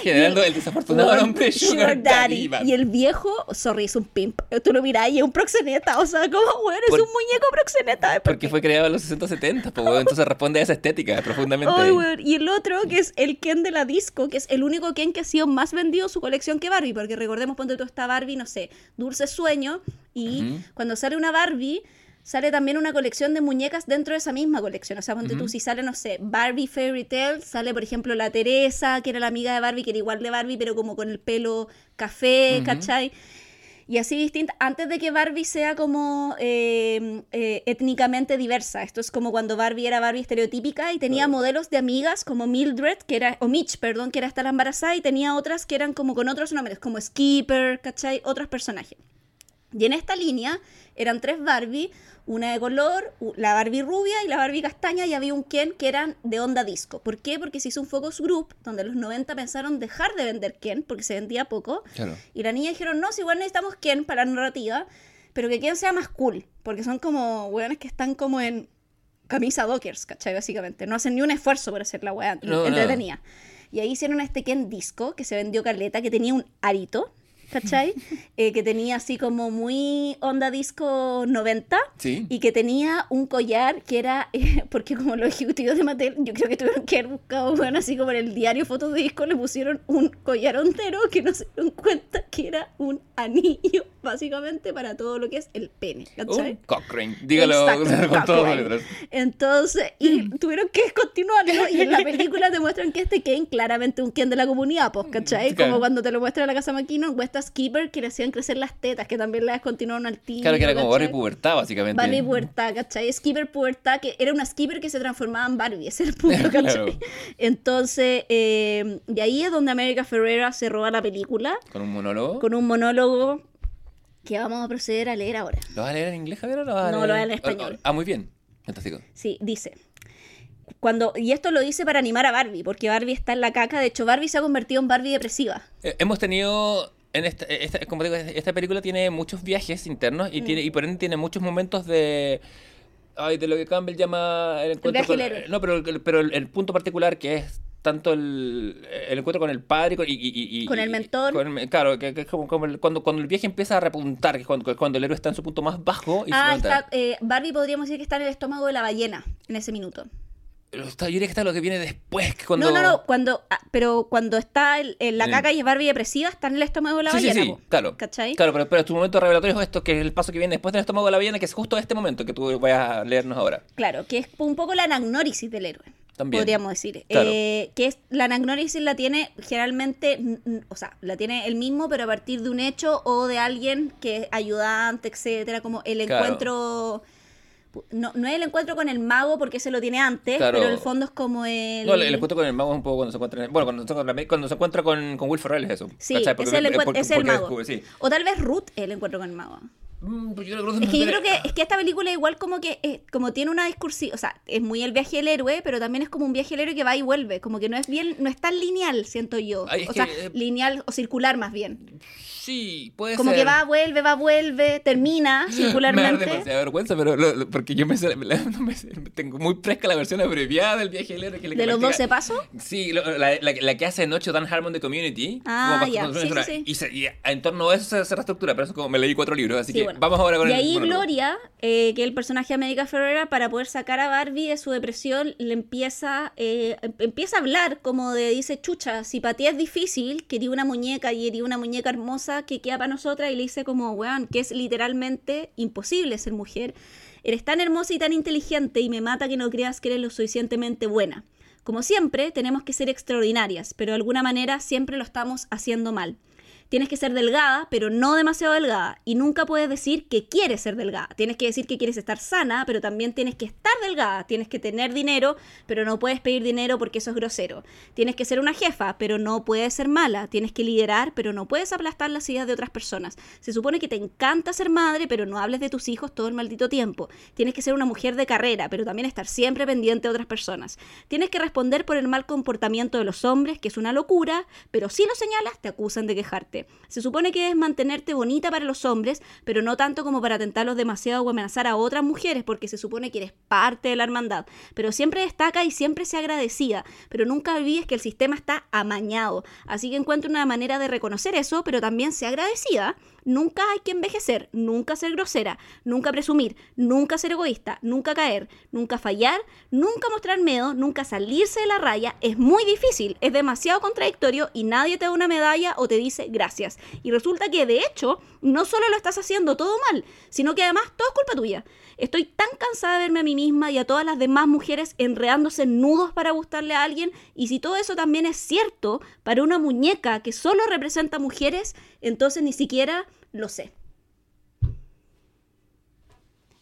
Generando [laughs] el desafortunado nombre Sugar Daddy. Y el viejo, sorry, es un pimp. Tú lo mirás y es un proxeneta. O sea, como, weón, es Por- un muñeco proxeneta. Porque fue creado en los 60-70, pues, weón, entonces responde a esa estética profundamente. Y el otro, que es el Ken de la disco, que es el único Ken que ha sido más vendido en su colección que Barbie. Porque recordemos, ponte tú esta Barbie, no sé, Dulce Sueño. Y Ujú. cuando sale una Barbie, sale también una colección de muñecas dentro de esa misma colección. O sea, ponte tú, Ujú. si sale, no sé, Barbie Fairy Tale, sale, por ejemplo, la Teresa, que era la amiga de Barbie, que era igual de Barbie, pero como con el pelo café, Ujú. ¿cachai? Y así distinta, antes de que Barbie sea como eh, eh, étnicamente diversa. Esto es como cuando Barbie era Barbie estereotípica y tenía modelos de amigas como Mildred, que era, o Mitch, perdón, que era la embarazada, y tenía otras que eran como con otros nombres, como Skipper, ¿cachai? Otros personajes. Y en esta línea eran tres Barbie, una de color, la Barbie rubia y la Barbie castaña, y había un Ken que eran de onda disco. ¿Por qué? Porque se hizo un focus group donde los 90 pensaron dejar de vender Ken porque se vendía poco. Claro. Y la niña dijeron, no, si igual necesitamos Ken para la narrativa, pero que Ken sea más cool, porque son como weones que están como en camisa dockers, ¿cachai? Básicamente. No hacen ni un esfuerzo por hacer la weá No, no. entretenida. Y ahí hicieron este Ken disco que se vendió caleta, que tenía un arito. ¿Cachai? [laughs] Eh, que tenía así como muy onda disco 90 Sí. y que tenía un collar que era, eh, porque como los ejecutivos de Mattel, yo creo que tuvieron que haber buscado, bueno, así como en el diario fotos de disco, le pusieron un collar entero que no se dieron cuenta que era un anillo, básicamente, para todo lo que es el pene, ¿cachai? Un Cochrane. Dígalo Exacto, [laughs] con todas letras. Entonces, y tuvieron que continuarlo, y en la película te muestran que este Ken, claramente un Ken de la comunidad, pues, ¿cachai? Claro. Como cuando te lo muestra la casa McKinnon, West Skipper, que le hacían crecer las tetas, que también las continuaron al tiro. Claro que era como Barbie pubertad, básicamente. Barbie pubertad, ¿cachai? Skipper pubertad, que era una Skipper que se transformaba en Barbie, ese es el punto, [laughs] ¿cachai? Claro. Entonces, eh, y ahí es donde América Ferrera se roba la película, Con un monólogo. con un monólogo que vamos a proceder a leer ahora. ¿Lo vas a leer en inglés, Javier? o lo vas a No, leer- lo voy a leer en español. Ah, muy bien. Fantástico. Sí, dice. Cuando, y esto lo dice para animar a Barbie, porque Barbie está en la caca. De hecho, Barbie se ha convertido en Barbie depresiva. Eh, hemos tenido. En esta, esta- como digo, esta película tiene muchos viajes internos Mm. y, tiene, y por ende tiene muchos momentos de. Ay, de lo que Campbell llama el encuentro con. No, pero, el- pero el, el punto particular que es tanto el, el encuentro con el padre y con- y, y- y- Con el mentor. con claro, que, que es como, como el- cuando, cuando el viaje empieza a repuntar, que es cuando, cuando el héroe está en su punto más bajo. Y Ah, está, eh, Barbie podríamos decir que está en el estómago de la ballena en ese minuto. Yo diría que está lo que viene después. que Cuando... No, no, no, cuando, ah, pero cuando está el- la caca y es Barbie depresiva, está en el estómago de la sí, sí, ballena. sí, po. claro. ¿Cachai? Claro, pero, pero tu momento revelatorio es esto, que es el paso que viene después del estómago de la ballena, que es justo este momento que tú vayas a leernos ahora. Claro, que es un poco la anagnórisis del héroe. También. Podríamos decir. Claro. Eh, que es la anagnórisis la tiene generalmente, o sea, la tiene el mismo, pero a partir de un hecho o de alguien que es ayudante, etcétera, como el Claro. encuentro. No, no es el encuentro con el mago porque se lo tiene antes, Claro. pero en el fondo es como el. No, el, el encuentro con el mago es un poco cuando se encuentra. Bueno, cuando se encuentra, cuando se encuentra con, con Will Ferrell es eso. Sí, es Porque- el, es el mago. descubre, sí. O tal vez Ruth es el encuentro con el mago. Mm, pues yo creo Es que yo creo que, es que esta película igual como que eh, como tiene una discursiva, o sea, es muy el viaje del héroe, pero también es como un viaje del héroe que va y vuelve, como que no es bien, no es tan lineal, siento yo. Ay, es o que, sea, eh, lineal o circular más bien. Sí, puede Como ser. que va, vuelve, va, vuelve, termina [laughs] Me da circularmente. demasiada vergüenza, pero lo- lo- porque yo me, [laughs] tengo muy fresca la versión abreviada del viaje del héroe. Que la ¿De los practica- 12 pasos? Sí, lo- la, la- la que hace Noche Dan Harmon de Community. Ah, ya, sí, sí, sí. Y, se- y en torno a eso se, se reestructura, pero eso como me leí cuatro libros, así Sí, que bueno. vamos ahora con y el ahí monólogo. Gloria, eh, que es el personaje de América Ferrera, para poder sacar a Barbie de su depresión, le empieza, eh, em- empieza a hablar como de, dice, chucha, si para ti es difícil, quería una muñeca y quería una muñeca hermosa que queda para nosotras, y le dice como, weón, que es literalmente imposible ser mujer. Eres tan hermosa y tan inteligente y me mata que no creas que eres lo suficientemente buena. Como siempre, tenemos que ser extraordinarias, pero de alguna manera siempre lo estamos haciendo mal. Tienes que ser delgada, pero no demasiado delgada. Y nunca puedes decir que quieres ser delgada. Tienes que decir que quieres estar sana, pero también tienes que estar delgada. Tienes que tener dinero, pero no puedes pedir dinero porque eso es grosero. Tienes que ser una jefa, pero no puedes ser mala. Tienes que liderar, pero no puedes aplastar las ideas de otras personas. Se supone que te encanta ser madre, pero no hables de tus hijos todo el maldito tiempo. Tienes que ser una mujer de carrera, pero también estar siempre pendiente de otras personas. Tienes que responder por el mal comportamiento de los hombres, que es una locura, pero si lo señalas, te acusan de quejarte. Se supone que es mantenerte bonita para los hombres, pero no tanto como para tentarlos demasiado o amenazar a otras mujeres, porque se supone que eres parte de la hermandad. Pero siempre destaca y siempre sea agradecida, pero nunca olvides que el sistema está amañado. Así que encuentra una manera de reconocer eso, pero también sea agradecida. Nunca hay que envejecer, nunca ser grosera, nunca presumir, nunca ser egoísta, nunca caer, nunca fallar, nunca mostrar miedo, nunca salirse de la raya. Es muy difícil, es demasiado contradictorio y nadie te da una medalla o te dice gracias. Y resulta que de hecho no solo lo estás haciendo todo mal, sino que además todo es culpa tuya. Estoy tan cansada de verme a mí misma y a todas las demás mujeres enredándose en nudos para gustarle a alguien. Y si todo eso también es cierto para una muñeca que solo representa mujeres, entonces ni siquiera lo sé.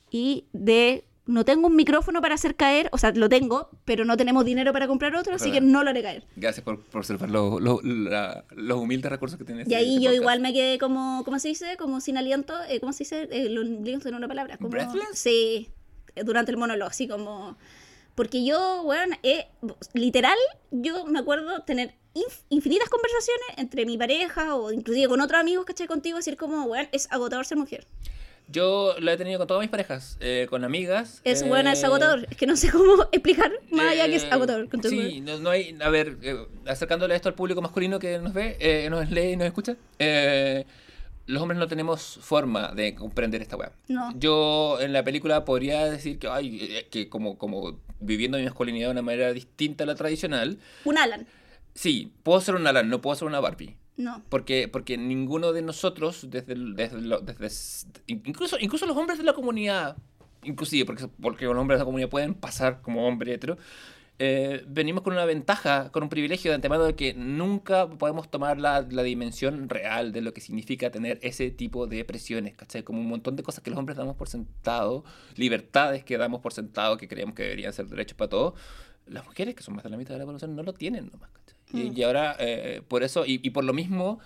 Y de... No tengo un micrófono para hacer caer, o sea, lo tengo, pero no tenemos dinero para comprar otro, así que no lo haré caer. Gracias por, por observar los, los, la- los humildes recursos que tienes. Y ahí yo igual me quedé como, ¿cómo se dice? Como sin aliento, eh, ¿cómo se dice? Eh, los alientos en una palabra. Como, ¿Breathless? Sí, eh, durante el monólogo, así como... Porque yo, bueno, eh, literal, yo me acuerdo tener inf- infinitas conversaciones entre mi pareja o inclusive con otros amigos, ¿cachai? Contigo, decir como, bueno, es agotador ser mujer. Yo lo he tenido con todas mis parejas, eh, con amigas. Es eh, buena, es agotador. Es que no sé cómo [laughs] explicar más allá que es eh, agotador. con Sí, no, no hay. A ver, eh, acercándole esto al público masculino que nos ve, eh, nos lee y nos escucha. eh, los hombres no tenemos forma de comprender esta weá. No. Yo en la película podría decir que, ay, eh, que como, como viviendo mi masculinidad de una manera distinta a la tradicional, Un Alan. sí, puedo ser un Alan, no puedo ser una Barbie. No. Porque, porque ninguno de nosotros, desde, desde, lo- desde incluso, incluso los hombres de la comunidad, inclusive porque, porque los hombres de la comunidad pueden pasar como hombre hetero, eh, venimos con una ventaja, con un privilegio de antemano de que nunca podemos tomar la, la dimensión real de lo que significa tener ese tipo de presiones, ¿cachai? Como un montón de cosas que los hombres damos por sentado, libertades que damos por sentado, que creemos que deberían ser derechos para todos, las mujeres, que son más de la mitad de la población, no lo tienen nomás, Mm. y ahora, eh, por eso, y, y por lo mismo,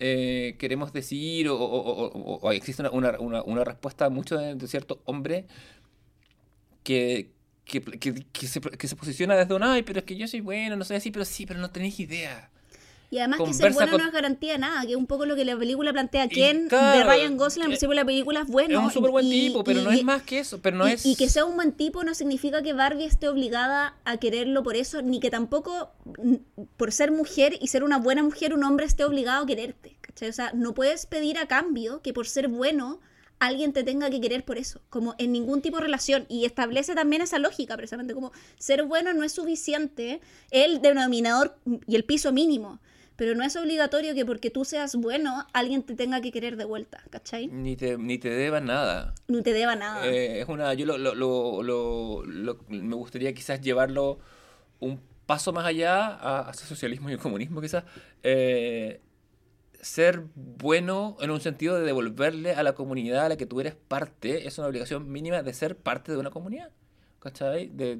eh, queremos decir, o, o- o- o- o existe una, una, una- una respuesta mucho de, de cierto hombre que, que, que- que se, que se posiciona desde un, ay, pero es que yo soy bueno, no soy así, pero sí, pero no tenéis idea. Y además que ser bueno con- no es garantía de nada, que es un poco lo que la película plantea. Ken de Ryan Gosling, al principio la película es bueno. es un súper buen tipo, pero no es más que eso, pero no y, es... y que sea un buen tipo no significa que Barbie esté obligada a quererlo por eso, ni que tampoco mm, por ser mujer y ser una buena mujer un hombre esté obligado a quererte. ¿cachai? O sea, no puedes pedir a cambio que por ser bueno alguien te tenga que querer por eso, como en ningún tipo de relación. Y establece también esa lógica, precisamente como ser bueno no es suficiente, el denominador y el piso mínimo. Pero no es obligatorio que porque tú seas bueno, alguien te tenga que querer de vuelta, ¿cachai? Ni te, ni te deba nada. No te deba nada. Eh, es una, yo lo, lo, lo, lo- me gustaría quizás llevarlo un paso más allá a, hacia socialismo y el comunismo quizás. Eh, ser bueno en un sentido de devolverle a la comunidad a la que tú eres parte es una obligación mínima de ser parte de una comunidad. ¿Cachai? De,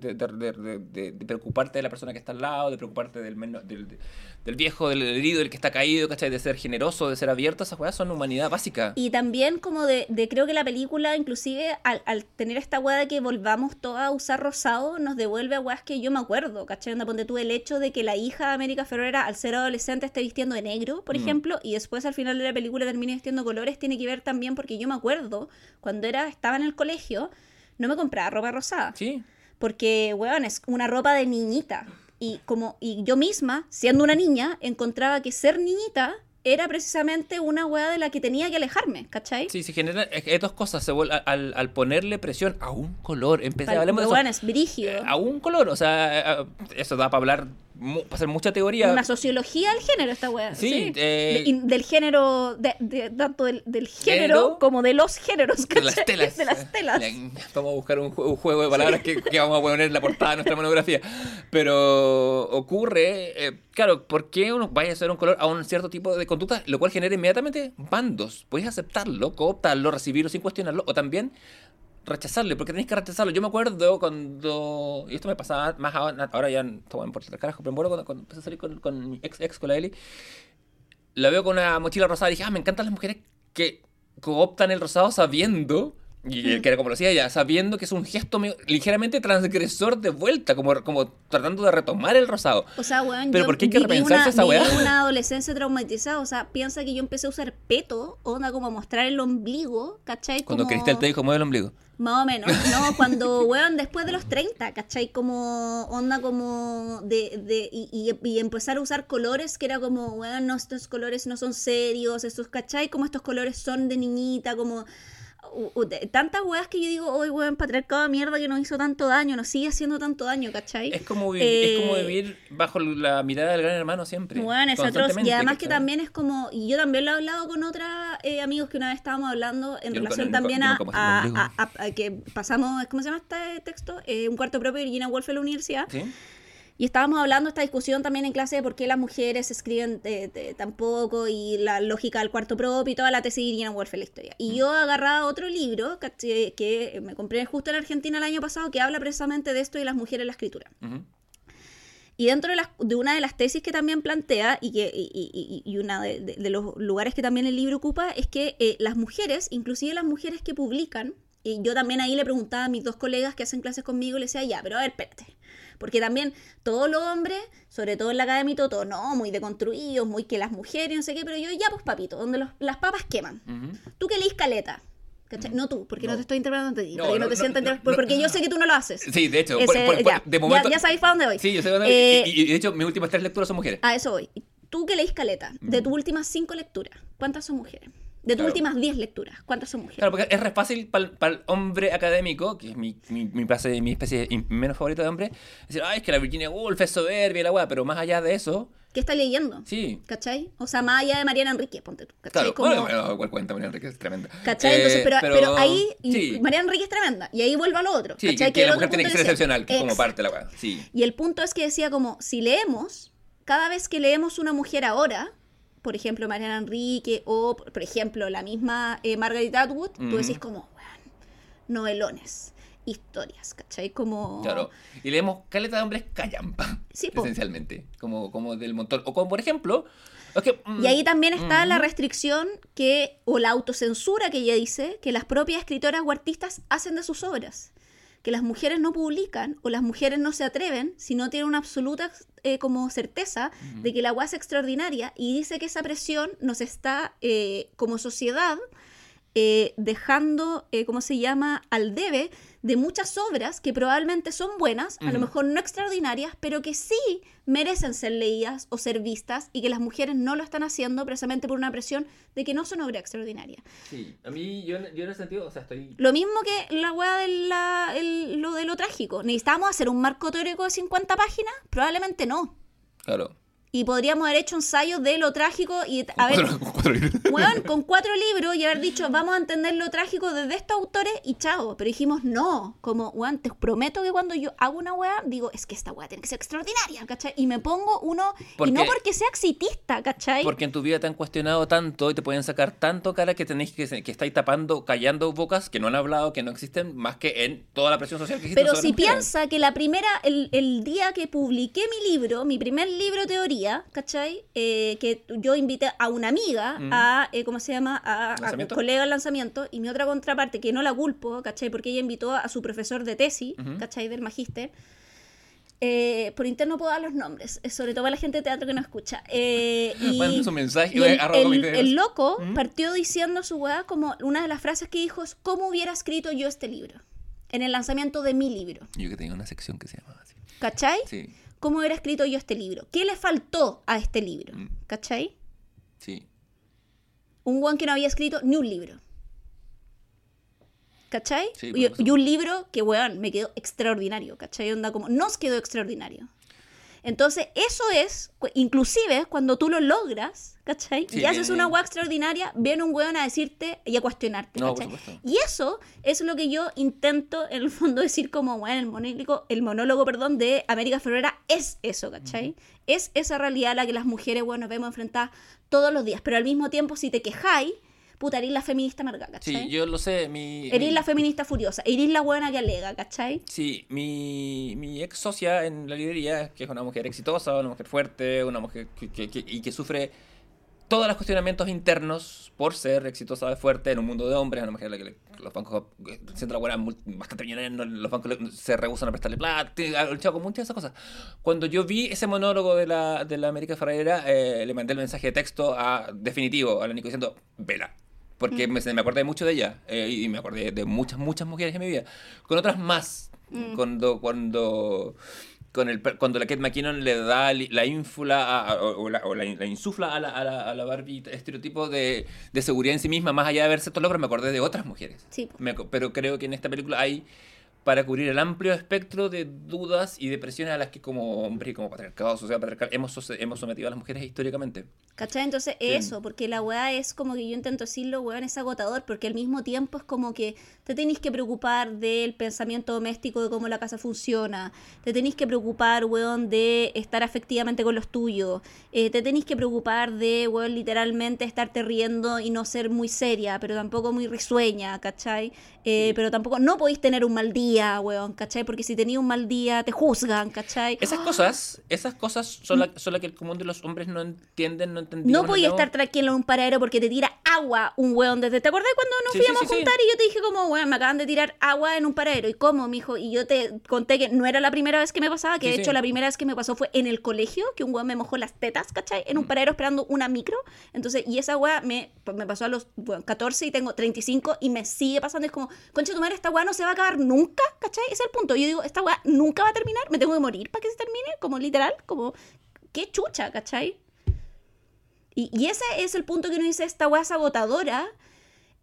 preocuparte de la persona que está al lado, de preocuparte del, del, del viejo, del herido, del que está caído, ¿cachai? De ser generoso, de ser abierto, esas weas son humanidad básica. Y también como de, creo que la película, inclusive al, al tener esta weá de que volvamos todas a usar rosado, nos devuelve a weas que yo me acuerdo, ¿cachai? Onda, ponte tú el hecho de que la hija de América Ferrera, al ser adolescente, esté vistiendo de negro, por Mm. ejemplo, y después al final de la película termine vistiendo colores, tiene que ver también porque yo me acuerdo, cuando era estaba en el colegio, no me compraba ropa rosada. Sí. Porque, weón, es una ropa de niñita. Y como y yo misma, siendo una niña, encontraba que ser niñita era precisamente una weá de la que tenía que alejarme, ¿cachai? Sí, se generan dos cosas. Se vuel- al, al ponerle presión a un color, empecé, Pal- hablemos de eso. weón, es brígido. Eh, a un color, o sea, eh, eso da para hablar, hacer mucha teoría. Una sociología del género esta weá. Sí, Sí, eh, De- del género, de, de- tanto del, del género Género, como de los géneros, de las ¿cachai? telas. [laughs] De las telas. Vamos a buscar un, jue- un juego de palabras que, que vamos a poner en la portada de nuestra monografía. Pero ocurre, eh, claro, ¿por qué uno vaya a hacer un color a un cierto tipo de conducta? Lo cual genera inmediatamente bandos. Puedes aceptarlo, cooptarlo, recibirlo sin cuestionarlo, o también rechazarlo, porque tenés que rechazarlo. Yo me acuerdo cuando, y esto me pasaba más ahora, ahora ya todo importa el carajo, pero me acuerdo cuando, cuando empecé a salir con, con mi ex, ex, con la Eli, la veo con una mochila rosada y dije, ah, me encantan las mujeres que cooptan el rosado sabiendo, y que era como lo decía ella, sabiendo que es un gesto medio- ligeramente transgresor de vuelta, como, como tratando de retomar el rosado. O sea, weón, Pero yo ¿por qué hay que repensarse una, esa weá? una adolescencia traumatizada. O sea, piensa que yo empecé a usar peto, onda como mostrar el ombligo, ¿cachai? Cuando como... Cristel te dijo, mueve el ombligo. Más o menos, ¿no? [laughs] Cuando, weón, después de los 30, ¿cachai? Como onda como de, de y, y- y empezar a usar colores que era como, weón, no, estos colores no son serios, estos, ¿cachai? Como estos colores son de niñita, como... u- u- de- tantas weas que yo digo, hoy weón, patriarcado de mierda que nos hizo tanto daño, nos sigue haciendo tanto daño, ¿cachai? Es como, vi- es como Eh, vivir bajo la mirada del gran hermano siempre. Bueno, es atroz. Y además que también es como, y yo también lo he hablado con otros eh, amigos que una vez estábamos hablando en Yo relación nunca- también yo a, nunca mostré el a- ombligo. a- a- a que pasamos, ¿cómo se llama este texto? Eh, un cuarto propio de Virginia Woolf en la universidad. ¿Sí? Y estábamos hablando esta discusión también en clase de por qué las mujeres escriben tan poco y la lógica del cuarto propio y toda la tesis de Virginia Woolf en la historia. Mm. Y yo agarraba otro libro que, que me compré justo en Argentina el año pasado que habla precisamente de esto y las mujeres en la escritura. Y dentro de, las- de una de las tesis que también plantea y, que, y, y- y- y una de, de- de los lugares que también el libro ocupa es que eh, las mujeres, inclusive las mujeres que publican, y yo también ahí le preguntaba a mis dos colegas que hacen clases conmigo, le decía, ya, pero a ver, espérate. Porque también todos los hombres, sobre todo en la academia y todo, no, muy deconstruidos, muy que las mujeres, no sé qué, pero yo, ya pues papito, donde los- las papas queman. Ujú. Tú que leís caleta, ¿cachai? No tú, porque no, te estoy interpretando a ti, No, para que no, no, te no. porque yo sé que tú no lo haces. Sí, de hecho, Ese- por- por- por- ya, de momento- ya, sabéis para dónde voy. Sí, yo sé dónde- Eh, y, y de hecho, mis últimas tres lecturas son mujeres. A eso voy. Tú que leís caleta, de tus últimas cinco lecturas, ¿cuántas son mujeres? De tus Claro. últimas diez lecturas, ¿cuántas son mujeres? Claro, porque es re fácil para el hombre académico, que es mi, mi, mi, mi especie menos favorita de hombre, decir, ay, es que la Virginia Woolf es soberbia y la weá, pero más allá de eso, ¿Qué estás leyendo? sí. ¿Cachai? O sea, más allá de Mariana Enrique, ponte tú. ¿Cachai? Claro, Como- bueno, bueno, igual cuenta, María Enrique es tremenda. ¿Cachai? Eh, Entonces, pero, pero ahí y Sí, Mariana Enrique es tremenda. Y ahí vuelvo a lo otro. sí ¿cachai? que, que el la mujer tiene que ser excepcional, que como parte de la weá. Sí. Y el punto es que decía como, si leemos, cada vez que leemos una mujer ahora, por ejemplo, Mariana Enrique, o por ejemplo, la misma eh, Margaret Atwood, tú decís como, "Weón, novelones, historias, ¿cachai? Como... Claro. Y leemos caleta de hombres callampa, Sí, esencialmente. Como, como del montón. O como, por ejemplo, que, mm, Y ahí también está la restricción que, o la autocensura que ella dice, que las propias escritoras o artistas hacen de sus obras. Que las mujeres no publican o las mujeres no se atreven si no tienen una absoluta eh, como certeza de que la agua es extraordinaria y dice que esa presión nos está eh, como sociedad eh, dejando, eh, ¿cómo se llama?, al debe de muchas obras que probablemente son buenas, a lo mejor no extraordinarias, pero que sí merecen ser leídas o ser vistas y que las mujeres no lo están haciendo precisamente por una presión de que no son obras extraordinarias. Sí, a mí, yo, yo en ese sentido, o sea, estoy. Lo mismo que la weá de la- el- lo de lo trágico. ¿Necesitamos hacer un marco teórico de 50 páginas? Probablemente no. Claro. Y podríamos haber hecho ensayos de lo trágico y a ver, Cuatro- cuatro libros. [laughs] Weón, con [laughs] cuatro libros y haber dicho, vamos a entender lo trágico desde estos autores y chao. Pero dijimos, no. Como, weón, te prometo que cuando yo hago una weá, digo, es que esta weá tiene que ser extraordinaria, ¿cachai? Y me pongo uno, y no porque sea exitista, ¿cachai? Porque en tu vida te han cuestionado tanto y te pueden sacar tanto cara que tenéis que, que estáis tapando, callando bocas que no han hablado, que no existen, más que en toda la presión social que existe. Pero si piensa que la primera, el, el día que publiqué mi libro, mi primer libro de teoría, ¿cachai? Eh, que yo invité a una amiga, Mm. a, eh, ¿cómo se llama? A, a ¿Lanzamiento? colega al lanzamiento, y mi otra contraparte, que no la culpo, ¿cachai? Porque ella invitó a su profesor de tesis, Ujú. ¿cachai? Del magíster. Eh, por interno puedo dar los nombres, eh, sobre todo para la gente de teatro que no escucha. Eh, [laughs] y, un mensaje, y el, el- el loco Ujú. partió diciendo su weá como una de las frases que dijo es, ¿cómo hubiera escrito yo este libro? En el lanzamiento de mi libro. Yo que tenía una sección que se llamaba así. ¿Cachai? Sí, ¿Cómo hubiera escrito yo este libro? ¿Qué le faltó a este libro? Mm. ¿Cachai? sí. Un guan que no había escrito ni un libro. ¿Cachai? Sí, y, y un libro que, weón, me quedó extraordinario, ¿cachai? Onda como, nos quedó extraordinario. Entonces, eso es, inclusive cuando tú lo logras, ¿cachai? Sí, y haces una weá extraordinaria, viene un weón a decirte y a cuestionarte, No, ¿cachai? Y eso es lo que yo intento, en el fondo, [laughs] decir como, bueno, el monólogo, el monólogo, perdón, de América Ferrera es eso, ¿cachai? Es esa realidad a la que las mujeres, bueno, nos vemos enfrentadas todos los días. Pero al mismo tiempo, si te quejáis, puta, eres la feminista amarga, ¿cachai? Sí, yo lo sé. Mi, Eres mi- la feminista furiosa, eres la buena que alega, ¿cachai? Sí, mi, mi ex socia en la librería, que es una mujer exitosa, una mujer fuerte, una mujer que, que- que- y que sufre todos los cuestionamientos internos por ser exitosa y fuerte en un mundo de hombres, una mujer a la que le- los bancos, eh, siendo la buena mul- bastante millonaria, no- los bancos le- se rehusan a prestarle plata, ha luchado con muchas de esas cosas. Cuando yo vi ese monólogo de la, de la América Ferreira, eh, le mandé el mensaje de texto a definitivo a la Nico diciendo, vela. Porque me, me acordé mucho de ella eh, y me acordé de muchas, muchas mujeres en mi vida. Con otras más. Mm. Cuando, cuando, con el, cuando la Kate McKinnon le da la ínfula a- a- o, la, o la in- la insufla a la, a la, a la Barbie estereotipo de, de seguridad en sí misma, más allá de ver ciertos logros, me acordé de otras mujeres. Sí. Me pero creo que en esta película hay para cubrir el amplio espectro de dudas y depresiones a las que como hombre y como patriarcado, sociedad patriarcal, hemos, hemos sometido a las mujeres históricamente. ¿Cachai? Entonces, Sí. eso, porque la weá es como que yo intento decirlo, weón, es agotador, porque al mismo tiempo es como que te tenéis que preocupar del pensamiento doméstico, de cómo la casa funciona, te tenéis que preocupar, weón, de estar afectivamente con los tuyos, eh, te tenéis que preocupar de, weón, literalmente estarte riendo y no ser muy seria, pero tampoco muy risueña, ¿cachai? Eh, Sí. Pero tampoco, no podéis tener un mal día, weón, ¿cachai? Porque si tenéis un mal día, te juzgan, ¿cachai? Esas cosas, esas cosas son las son la que el común de los hombres no entienden, no entendieron. No podía estar tranquilo en un paradero porque te tira agua un weón desde. ¿Te acordás cuando nos Sí, fuimos sí, a sí, juntar y yo te dije como, weón, me acaban de tirar agua en un paradero? ¿Y cómo, mijo? Y yo te conté que no era la primera vez que me pasaba, que de hecho la primera vez que me pasó fue en el colegio, que un weón me mojó las tetas, ¿cachai? En Mm. un paradero esperando una micro. Entonces, y esa weá me, me pasó a los bueno, 14 y tengo 35 y me sigue pasando. Es como, concha tu madre, esta weá no se va a acabar nunca, ¿cachai? Ese es el punto. Yo digo, esta weá nunca va a terminar, me tengo que morir para que se termine, como literal, como, qué chucha, ¿cachai? Y, y ese es el punto que uno dice, esta weá es agotadora.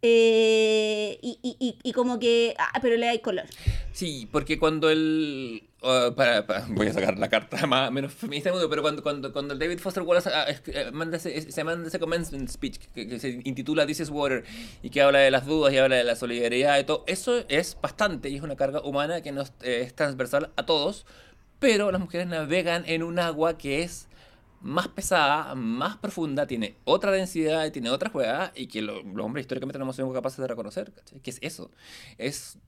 eh, y, y- y- como que, ah, pero le da color. Sí, porque cuando el... para- voy a sacar la carta [laughs] más menos feminista pero cuando, cuando, cuando David Foster Wallace ah, eh, manda ese, se manda ese commencement speech que, se intitula This is Water y que habla de las dudas y habla de la solidaridad y todo, eso es bastante y es una carga humana que nos, eh, es transversal a todos, pero las mujeres navegan en un agua que es más pesada, más profunda, tiene otra densidad y tiene otra juega y que lo- los hombres históricamente no hemos sido capaces de reconocer. ¿cachai? ¿Qué es eso? Es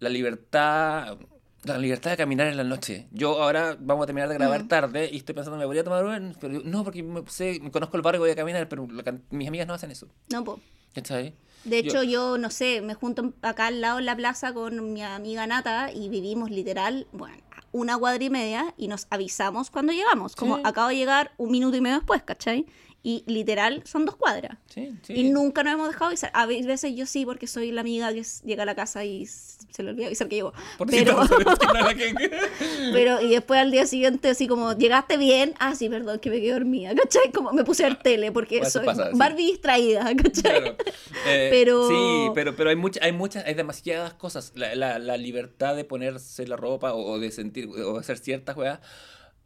la libertad la libertad de caminar en la noche. Yo ahora vamos a terminar de grabar Mm. tarde y estoy pensando, me voy a tomar Uber, pero yo, no, porque me, sé, me conozco el barrio y voy a caminar, pero la mis amigas no hacen eso. No, po. ¿Cachai? De Yo- hecho, yo, no sé, me junto acá al lado en la plaza con mi amiga Nata y vivimos literal, bueno, una cuadra y media y nos avisamos cuando llegamos. Como Sí. acabo de llegar un minuto y medio después, ¿cachai? Y literal son dos cuadras. Sí, sí. Y nunca nos hemos dejado avisar. A veces yo sí, porque soy la amiga que llega a la casa y se le olvida avisar que llegó. Por Pero, [laughs] [laughs] pero, y después al día siguiente, así como, ¿llegaste bien? Ah, sí, perdón, que me quedé dormida, [laughs] ¿cachai? Como me puse a ver tele, porque Eso soy pasa, sí. Barbie distraída, ¿cachai? Claro. Eh, Pero- Sí, pero, pero hay, mucha, hay muchas, hay demasiadas cosas. La, la, la libertad de ponerse la ropa o, o de sentir, o hacer ciertas weas.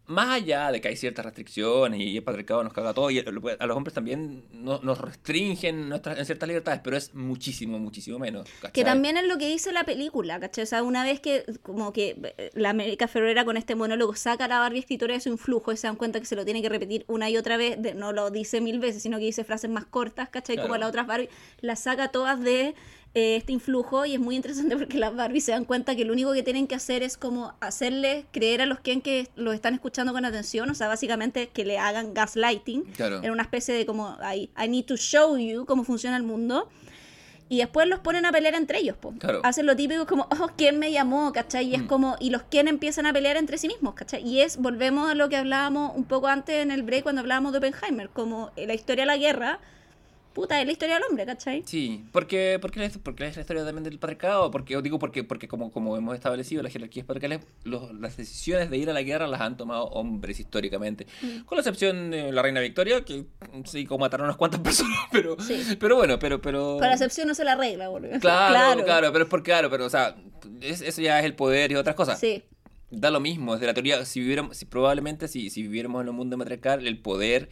Más allá de que hay ciertas restricciones y el patriarcado nos caga todo, y a los hombres también no- nos restringen nuestras, en ciertas libertades, pero es muchísimo, muchísimo menos. Que ¿cachai? también es lo que dice la película, ¿cachai? O sea, una vez que como que eh, la América Ferrera con este monólogo saca a la Barbie escritora de su influjo y se dan cuenta que se lo tiene que repetir una y otra vez, de- no lo dice mil veces, sino que dice frases más cortas, ¿cachai? Como Claro. las otras Barbie, las saca todas de eh, este influjo y es muy interesante [laughs] porque las Barbie se dan cuenta que lo único que tienen que hacer es como hacerles creer a los Ken que los están escuchando con atención, o sea, básicamente que le hagan gaslighting Claro. en una especie de como, I, I need to show you cómo funciona el mundo. Y después los ponen a pelear entre ellos, po. Claro. Hacen lo típico como, oh, ¿quién me llamó? ¿Cachai? Y es Mm. como, y los quién empiezan a pelear entre sí mismos, ¿cachai? Y es, volvemos a lo que hablábamos un poco antes en el break cuando hablábamos de Oppenheimer, como la historia de la guerra, puta, es la historia del hombre, ¿cachai? Sí, porque, porque, es, porque es la historia también del patriarcado, porque digo porque, porque como, como hemos establecido, las jerarquías patriarcales, los- las decisiones de ir a la guerra las han tomado hombres históricamente. Mm. Con la excepción de la reina Victoria, que sí, como mataron a unas cuantas [laughs] personas, pero, Sí. pero bueno, pero, pero... Con la excepción no se la arregla, boludo. [laughs] Claro, claro, pero es porque, claro, pero o sea, es- eso ya es el poder y otras cosas. Sí, Da lo mismo, desde la teoría, si viviéramos, si probablemente si, si viviéramos en un mundo matriarcal, el poder...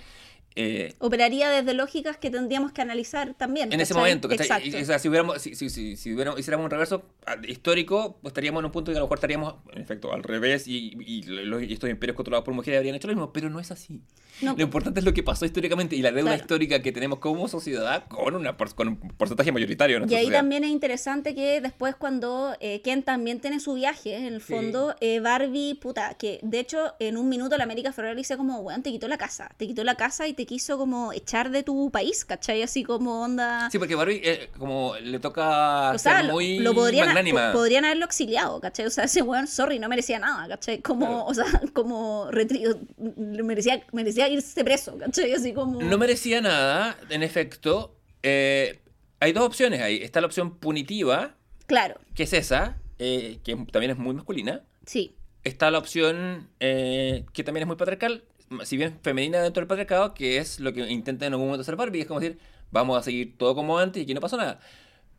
eh, operaría desde lógicas que tendríamos que analizar también. En ese momento, ¿cachai? Exacto. Y- o sea, si hubiéramos, si, si, si, si hubiéramos- hiciéramos un reverso ah, histórico, pues estaríamos en un punto y a lo mejor estaríamos, en efecto, al revés y, y los- y estos imperios controlados por mujeres habrían hecho lo mismo, pero no es así. No, Lo importante es lo que pasó históricamente y la deuda Claro. histórica que tenemos como sociedad con, una, con un porcentaje mayoritario de Y ahí sociedad. también es interesante que después cuando eh, Ken también tiene su viaje, en el Sí. fondo, eh, Barbie, puta, que de hecho en un minuto la América Ferrera dice como, weón, te quitó la casa, te quitó la casa y te quiso como echar de tu país, ¿cachai? Así como onda... Sí, porque Barbie, eh, como le toca o sea, ser lo, muy lo podrían, magnánima. po- podrían haberlo exiliado, ¿cachai? O sea, ese weón, sorry, no merecía nada, ¿cachai? Como, Claro. o sea, [laughs] como retri- merecía, merecía irse preso, ¿cachai? Así como... No merecía nada, en efecto. Eh, hay dos opciones ahí. Está la opción punitiva, Claro, que es esa, eh, que también es muy masculina. sí. Está la opción eh, que también es muy patriarcal, si bien femenina dentro del patriarcado, que es lo que intenta en algún momento hacer Barbie, es como decir, vamos a seguir todo como antes y que no pasó nada.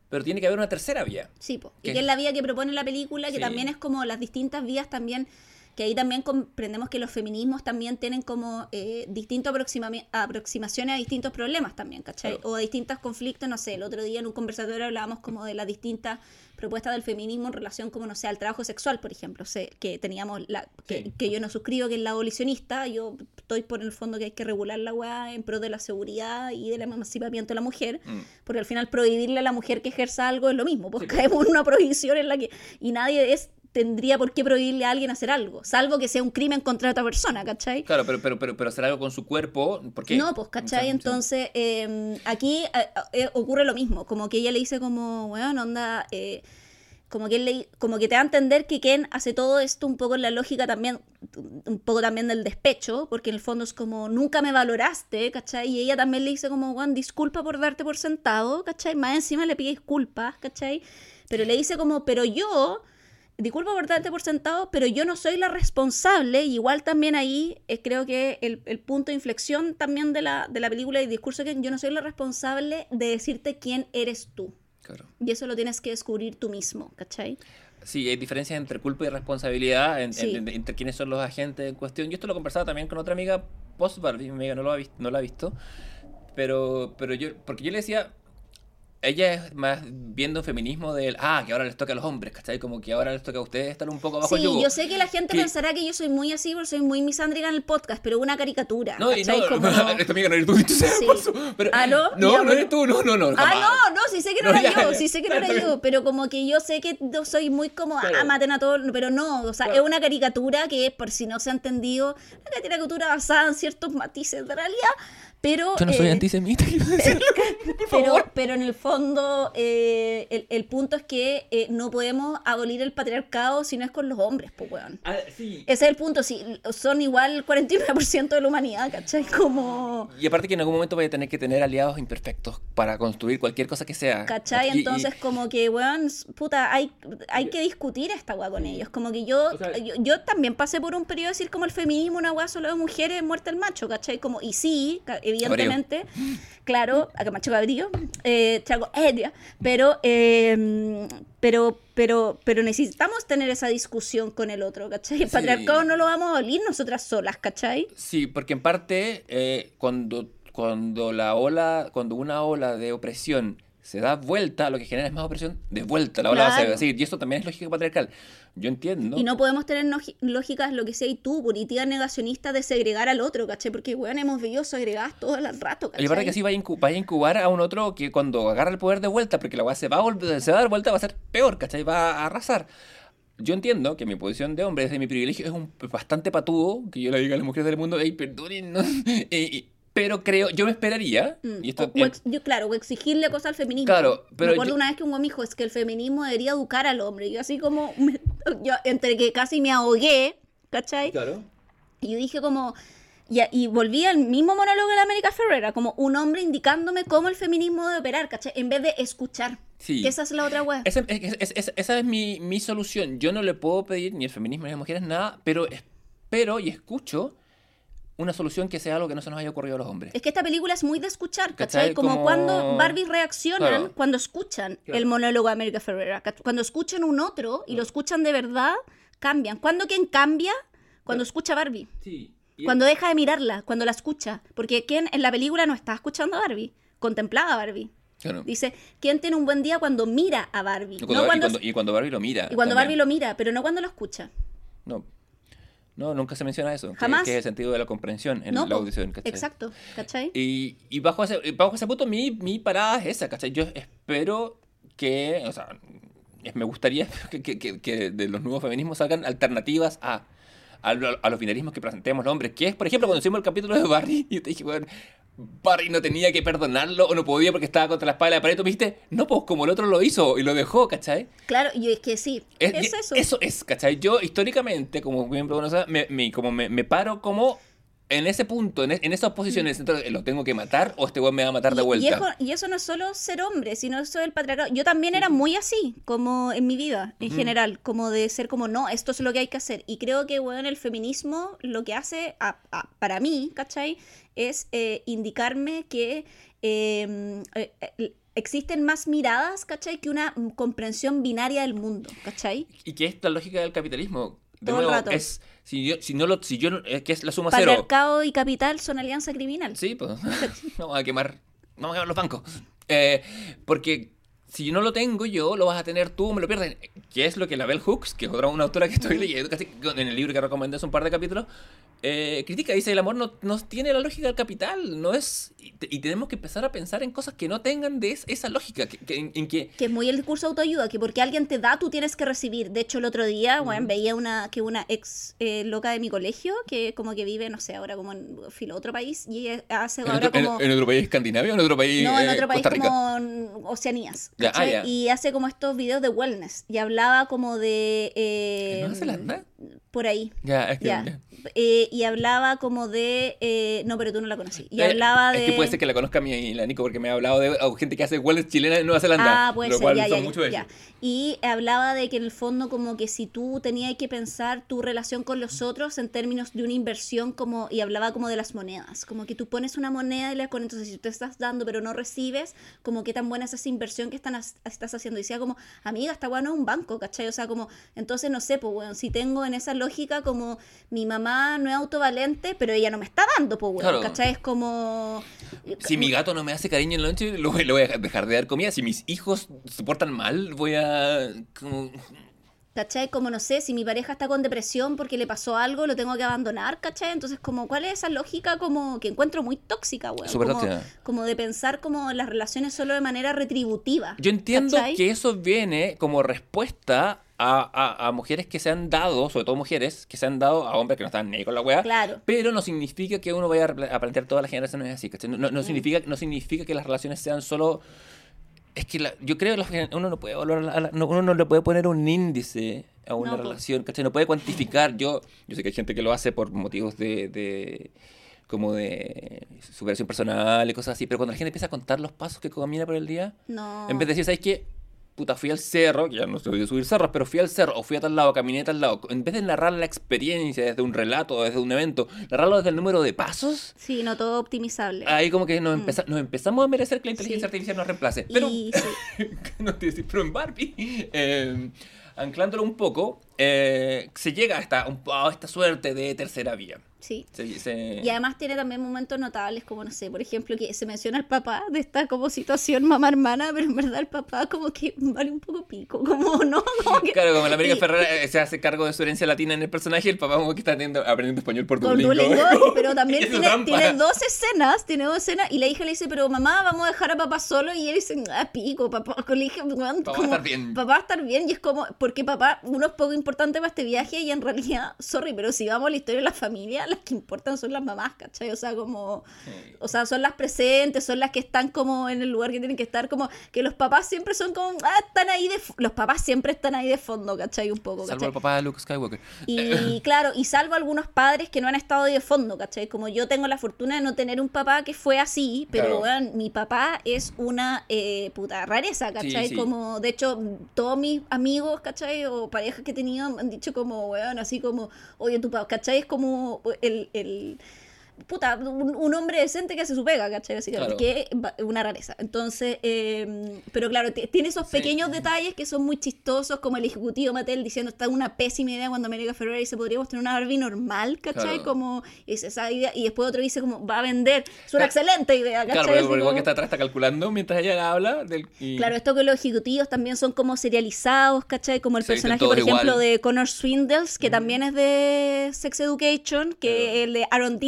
Pero tiene que haber una tercera vía. Sí, po. y que es la vía que propone la película, que Sí. también es como las distintas vías también, que ahí también comprendemos que los feminismos también tienen como eh, distintas aproxima- aproximaciones a distintos problemas también, ¿cachai? Claro. O a distintos conflictos, no sé, el otro día en un conversatorio hablábamos como de las distintas propuestas del feminismo en relación como, no sé, al trabajo sexual, por ejemplo, sé, que teníamos, la, que, Sí. que yo no suscribo, que es la abolicionista, yo estoy por el fondo que hay que regular la weá en pro de la seguridad y del emancipamiento de la mujer, Mm. porque al final prohibirle a la mujer que ejerza algo es lo mismo, porque Sí. caemos en una prohibición en la que y nadie es tendría por qué prohibirle a alguien hacer algo, salvo que sea un crimen contra otra persona, ¿cachai? Claro, pero, pero, pero, pero hacer algo con su cuerpo, porque... No, pues, ¿cachai? Entonces, eh, aquí eh, ocurre lo mismo, como que ella le dice como, weón, onda, eh, como que, él le- como que te da a entender que Ken hace todo esto un poco en la lógica también, un poco también del despecho, porque en el fondo es como, nunca me valoraste, ¿cachai? Y ella también le dice como, weón, disculpa por darte por sentado, ¿cachai? Más encima le pide disculpas, ¿cachai? Pero le dice como, pero yo... Disculpa por darte por sentado, pero yo no soy la responsable. y Igual también ahí eh, creo que el, el punto de inflexión también de la, de la película y discurso que yo no soy la responsable de decirte quién eres tú. Claro. Y eso lo tienes que descubrir tú mismo, ¿cachai? Sí, hay diferencias entre culpa y responsabilidad, en- Sí. en- entre quiénes son los agentes en cuestión. Yo esto lo conversaba también con otra amiga post mi amiga no lo ha visto, no lo ha visto, pero, pero yo, porque yo le decía, ella es más viendo un feminismo del, ah, que ahora les toca a los hombres, ¿cachai? Como que ahora les toca a ustedes estar un poco bajo el Sí, yugo. yo sé que la gente Que- pensará que yo soy muy así porque soy muy misándrica en el podcast, pero una caricatura. No, y no. Como- [laughs] esta amiga no eres tú, [laughs] tú sabes, Sí. eso, pero- Ah, ¿no? No, no eres tú, no, no, no. Ah, jamás. no, no, sí sé que no, No, era ya, yo, sí sé que no era yo, pero como que yo sé que yo soy muy como, ah, Claro. maten a todos, pero no, o sea, Claro. es una caricatura que, por si no se ha entendido, una caricatura basada en ciertos matices de realidad, pero... Yo no soy eh, antisemita, [laughs] quiero decir. [laughs] pero, pero en el fondo, eh, el, el punto es que eh, no podemos abolir el patriarcado si no es con los hombres, pues, weón. Ah, sí. Ese es el punto, si son igual el 49% de la humanidad, ¿cachai? Como... Y aparte que en algún momento voy a tener que tener aliados imperfectos para construir cualquier cosa que sea. ¿Cachai? Y- y- Entonces, como que, weón, puta, hay, hay que discutir esta weá con ellos. Como que yo, O sea- yo, yo también pasé por un periodo de decir como el feminismo, una weá solo de mujeres, muerte el macho, ¿cachai? Como, y sí, evidentemente, claro, acá macho cabrío, eh, trago etnia, pero, eh, pero, pero, pero necesitamos tener esa discusión con el otro, ¿cachai? El Sí. patriarcado no lo vamos a abolir nosotras solas, ¿cachai? Sí, porque en parte eh, cuando, cuando la ola, cuando una ola de opresión se da vuelta, lo que genera es más opresión de vuelta. La ola va a Claro. seguir. Y eso también es lógica patriarcal. Yo entiendo. Y no podemos tener lógicas, lo que sea, y tú, punitivas negacionistas, de segregar al otro, ¿cachai? Porque, weón, hemos vivido segregadas todo el rato, ¿cachai? Y aparte que así vaya a, incubar a un otro que cuando agarra el poder de vuelta, porque la weá se va a volver, se va a dar vuelta, va a ser peor, ¿cachai? Va a arrasar. Yo entiendo que mi posición de hombre, desde mi privilegio, es un bastante patudo, que yo le diga a las mujeres del mundo, hey, perdonen, ¿no? [laughs] pero creo, yo me esperaría, Mm, y esto, o- ex- yo, claro, o exigirle cosas al feminismo. Claro, pero Me acuerdo yo- una vez que un güey me dijo, es que el feminismo debería educar al hombre. Y yo así como, me- [laughs] yo entre que casi me ahogué, ¿cachai? Claro. Y yo dije como, y, y volví al mismo monólogo de la América Ferrera, como un hombre indicándome cómo el feminismo debe operar, ¿cachai? En vez de escuchar. Sí. Esa es la otra weá. Esa es, es- es- esa es mi, mi solución. Yo no le puedo pedir ni el feminismo ni a las mujeres nada, pero espero y escucho una solución que sea algo que no se nos haya ocurrido a los hombres. Es que esta película es muy de escuchar, ¿cachai? ¿Cachai? Como, Como- cuando Barbie reaccionan Claro. cuando escuchan Claro. el monólogo de América Ferrera. ¿cach- Cuando escuchan un otro y lo escuchan de verdad, cambian. ¿Cuándo quién cambia? Cuando escucha a Barbie. Sí. Cuando deja de mirarla, cuando la escucha. Porque quien en la película no está escuchando a Barbie, contemplaba a Barbie. Claro. Dice, ¿quién tiene un buen día cuando mira a Barbie? Y no cuando, y cuando, cuando- y cuando Barbie lo mira. y cuando también. Barbie lo mira, pero no cuando lo escucha. No. No, nunca se menciona eso. Jamás. Que, es el sentido de la comprensión en no, la po. audición. ¿cachai? Exacto, ¿cachai? Y, y bajo, ese, bajo ese punto, mi, mi parada es esa, ¿cachai? Yo espero que, o sea, me gustaría que, [laughs] que- que- que de los nuevos feminismos salgan alternativas a, a, lo- a los binarismos que presentemos los hombres. Que es, por ejemplo, cuando hicimos el capítulo de Barry, [laughs] y te dije, bueno, Barry no tenía que perdonarlo o no podía porque estaba contra la espada de la pared. Tú me dijiste, no, pues como el otro lo hizo y lo dejó, ¿cachai? Claro, y es que sí, es, Es- eso. Eso es, ¿cachai? Yo históricamente, como una me, me- como me, me paro como en ese punto, en, e- en esas posiciones, entonces, ¿lo tengo que matar o este weón me va a matar de Y- vuelta? Y, eso, y eso no es solo ser hombre, sino eso del patriarcado. Yo también era muy así, como en mi vida, en general, como de ser como, no, esto es lo que hay que hacer. Y creo que, bueno, el feminismo lo que hace, a- a- para mí, ¿cachai? Es eh, indicarme que eh, eh, eh, existen más miradas, ¿cachai? Que una mm, comprensión binaria del mundo, ¿cachai? Y que es la lógica del capitalismo. De Todo el nuevo, rato. es, si yo, si no lo, si yo, no- es que es la suma cero. Patriarcado y capital son alianza criminal. Sí, pues, [laughs] vamos a quemar, vamos a quemar los bancos. Eh, porque si no lo tengo yo, lo vas a tener tú, me lo pierdes. Que es lo que la Bell Hooks, que es otra una autora que estoy leyendo, casi en el libro que recomendé hace un par de capítulos, eh, critica, dice, el amor no, no tiene la lógica del capital, no es... Y, y tenemos que empezar a pensar en cosas que no tengan de es- esa lógica, que, que- en, en que... Que es muy el discurso de autoayuda, que porque alguien te da, tú tienes que recibir. De hecho, el otro día, bueno, veía una que una ex eh, loca de mi colegio, que como que vive, no sé, ahora como en filo, otro país, y hace En ahora otro, en- como... en otro país escandinavio o en otro país, No, en eh, otro país como en Oceanías. Ah. Y hace como estos videos de wellness. Y hablaba como de... eh, ¿En Nueva Zelanda? Por ahí. Ya, es que... Ya. ya. Eh, y hablaba como de... eh, no, pero tú no la conocí. Y Eh, hablaba de... Es que puede ser que la conozca mi y la Nico porque me ha hablado de o gente que hace wellness chilena en Nueva Zelanda. Ah, puede lo ser, cual ya, son de ellos. Y hablaba de que en el fondo como que si tú tenías que pensar tu relación con los otros en términos de una inversión como y hablaba como de las monedas, como que tú pones una moneda y la con entonces si tú estás dando pero no recibes, como qué tan buena es esa inversión que están, estás haciendo. Y decía como, amiga, está bueno un banco, ¿cachai? O sea, como, entonces no sé, pues bueno, si tengo en esa lógica como mi mamá no es autovalente, pero ella no me está dando, pues Claro. ¿cachai? Es como... Si mi gato no me hace cariño en la noche, lo, lo voy a dejar de dar comida. Si mis hijos se portan mal, voy a... como- ¿Cachai? Como no sé, si mi pareja está con depresión porque le pasó algo, lo tengo que abandonar, ¿cachai? Entonces, como, ¿cuál es esa lógica como que encuentro muy tóxica, weón? Súper como, tóxica. como de pensar como las relaciones solo de manera retributiva. Yo entiendo ¿cachai? que eso viene como respuesta a, a- a mujeres que se han dado, sobre todo mujeres, que se han dado a hombres que no están ni con la weá. Claro. Pero no significa que uno vaya a plantear todas las generaciones así, ¿cachai? No, no- Mm. significa, no significa que las relaciones sean solo... Es que la- yo creo que uno no puede no, uno no le puede poner un índice a una No, relación, ¿cachai? No puede cuantificar. Yo, yo sé que hay gente que lo hace por motivos de, de- como de superación personal y cosas así, pero cuando la gente empieza a contar los pasos que camina por el día, No. en vez de decir, ¿sabes qué? Puta, fui al cerro, que ya no estoy de subir cerros, pero fui al cerro, o fui a tal lado, caminé a tal lado. En vez de narrar la experiencia desde un relato, desde un evento, narrarlo desde el número de pasos, Sí, no todo optimizable. ahí como que nos, empeza- nos empezamos a merecer que la inteligencia Mm. Sí. artificial nos reemplace. Pero, Y sí. no te decir, pero en Barbie, eh, anclándolo un poco, eh, se llega a esta, a esta suerte de tercera vía. Sí. Se- se- Y además tiene también momentos notables, como no sé, por ejemplo, que se menciona el papá de esta como situación mamá-hermana, pero en verdad el papá como que vale un poco pico, como no, [laughs] como que... Claro, como la América y- Ferrera eh, se hace cargo de su herencia latina en el personaje, el papá como que está aprendiendo, español por Duolingo. Duolingo, [laughs] pero también tiene, tiene dos escenas, tiene dos escenas, y la hija le dice, pero mamá, vamos a dejar a papá solo, y él dice, ah, pico, papá, con la hija, weón, Papá va a como, estar bien. Papá va a estar bien, y es como, porque papá, uno es poco importante para este viaje, y en realidad, sorry, pero si vamos a la historia de la familia, las que importan son las mamás, ¿cachai? O sea, como, Sí. o sea, son las presentes, son las que están como en el lugar que tienen que estar, como, que los papás siempre son como, ah, están ahí de, f-". los papás siempre están ahí de fondo, ¿cachai? Un poco, Salvo ¿cachai? el papá de Luke Skywalker. Y [laughs] claro, y salvo algunos padres que no han estado ahí de fondo, ¿cachai? Como yo tengo la fortuna de no tener un papá que fue así, pero Claro. weón, mi papá es una eh, puta rareza, ¿cachai? sí. Como, de hecho, todos mis amigos, ¿cachai? O parejas que he tenido han dicho como, weón, así como, oye, tu papá, ¿cachai? Es como el... el Puta, un, un hombre decente que hace su pega, ¿cachai? Así que, Claro. que es una rareza. Entonces, eh, pero claro, tiene esos Sí. pequeños detalles que son muy chistosos, como el ejecutivo Mattel diciendo está una pésima idea cuando América Ferrera dice podríamos tener una Barbie normal, ¿cachai? Claro. Como esa idea, y después otro dice como va a vender, es una Claro. excelente idea, ¿cachai? Claro, porque igual que está atrás está calculando mientras ella habla. Del, y- Claro, esto que los ejecutivos también son como serializados, ¿cachai? Como el Se personaje, por ejemplo, igual. de Connor Swindles, que también es de Sex Education, que el de Aaron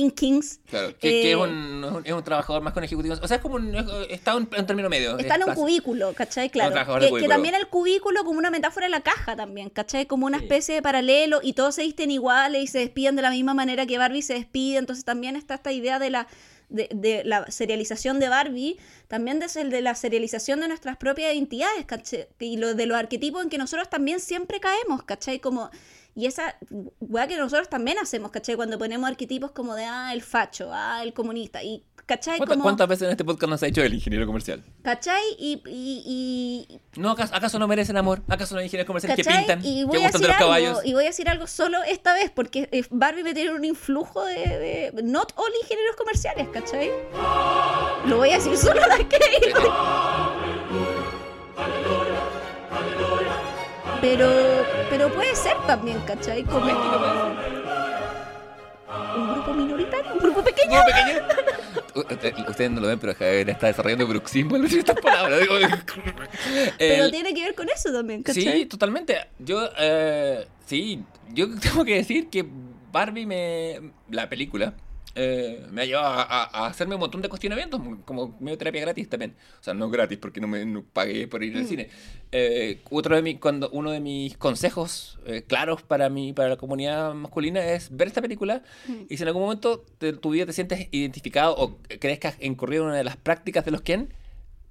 Claro, que, que Eh, es, un, es un trabajador más con ejecutivos. O sea, es como un, está un término medio. Está en un cubículo, ¿cachai? Claro. Que, también el cubículo como una metáfora de la caja también, ¿cachai? Como una especie de paralelo y todos se visten iguales y se despiden de la misma manera que Barbie se despide. Entonces también está esta idea de la, de, de la serialización de Barbie, también desde el de la serialización de nuestras propias identidades, ¿cachai? Y lo, de los arquetipos en que nosotros también siempre caemos, ¿cachai? Como... Y esa weá que nosotros también hacemos, ¿cachai? Cuando ponemos arquetipos como de, ah, el facho, ah, el comunista. Y, ¿cachai? ¿Cuántas, Como, cuántas veces en este podcast nos ha hecho el ingeniero comercial? ¿Cachai? Y, y, y, No, ¿acaso, acaso no merecen amor? ¿Acaso no hay ingenieros comerciales que pintan? Y que voy, a gustan de decir los algo, caballos? y voy a decir algo solo esta vez, porque eh, Barbie me tiene un influjo de, de Not all ingenieros comerciales, ¿cachai? Lo voy a decir solo de que... Pero, pero puede ser también, ¿cachai? Como un grupo minoritario, un grupo pequeño. ¿Grupo pequeño? [laughs] Usted- Ustedes no lo ven, pero Javier está desarrollando bruxismo en estas palabras. Digo, Pero el- tiene que ver con eso también, ¿cachai? Sí, totalmente. Yo, eh, sí, yo [laughs] tengo que decir que Barbie me. La película. Eh, me ha llevado a, a- a hacerme un montón de cuestionamientos, como medio terapia gratis también. O sea, no gratis porque no me no pagué por ir al cine. Eh, otro de mi, cuando, uno de mis consejos eh, claros para, mi, para la comunidad masculina es ver esta película y si en algún momento de tu vida te sientes identificado o crees que has incurrido en una de las prácticas de los Ken,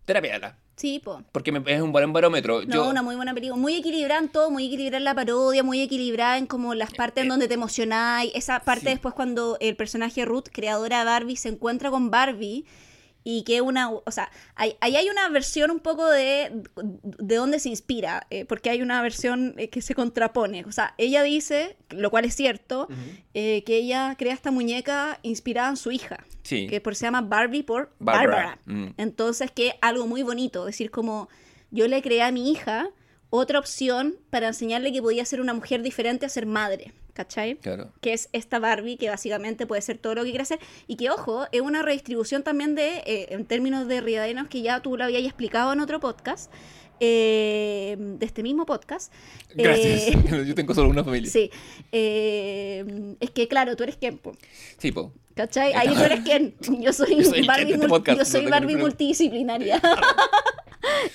terapiala. Sí, po. Porque me- es un buen barómetro. No, Yo, una muy buena película. Muy equilibrada en todo, muy equilibrada en la parodia, muy equilibrada en como las partes en donde te emocionáis. Esa parte Eh, sí. después cuando el personaje Ruth, creadora de Barbie, se encuentra con Barbie y que una, o sea, ahí ahí hay una versión un poco de de dónde se inspira, eh, porque hay una versión eh, que se contrapone. O sea, ella dice, lo cual es cierto, eh, que ella crea esta muñeca inspirada en su hija, Sí. que por, se llama Barbie por Barbara. Mm. Entonces, que algo muy bonito, decir como yo le creé a mi hija otra opción para enseñarle que podía ser una mujer diferente a ser madre, ¿cachai? Claro. Que es esta Barbie que básicamente puede ser todo lo que quiere hacer y que, ojo, es una redistribución también de, eh, en términos de Riadanos, que ya tú lo habías explicado en otro podcast, eh, de este mismo podcast. Gracias. Eh, [laughs] Yo tengo solo una familia. sí. Eh, es que, claro, tú eres Ken, po, Sí, po. ¿Cachai? Ahí tú eres Ken. Yo soy, Yo Barbie, este podcast, yo soy Barbie multidisciplinaria. [laughs] [laughs]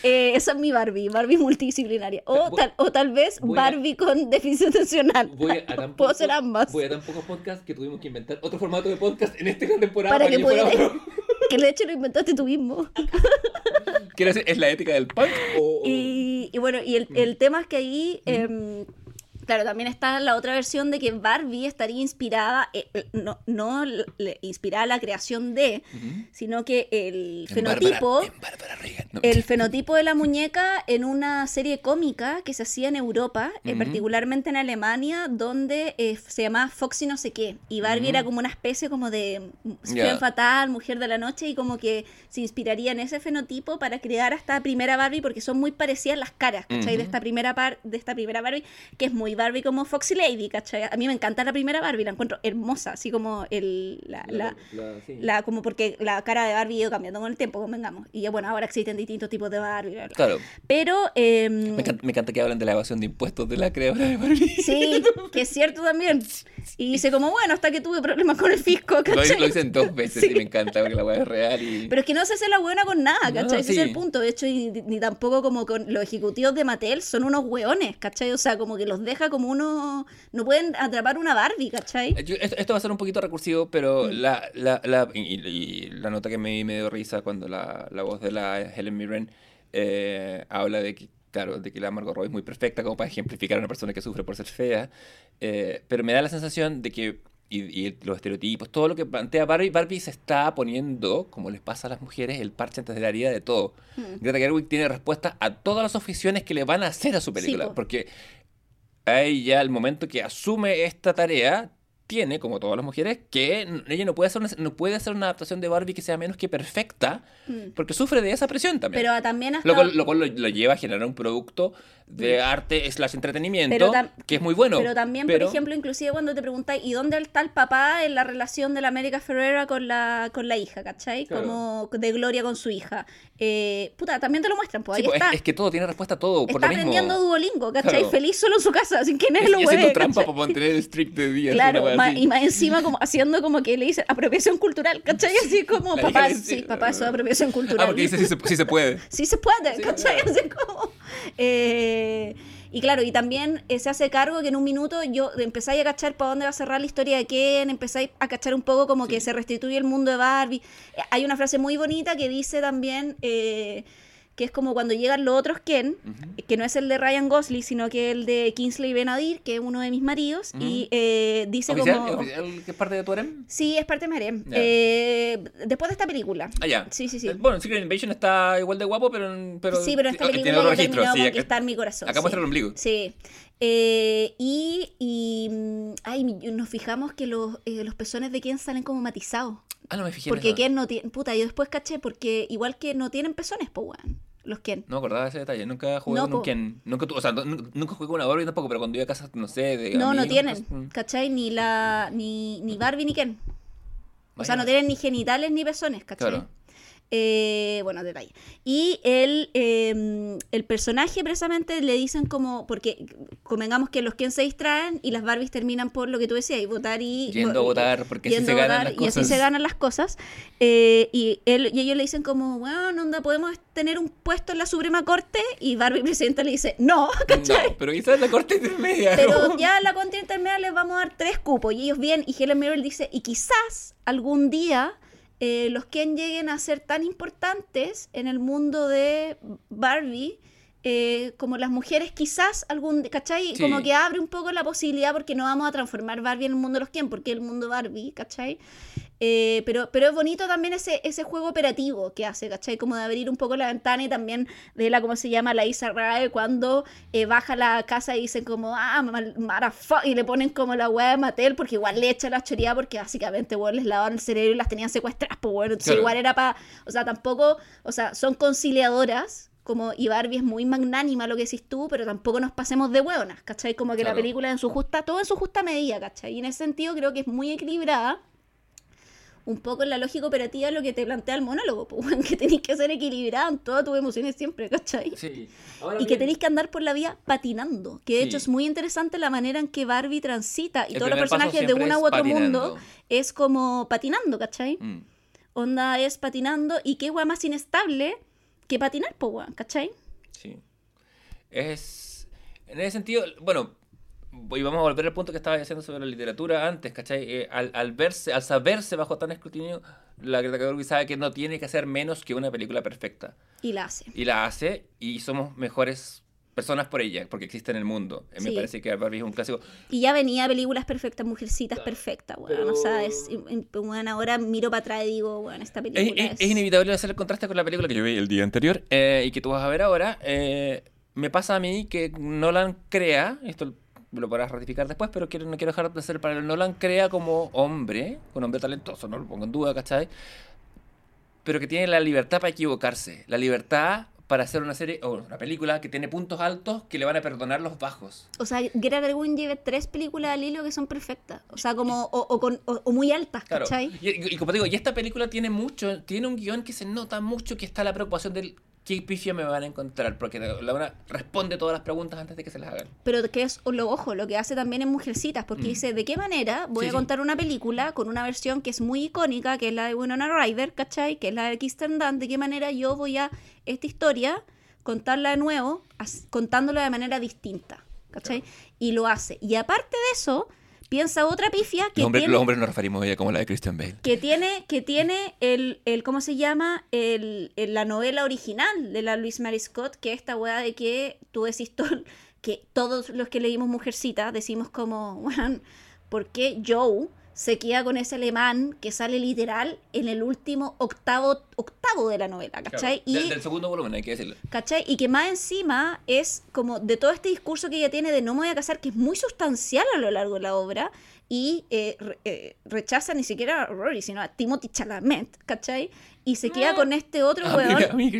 Eh, esa es mi Barbie, Barbie multidisciplinaria. O tal, o tal vez a- Barbie con déficit atencional. Voy a [laughs] tan Puedo ser ambas. Voy a tan pocos podcasts que tuvimos que inventar otro formato de podcast en esta temporada Para que. Que de hecho lo inventaste tú mismo. Quiero decir, ¿es la ética del punk o...? Y, y bueno, y el, Mm. el tema es que ahí, claro, también está la otra versión de que Barbie estaría inspirada, eh, eh, no, no le- inspirada a la creación de, sino que el En fenotipo... Bárbara Reagan. No, El fenotipo de la muñeca en una serie cómica que se hacía en Europa, eh, Ujú. particularmente en Alemania, donde eh, se llamaba Foxy no sé qué. Y Barbie era como una especie como de femme fatal, mujer de la noche, y como que se inspiraría en ese fenotipo para crear a esta primera Barbie, porque son muy parecidas las caras, ¿cachai? De esta primera par de esta primera Barbie, que es muy Barbie como Foxy Lady, ¿cachai? A mí me encanta la primera Barbie, la encuentro hermosa, así como el, la, la, sí. la, como porque la cara de Barbie ha ido cambiando con el tiempo, convengamos. Y bueno, ahora existen distintos tipos de Barbie. bla, bla. Claro. Pero, em, Me encanta, me encanta que hablan de la evasión de impuestos de la creadora de Barbie. sí, [laughs] que es cierto también. Y dice como, bueno, hasta que tuve problemas con el fisco, Lo, ¿cachai? lo dicen dos veces [laughs] Sí. y me encanta porque la weá es real y... Pero es que no se hace la buena con nada, No, ¿cachai? Ese sí. es el punto. De hecho, y- ni tampoco como con los ejecutivos de Mattel son unos hueones, ¿cachai? O sea, como que los deja como uno... No pueden atrapar una Barbie, ¿cachai? Esto, esto va a ser un poquito recursivo, pero la, la, la, y, y la nota que me, me dio risa cuando la, la voz de la Helen Mirren eh, habla de que, claro, de que la Margot Robbie es muy perfecta como para ejemplificar a una persona que sufre por ser fea, eh, pero me da la sensación de que, y, y los estereotipos, todo lo que plantea Barbie, Barbie se está poniendo, como les pasa a las mujeres, el parche antes de la herida de todo. Mm. Greta Gerwig tiene respuesta a todas las objeciones que le van a hacer a su película, po. porque ahí ya el momento que asume esta tarea tiene, como todas las mujeres, que ella no puede hacer una, no puede hacer una adaptación de Barbie que sea menos que perfecta, Mm. porque sufre de esa presión también. Pero también hasta... lo cual, lo, cual lo, lo lleva a generar un producto de arte slash entretenimiento que es muy bueno. Pero también, pero- por ejemplo, inclusive cuando te preguntáis, ¿y dónde está el papá en la relación de la América Ferrera con la, con la hija, ¿cachai? Claro. Como de Gloria con su hija. Eh, puta, también te lo muestran, pues Sí, ahí pues, está. es, es que todo tiene respuesta a todo. por está mismo. aprendiendo Duolingo, ¿cachai? Claro. Feliz solo en su casa, sin que nadie Y lo haciendo hueve, trampa ¿cachai? para mantener el streak de días. Claro, ma- y más encima como haciendo como que le dicen apropiación cultural, ¿cachai? Así como, La papá, sí, papá, eso es apropiación cultural. Ah, porque dice si [laughs] se, puede. Sí se puede, Sí, ¿cachai? Así como, eh, y claro, y también eh, se hace cargo que en un minuto yo empezáis a cachar para dónde va a cerrar la historia de Ken, empezáis a cachar un poco como que se restituye el mundo de Barbie. Eh, Hay una frase muy bonita que dice también eh, que es como cuando llegan los otros Ken, que no es el de Ryan Gosling, sino que el de Kingsley Benadir, que es uno de mis maridos, y eh, dice ¿Oficial? como... ¿Es oficial que es parte de tu harem? Sí, es parte de Merem. Ya. Eh, después de esta película. Ah, ya. Sí, sí, sí. Eh, Bueno, Secret Invasion está igual de guapo, pero. pero sí, pero esta eh, película tiene registro. sí, acá- conquistar mi corazón. Acá sí. muestra el ombligo. Sí. Eh, y, y ay, mi- nos fijamos que los, los pezones de Ken salen como matizados. Ah, no me fijé. en Porque. Ken no tiene. Puta, yo después caché, porque igual que no tienen pezones, pues, weón. Los Ken. No me acordaba de ese detalle. Nunca jugué No, con un. Ken. Nunca, o sea, nunca jugué con una Barbie tampoco, pero cuando iba a casa, no sé, de. No, no tienen. ¿Cachai? Ni la. Ni, ni Barbie ni Ken. O sea, no tienen ni genitales ni pezones, ¿cachai? Claro. Eh, bueno, detalle. Y el, eh, el personaje precisamente le dicen como, porque convengamos que los Ken se distraen y las Barbies terminan por lo que tú decías, y votar y... Yendo a votar, porque así se ganan las Y así cosas. se ganan las cosas. Eh, y, él, y ellos le dicen como, bueno, onda, podemos tener un puesto en la Suprema Corte y Barbie [laughs] Presidenta le dice, no, ¿cachai? No, pero es la corte intermedia. Pero ¿no? ya la contra intermedia les vamos a dar tres cupos. Y ellos vienen, y Helen Mirren dice, y quizás algún día eh, los Ken lleguen a ser tan importantes en el mundo de Barbie. eh, como las mujeres quizás algún ¿cachai? Sí. como que abre un poco la posibilidad porque no vamos a transformar Barbie en el mundo de los Ken porque el mundo Barbie ¿cachai? Eh, pero, pero es bonito también ese, ese juego operativo que hace, ¿cachai? Como de abrir un poco la ventana y también de la, ¿cómo se llama? La Isa Rae cuando eh, baja la casa y dicen como, ah, marafa, y le ponen como la weá de Mattel porque igual le echa la choría porque básicamente, weón, les lavaban el cerebro y las tenían secuestradas, pues bueno, entonces Claro. igual era para, o sea, tampoco, o sea, son conciliadoras. Como, y Barbie es muy magnánima lo que decís tú, pero tampoco nos pasemos de hueonas, ¿cachai? Como que la Claro. película en su justa, todo en su justa medida, ¿cachai? Y en ese sentido creo que es muy equilibrada un poco en la lógica operativa lo que te plantea el monólogo, pues, [laughs] que tenéis que ser equilibrada en todas tus emociones siempre, ¿cachai? Sí. Ahora Y que tenéis que andar por la vía patinando, que de Sí. hecho es muy interesante la manera en que Barbie transita y El todos los personajes de una u otro patinando. mundo es como patinando, ¿cachai? Mm. Onda es patinando y qué weá más inestable que patinar, pues, ¿cachai? Sí. Es. En ese sentido, bueno, y vamos a volver al punto que estaba diciendo sobre la literatura antes, ¿cachai? Eh, al, al verse, al saberse bajo tan escrutinio, la Greta Gerwig sabe que no tiene que hacer menos que una película perfecta. Y la hace. Y la hace, y somos mejores personas por ella, porque existe en el mundo. Eh, Me Sí. parece que Barbie es un clásico. Y ya venía películas perfectas, mujercitas perfectas, weón. O sea, es, bueno, ahora miro para atrás y digo, bueno, esta Es, película es- es... es inevitable hacer el contraste con la película que yo vi el día anterior eh, y que tú vas a ver ahora. Eh, me pasa a mí que Nolan crea, esto lo podrás ratificar después, pero quiero, no quiero dejar de hacer para Nolan crea como hombre, un hombre talentoso, no lo pongo en duda, ¿cachai? Pero que tiene la libertad para equivocarse, la libertad para hacer una serie o una película que tiene puntos altos que le van a perdonar los bajos. O sea, Greta Gerwig lleva tres películas al hilo que son perfectas. O sea, como, o, o con, o, o muy altas, Claro. ¿cachai? Y, y- y como te digo, y esta película tiene mucho, tiene un guion que se nota mucho que está la preocupación del qué pifia me van a encontrar, porque la una responde todas las preguntas antes de que se las hagan. Pero que es, lo ojo, lo que hace también en Mujercitas, porque Mm. dice, ¿de qué manera voy Sí, a sí. contar una película con una versión que es muy icónica, que es la de Winona Ryder, ¿cachai? Que es la de Kirsten Dunst, ¿de qué manera yo voy a esta historia contarla de nuevo, contándola de manera distinta, ¿cachai? Y lo hace. Y aparte de eso, piensa otra pifia que Los hombres, tiene... los hombres nos referimos a ella como la de Christian Bale. que tiene, que tiene el, el ¿cómo se llama? El, el- la novela original de la Louise Mary Scott, que es esta weá de que tú decís todo, que todos los que leímos Mujercita decimos como, [laughs] weón, ¿por qué Joe se queda con ese alemán que sale literal en el último octavo, octavo de la novela, ¿cachai? Del, y, del segundo volumen, hay que decirlo. ¿Cachai? Y que más encima es como de todo este discurso que ella tiene de no me voy a casar, que es muy sustancial a lo largo de la obra, y eh, re- eh, rechaza ni siquiera a Rory, sino a Timothy Chalamet, ¿cachai? Y se queda con este otro mí, weón. mí,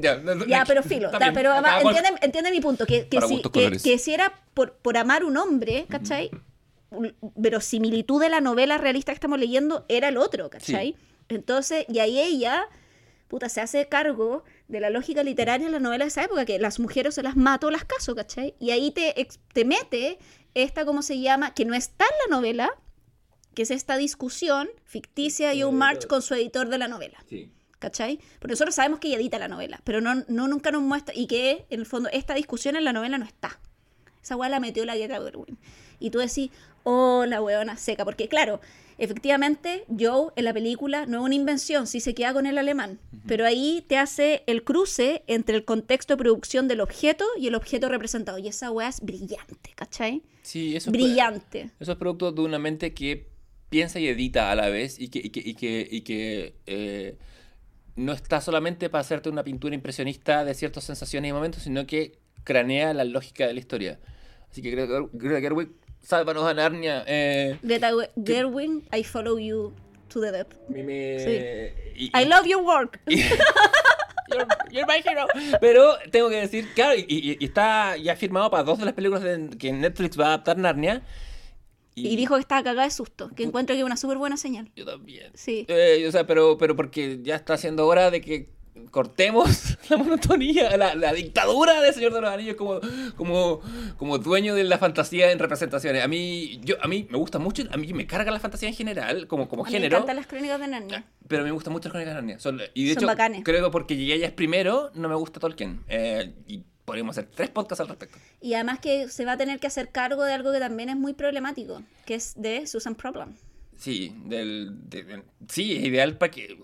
ya, no, no, Ya, pero [laughs] filo, pero además, entiende, entiende mi punto, que, que, si, que, que si era por, por amar un hombre, ¿cachai? Un- Verosimilitud de la novela realista que estamos leyendo era el otro, ¿cachai? Entonces, y ahí ella, puta, se hace cargo de la lógica literaria en la novela de esa época, que las mujeres se las mato las caso, ¿cachai? Y ahí te, te mete esta, ¿cómo se llama? Que no está en la novela, que es esta discusión ficticia y un March con su editor de la novela. Sí. ¿cachai? Porque nosotros sabemos que ella edita la novela, pero no, no nunca nos muestra, y que en el fondo esta discusión en la novela no está. Esa weá la metió la Greta Gerwig. Y tú decís, oh, la weona seca, porque claro, efectivamente Joe en la película no es una invención, sí se queda con el alemán, pero ahí te hace el cruce entre el contexto de producción del objeto y el objeto representado, y esa weá es brillante, ¿cachai? Sí, eso es- Brillante. Eso es producto de una mente que piensa y edita a la vez y que, y que, y que, y que, eh, no está solamente para hacerte una pintura impresionista de ciertas sensaciones y momentos, sino que cranea la lógica de la historia. Así que Greta Greta Gerwig, sálvanos a Narnia. Eh, Greta Gerwig, I follow you to the depth. me- me- Sí. y- I love your work. [laughs] You're, you're my hero. Pero tengo que decir, claro, y, y- y está ya firmado para dos de las películas de- que Netflix va a adaptar Narnia. Y, dijo que estaba cagada de susto, que encuentro que es una súper buena señal. Yo también. Sí. Eh, o sea, pero, pero porque ya está siendo hora de que cortemos [laughs] la monotonía, la, la dictadura del Señor de los Anillos como, como, como dueño de la fantasía en representaciones. A mí, yo, a mí me gusta mucho, a mí me carga la fantasía en general, como, como A mí género. Me encantan las crónicas de Narnia. Pero me gustan mucho las crónicas de Narnia. Son- y de Son hecho, bacanes. creo que porque llegué ellas primero, no me gusta Tolkien. Eh, y podríamos hacer tres podcasts al respecto. Y además que se va a tener que hacer cargo de algo que también es muy problemático, que es de Susan Problem. Sí, del, de- de- sí, es ideal para que...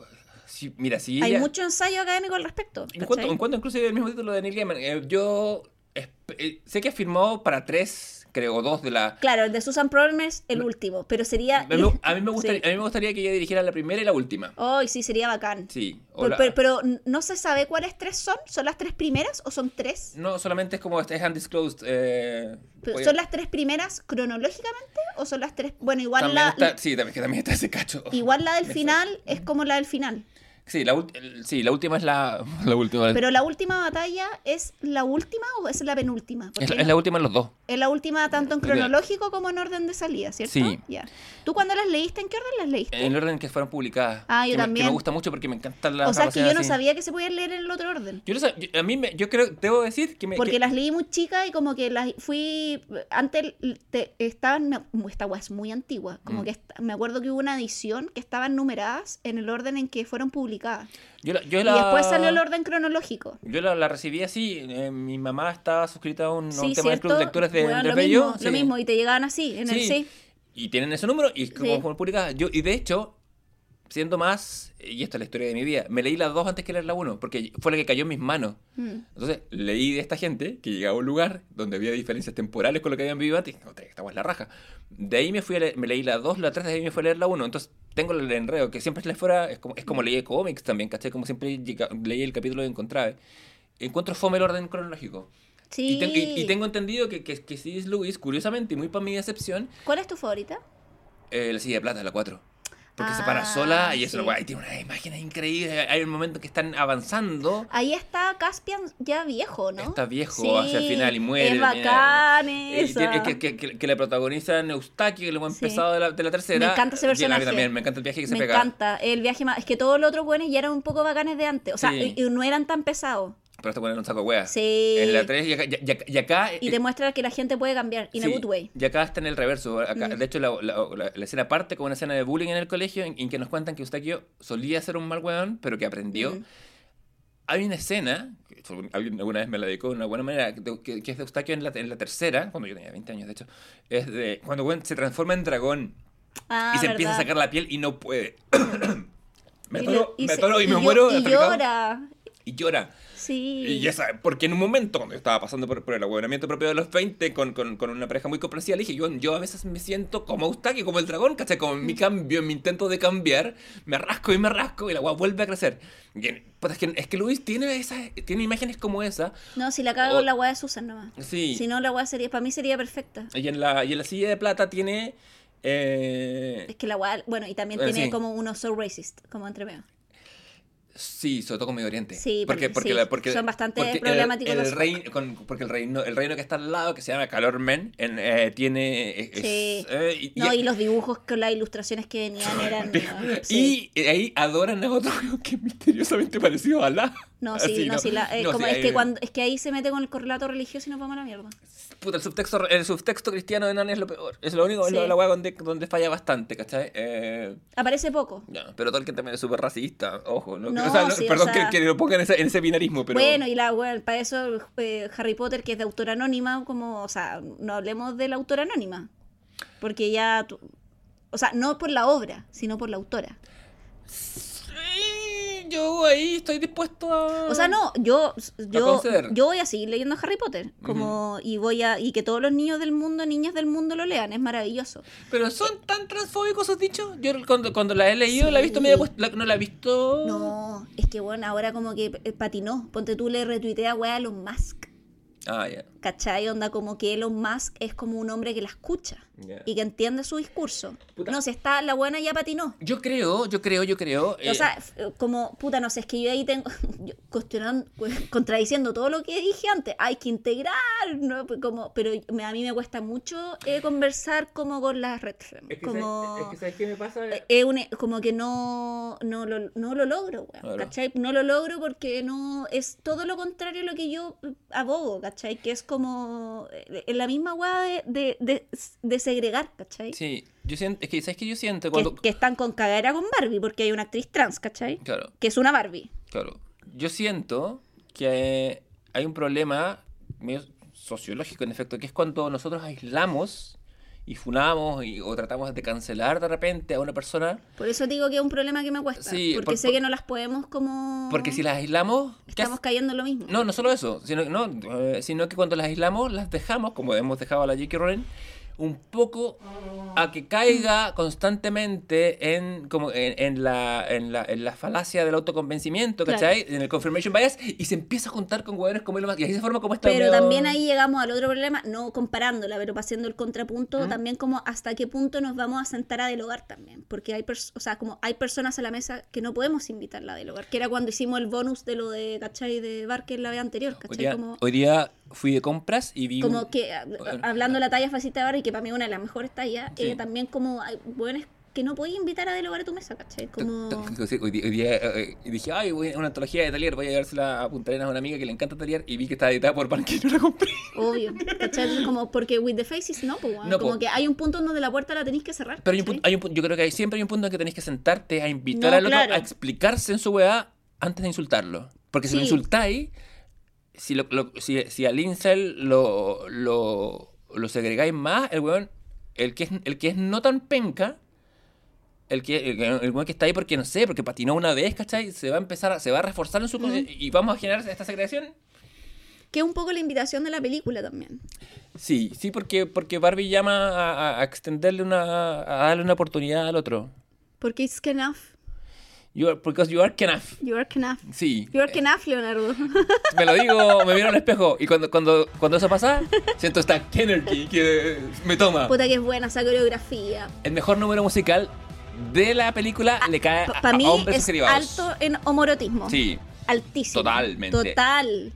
sí, mira, Hay ella- mucho ensayo académico al respecto. En cuanto, en cuanto inclusive el mismo título de Neil Gaiman, eh, yo eh, sé que firmó para tres, creo, dos de la... Claro, el de Susan Problem es el último, pero sería... A mí, [laughs] a mí me gustaría, Sí. a mí me gustaría que ella dirigiera la primera y la última. Ay, sí, sería bacán. Sí. Pero, la- pero- pero no se sabe cuáles tres son. ¿Son las tres primeras o son tres? no, solamente es como este es undisclosed. Eh, Pero, ¿Son las tres primeras cronológicamente o son las tres? Bueno, igual también la, está- sí, también, que también está ese cacho. igual la del [laughs] Me final es como la del final. Sí, la, sí, la última es la, [laughs] la última. Pero la última batalla es la última o es la penúltima? Es, la, no- es la última en los dos. es la última tanto en cronológico como en orden de salida, ¿cierto? Sí. Ya. ¿Tú cuando las leíste, en qué orden las leíste? En el orden en que fueron publicadas. Ah, yo que me- también. que me gusta mucho porque me encantan las o sea, que yo no así. sabía que se podían leer en el otro orden. Yo no sab- yo- a mí, me, yo creo, debo decir que me... Porque que- las leí muy chicas y como que las fui. Antes te- estaban. me- Esta weá es muy antigua. Como Mm. que me acuerdo que hubo una edición que estaban numeradas en el orden en que fueron publicadas. Yo la- yo Y la- después salió el orden cronológico. Yo la, la recibí así. eh, mi mamá estaba suscrita a un, a un Sí, tema del de lectores de Weón, Andrés lo Bello. mismo, sí. lo mismo. Y te llegaban así, en el sí. Y tienen ese número y como Sí. fueron publicadas. Yo, y de hecho, siendo más, y esta es la historia de mi vida, me leí las dos antes que leer la uno, porque fue la que cayó en mis manos. Mm. Entonces, leí de esta gente que llegaba a un lugar donde había diferencias temporales con lo que habían vivido antes. y "Puta, esta es la raja. De ahí me fui a leer- me leí la 2, la 3, de ahí me fui a leer la 1. Entonces, tengo el enredo, que siempre es la fuera, es como, es como leí cómics también, ¿cachai? Como siempre leí el capítulo de Encontraba. Encuentro fome el orden cronológico. Sí. Y, ten- y- y tengo entendido que, que, que C.S. Lewis, curiosamente, y muy para mi decepción, ¿Cuál es tu favorita? eh, la silla de plata, la 4. Porque se Ah, para sola y eso, sí. guay, tiene unas imágenes increíbles. Hay un momento que están avanzando. Ahí está Caspian ya viejo, ¿no? Está viejo hacia el final y muere. Es bacán Eh, y esa. tiene- que, que, que, que la protagoniza Eustaquio, el buen Sí. pesado de la, de la tercera. Me encanta ese Y personaje. también, me encanta el viaje que se Me pega. encanta. El viaje más. Es que todos los otros buenos ya eran un poco bacanes de antes. O sea, Sí. y- y no eran tan pesados. Pero este pone un saco de wea. Sí. En la 3 y acá. Y, y- y acá Y eh, demuestra que la gente puede cambiar. In a Sí, good way. Y acá está en el reverso. Acá- Mm. De hecho, la, la- la- la escena parte con una escena de bullying en el colegio en, en que nos cuentan que Eustaquio solía ser un mal weón, pero que aprendió. Mm. Hay una escena, que alguna vez me la dedicó de una buena manera, que, que- es de Eustaquio en la, en la tercera, cuando yo tenía 20 años de hecho, es de cuando weón se transforma en dragón Ah, y se empieza a verdad. sacar la piel y no puede. [coughs] [coughs] me Y atoro, le- me atoro y, me llo- muero. Y llora. y llora. Sí. Y esa, porque en un momento, cuando yo estaba pasando por, por el ahueonamiento propio de los 20, con, con, con una pareja muy comprensiva, le dije, yo, yo a veces me siento como Eustaquio, como el dragón, ¿cachai? Como en mi cambio, en mi intento de cambiar, me rasco y me rasco y la agua vuelve a crecer. Y, puta, es, que, es que Luis tiene, esas, tiene imágenes como esa. No, si la cago O- la weá de Susan nomás. Sí. Si no, la weá sería. Para mí sería perfecta. Y en la, y en la silla de plata tiene... eh, Es que la weá. Bueno, y también Eh, tiene sí. como uno so racist, como entre medio. Sí, sobre todo con Medio Oriente. Sí, porque, porque- porque, sí, la- porque son bastante porque problemáticos el, los reino, con- porque el reino, el reino que está al lado, que se llama Calormen, en, eh, tiene... es- Sí. eh, y- No, y- y los dibujos con las ilustraciones que venían eran. [laughs] ah. Y ahí adoran a otro [laughs] que es misteriosamente parecido a Alá. No, sí, Así, no, sí, la- eh, no, como sí, es, ahí- que cuando, es que ahí se mete con el correlato religioso y nos vamos a la mierda. Puta, el subtexto, el subtexto cristiano de Narnia es lo peor. Es lo único, es Sí. lo- la weá donde, donde falla bastante, ¿cachai? Eh, Aparece poco. ya, pero Tolkien también es súper racista, ojo. No, No, o sea, no- sí, o perdón sea- que, que lo pongan en ese, en ese binarismo, pero... Bueno, y la wea, para eso eh, Harry Potter, que es de autor anónima, como, o sea, no hablemos de la autora anónima. Porque ya. o sea, no por la obra, sino por la autora. Yo ahí estoy dispuesto a... O sea, no, yo, yo, yo voy a seguir leyendo Harry Potter. Como, y voy a, y que todos los niños del mundo, niñas del mundo lo lean, es maravilloso. Pero son tan transfóbicos esos dichos. Yo cuando, cuando la he leído, la he visto medio... la- no la he visto... No, es que bueno, ahora como que eh, patinó. Ponte tú le retuitea wea a Elon Musk. Ah, ya. ¿Cachai? Onda como que Elon Musk es como un hombre que la escucha. Ya. y que entiende su discurso. Puta. No, si está la buena ya patinó. Yo creo, yo creo, yo creo. O eh, sea, f- como, puta, no sé, es que yo ahí tengo, [laughs] yo cuestionando, cu- contradiciendo todo lo que dije antes, hay que integrar, ¿no? Pues Como, pero a mí me cuesta mucho eh, conversar como con las red fem, es que como... sabes- es que ¿sabes qué me pasa? eh, es un- como que no, no, lo, no lo logro, weón. ¿cachai? No lo logro porque no es todo lo contrario a lo que yo abogo, ¿cachai? Que es como eh, en la misma weá de, de, de, de segregar, ¿cachai? Sí, yo siento, es que ¿sabes qué yo siento? Que, Cuando... que están con cagadera con Barbie porque hay una actriz trans, ¿cachai? Claro. Que es una Barbie. Claro. Yo siento que hay un problema medio sociológico, en efecto, que es cuando nosotros aislamos y funamos y, o tratamos de cancelar de repente a una persona, Por eso digo que es un problema que me cuesta. Sí, porque por- sé por- que no las podemos como... porque si las aislamos, ¿qué Estamos cayendo en lo mismo. No, no solo eso, sino, no, eh, sino que cuando las aislamos, las dejamos, como hemos dejado a la J.K. Rowling, un poco a que caiga constantemente en, como en, en la, en, la, en la falacia del autoconvencimiento, Claro. ¿cachai? En el confirmation bias, y se empieza a juntar con hueones como Elon Musk, y así se forma como esta... Pero medio- también ahí llegamos al otro problema, no comparándola, pero haciendo el contrapunto, también como hasta qué punto nos vamos a sentar a dialogar también. Porque hay, o sea, como hay personas a la mesa que no podemos invitarla a dialogar, que era cuando hicimos el bonus de lo de, ¿cachai? De Barker la vez anterior, Hoy ¿cachai? día, como, hoy día fui de compras y vi... un- como que, a- Bueno. hablando de la talla facita de Barry, que para mí es una de las mejores tallas, Sí. eh, también como hay buenos que no podéis invitar a dialogar a tu mesa, ¿cachai? Como... Hoy día, eh, eh, dije, ay, voy a una antología de Talier, voy a llevársela a Punta Arenas a una amiga que le encanta Talier y vi que estaba editada por Banque [laughs] y no la compré. Obvio, ¿cachai? Como porque with the faces no, pues. No, como po. que hay un punto donde la puerta la tenéis que cerrar. Pero hay un punto, hay un yo creo que hay, siempre hay un punto en que tenéis que sentarte a invitar No, al otro claro. a explicarse en su weá antes de insultarlo. Porque si lo Sí. insultáis, si, lo, lo- si, si al incel lo, lo, lo segregáis más, el weón, el que es, el que es no tan penca, el que el, el weón que está ahí porque no sé, porque patinó una vez, ¿cachai? Se va a empezar, a- se va a reforzar en su y vamos a generar esta segregación. Que es un poco la invitación de la película también. Sí, sí, porque, porque Barbie llama a, a- a extenderle una, a darle una oportunidad al otro. Porque it's enough. You are, because you are enough. You are enough. Sí. You are enough, Leonardo. Me lo digo, me miro al espejo y cuando, cuando, cuando eso pasa, [laughs] siento esta energy que me toma. Puta que es buena esa coreografía. El mejor número musical de la película le cae a, a mí hombres es derivados. alto en homorotismo. Sí, Altísimo. Totalmente. Total.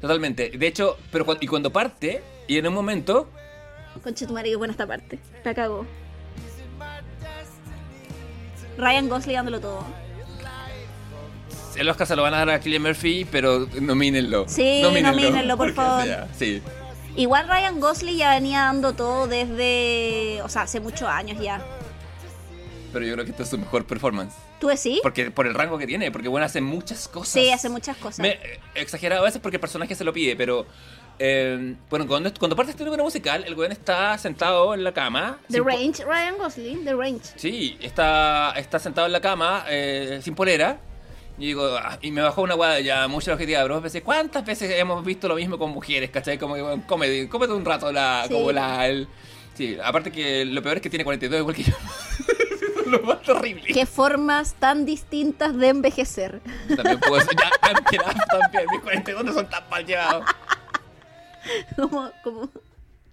totalmente. De hecho, pero cuando, y cuando parte, y en un momento, Conche tu madre, qué buena esta parte. La cagó. Ryan Gosling dándolo todo. El Oscar se lo van a dar a Cillian Murphy, pero nomínenlo. Sí, nomínenlo, por [laughs] porque favor. sea, sí. Igual Ryan Gosling ya venía dando todo desde. O sea, hace muchos años ya. Pero yo creo que esta es su mejor performance. ¿Tú decís? Porque, por el rango que tiene, porque bueno, hace muchas cosas. Sí, hace muchas cosas. Me, exagerado a veces porque el personaje se lo pide, pero. eh, bueno, cuando, cuando parte este número musical, el weón está sentado en la cama. The Range, Ryan Gosling, The Range. Sí, está, está sentado en la cama, eh, sin polera. Y digo, ah, y me bajó una guada ya mucha objetividad, pero pensé, ¿cuántas veces hemos visto lo mismo con mujeres, cachai? Como que, bueno, cómete, cómete un rato la, Sí. como la, el- Sí, aparte que lo peor es que tiene 42 igual que yo. Eso es [laughs] lo más terrible. Qué formas tan distintas de envejecer. También puedo decir, ya, enough también, mis 42 no son tan mal llevados. [laughs] como, como,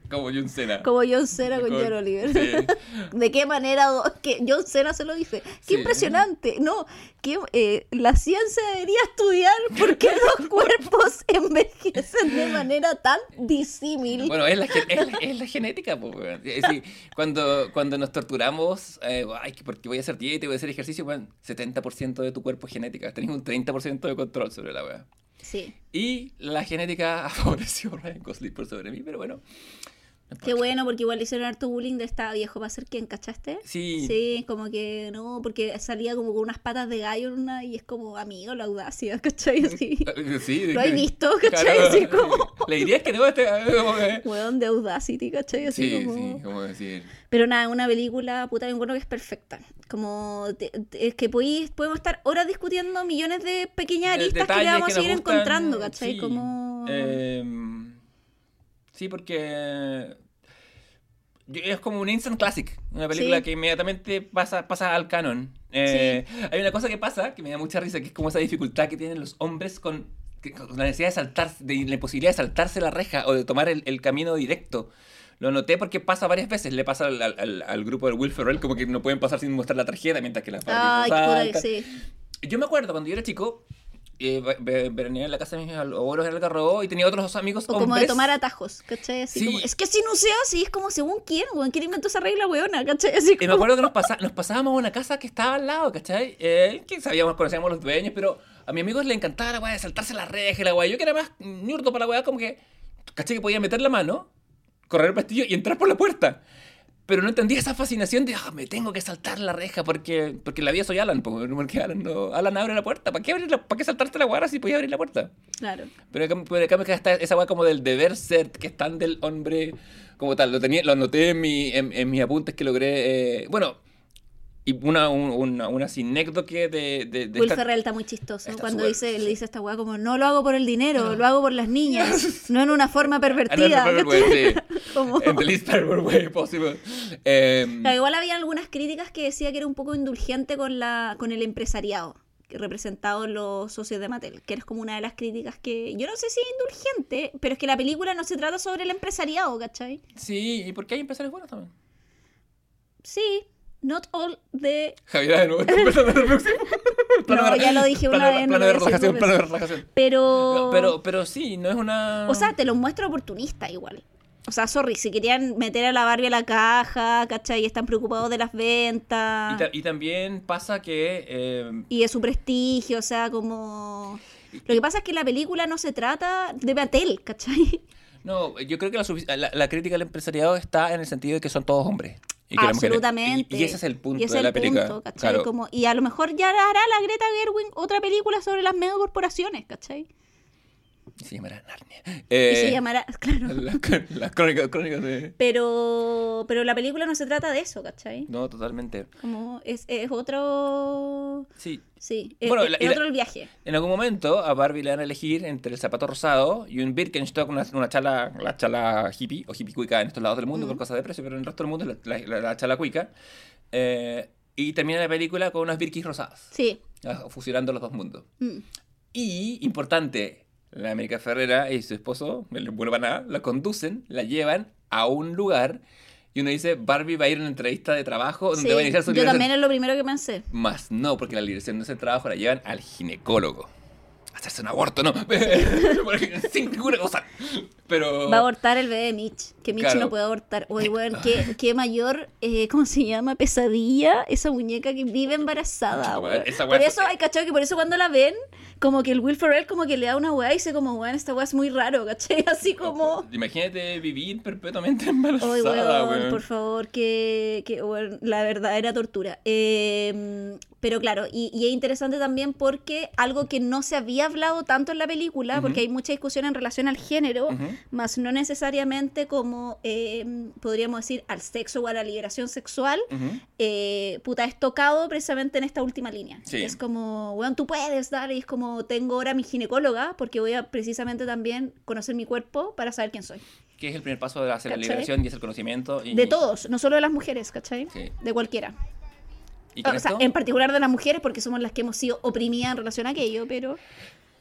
Como John Cena. como John Cena con Con- John Oliver. sí. [laughs] ¿De qué manera do- que John Cena se lo dice? Qué Sí. impresionante. No, que eh, la ciencia debería estudiar por qué los [laughs] cuerpos envejecen de manera tan disímil. Bueno, es la, es la- es la genética, pues. Es decir, cuando, cuando nos torturamos, eh, ay, que porque voy a hacer dieta y voy a hacer ejercicio, bueno, 70% de tu cuerpo es genética. Tenés un 30% de control sobre la weá. Sí. Y la genética [laughs] favoreció a Ryan Gosling por sobre mí, pero bueno. Qué bueno, porque igual hicieron harto bullying de esta viejo para ser quien, ¿cachaste? Sí. Sí, como que no, porque salía como con unas patas de gallo una y es como amigo la audacia, [laughs] ¿cachai? Así. [laughs] Sí, Lo he visto, ¿cachai? Así como- [laughs] Le dirías que no, este, como que- Weón de Audacity, ¿cachai? Así Sí, como... sí, como decir. Pero nada, una película, puta, me encuentro que es perfecta. Como, te- te- es que podéis- podemos estar horas discutiendo millones de pequeñas aristas que le vamos a seguir gustan, encontrando, ¿cachai? sí. Como... Em, sí, porque es como un instant classic, una película Sí. que inmediatamente pasa, pasa al canon. Eh, Hay una cosa que pasa que me da mucha risa, que es como esa dificultad que tienen los hombres con, con la necesidad de saltarse, de la imposibilidad de saltarse la reja o de tomar el, el camino directo. Lo noté porque pasa varias veces. Le pasa al, al- al grupo del Will Ferrell como que no pueden pasar sin mostrar la tarjeta mientras que las Ay, puta, saltan. sí. Yo me acuerdo cuando yo era chico, eh, ve- ve- veraneaba en la casa de mis abuelos en Algarrobo y tenía otros dos amigos O como de tomar atajos, ¿cachai? Así Sí. como, es que si no sea así, es como según quién, weón, quién inventó esa regla, weona, ¿cachai? Así Y me como- acuerdo que nos, pasa- nos pasábamos a una casa que estaba al lado, ¿cachai? Eh, que sabíamos, conocíamos los dueños, pero a mi amigo le encantaba la weá de saltarse la reja y la weá. Yo que era más ñurdo para la weá, como que, ¿cachai? Que podía meter la mano, correr el pastillo y entrar por la puerta. Pero no entendía esa fascinación de, ah, me tengo que saltar la reja porque, porque la vida soy Alan, po, porque Alan, no, Alan abre la puerta. ¿Para qué, abrir la- para qué saltarte la weá si podía abrir la puerta? Claro. Pero cambio- pero cambio que está esa weá como del deber ser, que es tan del hombre como tal. Lo tenía, lo anoté en, mi, en, en mis apuntes que logré. eh, bueno, y una, un- una, una de, de, de Will esta- Ferrell está muy chistoso cuando dice, le dice a esta weá como, no lo hago por el dinero, lo hago por las niñas, [laughs] no en una forma Ah, pervertida. igual había algunas críticas que decía que era un poco indulgente con la con el empresariado que representado en los socios de Mattel, que es como una de las críticas que yo no sé si es indulgente, pero es que la película no se trata sobre el empresariado, ¿cachai? sí, ¿y por qué hay empresarios buenos también? Sí, not all the... Javier, de nuevo, empezando la próxima. No, ya lo dije una vez, no Plano de relajación, plano de relajación. Pero... Pero, pero sí, no es una. O sea, te lo muestro oportunista igual. O sea, sorry, si querían meter a la Barbie a la caja, ¿cachai? Y están preocupados de las Y, ventas ta- y también pasa que. eh, y de su prestigio, o sea, como... Lo que pasa es que la película no se trata de Mattel, ¿cachai? No, yo creo que la, la- la crítica al empresariado está en el sentido de que son todos hombres. Y Absolutamente. Y, y ese es el punto Y ese de la el película. punto, ¿cachai? Claro. Como, y a lo mejor ya hará la Greta Gerwig otra película sobre las megacorporaciones, ¿cachai? Y se llamará Narnia. Y Eh, se llamará, [laughs] claro. Las, las crónicas, crónicas de. Pero, pero la película no se trata de eso, ¿cachai? No, totalmente. Como es, es otro... Sí. Sí, es, Bueno, es- la- es y la- otro el viaje. En algún momento a Barbie le van a elegir entre el zapato rosado y un Birkenstock, una, una chala, la chala hippie o hippie cuica en estos lados del mundo por cosas de precio, pero en el resto del mundo es la, la- la chala cuica. Eh, y termina la película con unas Birkis rosadas, Sí. ah, fusionando los dos mundos. Mm. Y, importante, la América Ferrera y su esposo, el bueno para nada, la conducen, la llevan a un lugar y uno dice, Barbie va a ir a una entrevista de trabajo donde Sí, va a iniciar su Yo liberación". también es lo primero que pensé. Más no, porque la liberación de ese trabajo la llevan al ginecólogo. Hacerse un aborto, no. [laughs] Sin ninguna cosa. Pero... Va a abortar el bebé de Mitch, que Mitch Claro. no puede abortar. Oye, [laughs] weón, qué, qué mayor, eh, ¿cómo se llama? Pesadilla, esa muñeca que vive embarazada, Weón, Por eso, hay cachado que por eso cuando la ven, como que el Will Ferrell como que le da una weá y dice como, weón, esta weá es muy raro, ¿cachai? [laughs] Así como... Imagínate vivir perpetuamente [laughs] embarazada, Oye, weón, weón. por favor, que, que weón, la verdadera tortura. Eh, pero claro, y, y es interesante también porque algo que no se había hablado tanto en la película, porque hay mucha discusión en relación al género, Ujú. más no necesariamente como, eh, podríamos decir, al sexo o a la liberación sexual, eh, puta, es tocado precisamente en esta última línea. Sí. Es como, weón, tú puedes dar, y es como, tengo ahora mi ginecóloga, porque voy a precisamente también conocer mi cuerpo para saber quién soy. Que es el primer paso de hacer la ¿Cachai? liberación y hacer conocimiento. Y, De todos, no solo de las mujeres, ¿cachai? Sí. De cualquiera. Y con O sea, en particular de las mujeres, porque somos las que hemos sido oprimidas en relación a aquello, pero...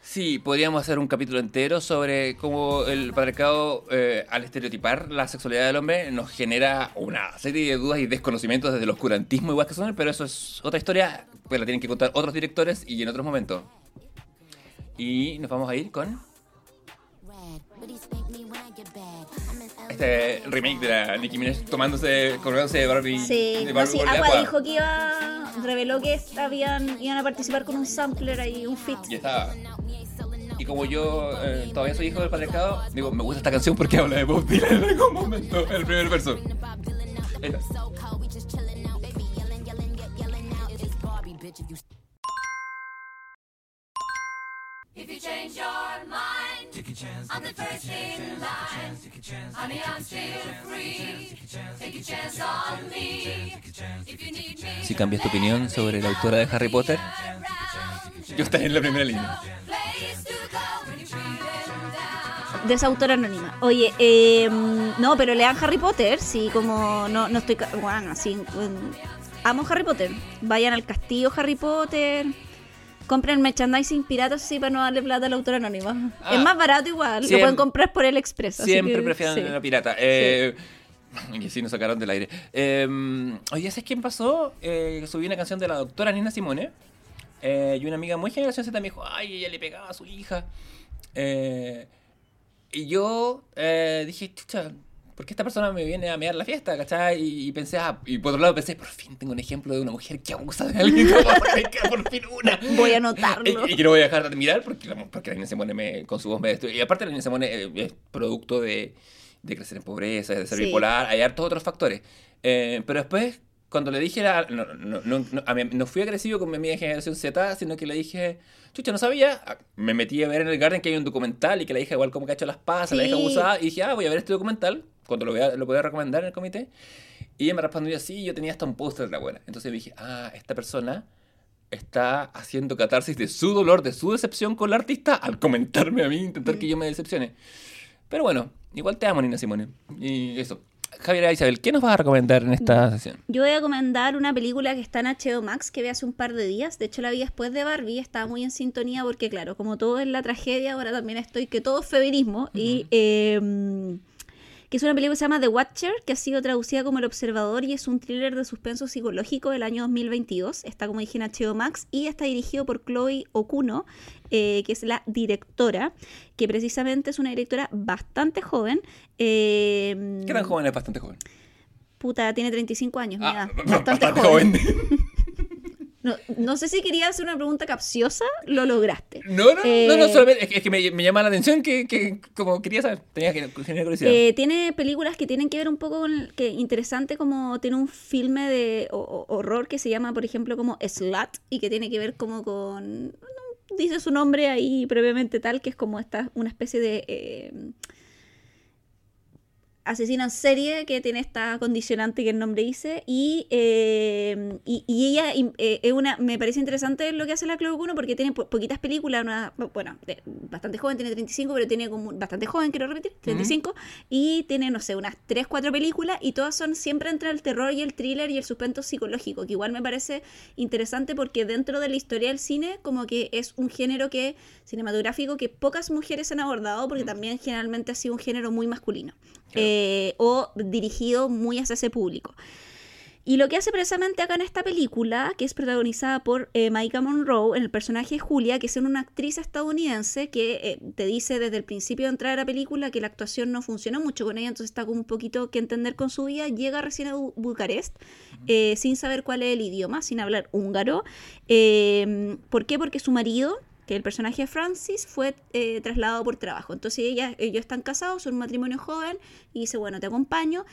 Sí, podríamos hacer un capítulo entero sobre cómo el patriarcado, eh, al estereotipar la sexualidad del hombre, nos genera una serie de dudas y desconocimientos desde el oscurantismo igual que son, pero eso es otra historia, pues la tienen que contar otros directores y en otros momentos. Y nos vamos a ir con este remake de la Nicki Minaj tomándose, colgándose de Barbie. Sí, de no, Barbie sí, Agua agua. dijo que iba... Reveló que habían, iban a participar con un sampler ahí, un fit. Ya estaba. Y como yo eh, todavía soy hijo del patriarcado, digo, me gusta esta canción porque habla de Bob Dylan en algún momento, el primer verso. Esta. If you change your mind, I'm the first in line. Honey, I'm still free. Take a chance on me. If you need me, Si cambias tu opinión sobre la autora de Harry Potter, yo estaré en la primera línea. De esa autora anónima. Oye, eh, no, pero lean Harry Potter, sí, como no, no estoy... Bueno, así... mm, amo Harry Potter. Vayan al castillo Harry Potter. Compren merchandising piratas así para no darle plata a la autora anónima. Ah. es más barato igual. Siempre- Lo pueden comprar por el Express. así Siempre que, prefieren sí. la pirata. Eh, [laughs] Y sí, nos sacaron del aire. Eh, oye, ¿sabes quién pasó? Eh, subí una canción de la doctora Nina Simone. eh, y una amiga muy generación Z me dijo, ay, ella le pegaba a su hija. Eh, y yo eh, dije, chucha, ¿por qué esta persona me viene a mear la fiesta? ¿Cachai? Y, y pensé, ah, y por otro lado pensé, por fin tengo un ejemplo de una mujer que abusa de alguien. [laughs] Como, me queda por fin una. Voy a anotarlo. Y, y que no voy a dejar de admirar porque, la- porque la niña Simone me, con su voz me destruye. Y aparte la niña Simone eh, es producto de, de crecer en pobreza, de ser Sí. bipolar, hay hartos otros factores. Eh, pero después, cuando le dije, la- no, no, no, no, a mí- no fui agresivo con mi amiga de generación Z, sino que le dije, chucha, no sabía. Ah, Me metí a ver en el Garden que hay un documental y que la hija igual como que ha hecho las pasas, la hija Sí. abusada, y dije, ah, voy a ver este documental, cuando lo, vea, lo voy a recomendar en el comité. Y ella me respondió así, yo tenía hasta un póster de la buena. Entonces dije, ah, esta persona está haciendo catarsis de su dolor, de su decepción con la artista, al comentarme a mí, intentar que yo me decepcione. Pero bueno, igual te amo, Nina Simone. Y eso. Javier Isabel, ¿qué nos vas a recomendar en esta sesión? Yo voy a recomendar una película que está en HBO Max que vi hace un par de días. De hecho, la vi después de Barbie. Estaba muy en sintonía porque, claro, como todo es la tragedia, ahora también estoy que todo es feminismo. Y eh, que es una película que se llama The Watcher, que ha sido traducida como El Observador y es un thriller de suspenso psicológico del año 2022. Está, como dije, en HBO Max y está dirigido por Chloe Okuno, eh, que es la directora, que precisamente es una directora bastante joven. eh, ¿Qué tan joven es bastante joven? Puta, tiene 35 años, Ah, [laughs] edad. Bastante, joven. joven. [laughs] No, no sé si quería hacer una pregunta capciosa, lo lograste. No, no, no, no, Eh, solamente es que, es que me, me llama la atención que, que como quería saber, tenía que curiosidad. Eh, tiene películas que tienen que ver un poco con que interesante como tiene un filme de o- o- horror que se llama por ejemplo como Slut y que tiene que ver como con no, dice su nombre ahí brevemente tal que es como esta una especie de eh, asesina en serie que tiene esta condicionante que el nombre dice y, eh, y, y ella eh, es una me parece interesante lo que hace la Chloe Kuno porque tiene po- poquitas películas una, bueno de- bastante joven tiene 35 pero tiene como bastante joven quiero repetir 35 y tiene no sé unas 3 4 películas y todas son siempre entre el terror y el thriller y el suspenso psicológico que igual me parece interesante porque dentro de la historia del cine como que es un género que cinematográfico que pocas mujeres han abordado porque también generalmente ha sido un género muy masculino. Claro. eh, o dirigido muy hacia ese público. Y lo que hace precisamente acá en esta película, que es protagonizada por eh, Maika Monroe, en el personaje de Julia, que es una actriz estadounidense que eh, te dice desde el principio de entrar a la película que la actuación no funcionó mucho con ella, entonces está con un poquito que entender con su vida, llega recién a Bu- Bucarest eh, sin saber cuál es el idioma, sin hablar húngaro. Eh, ¿Por qué? Porque su marido, que el personaje de Francis, fue eh, trasladado por trabajo. Entonces ella, ellos están casados, son un matrimonio joven, y dice, bueno, te acompaño.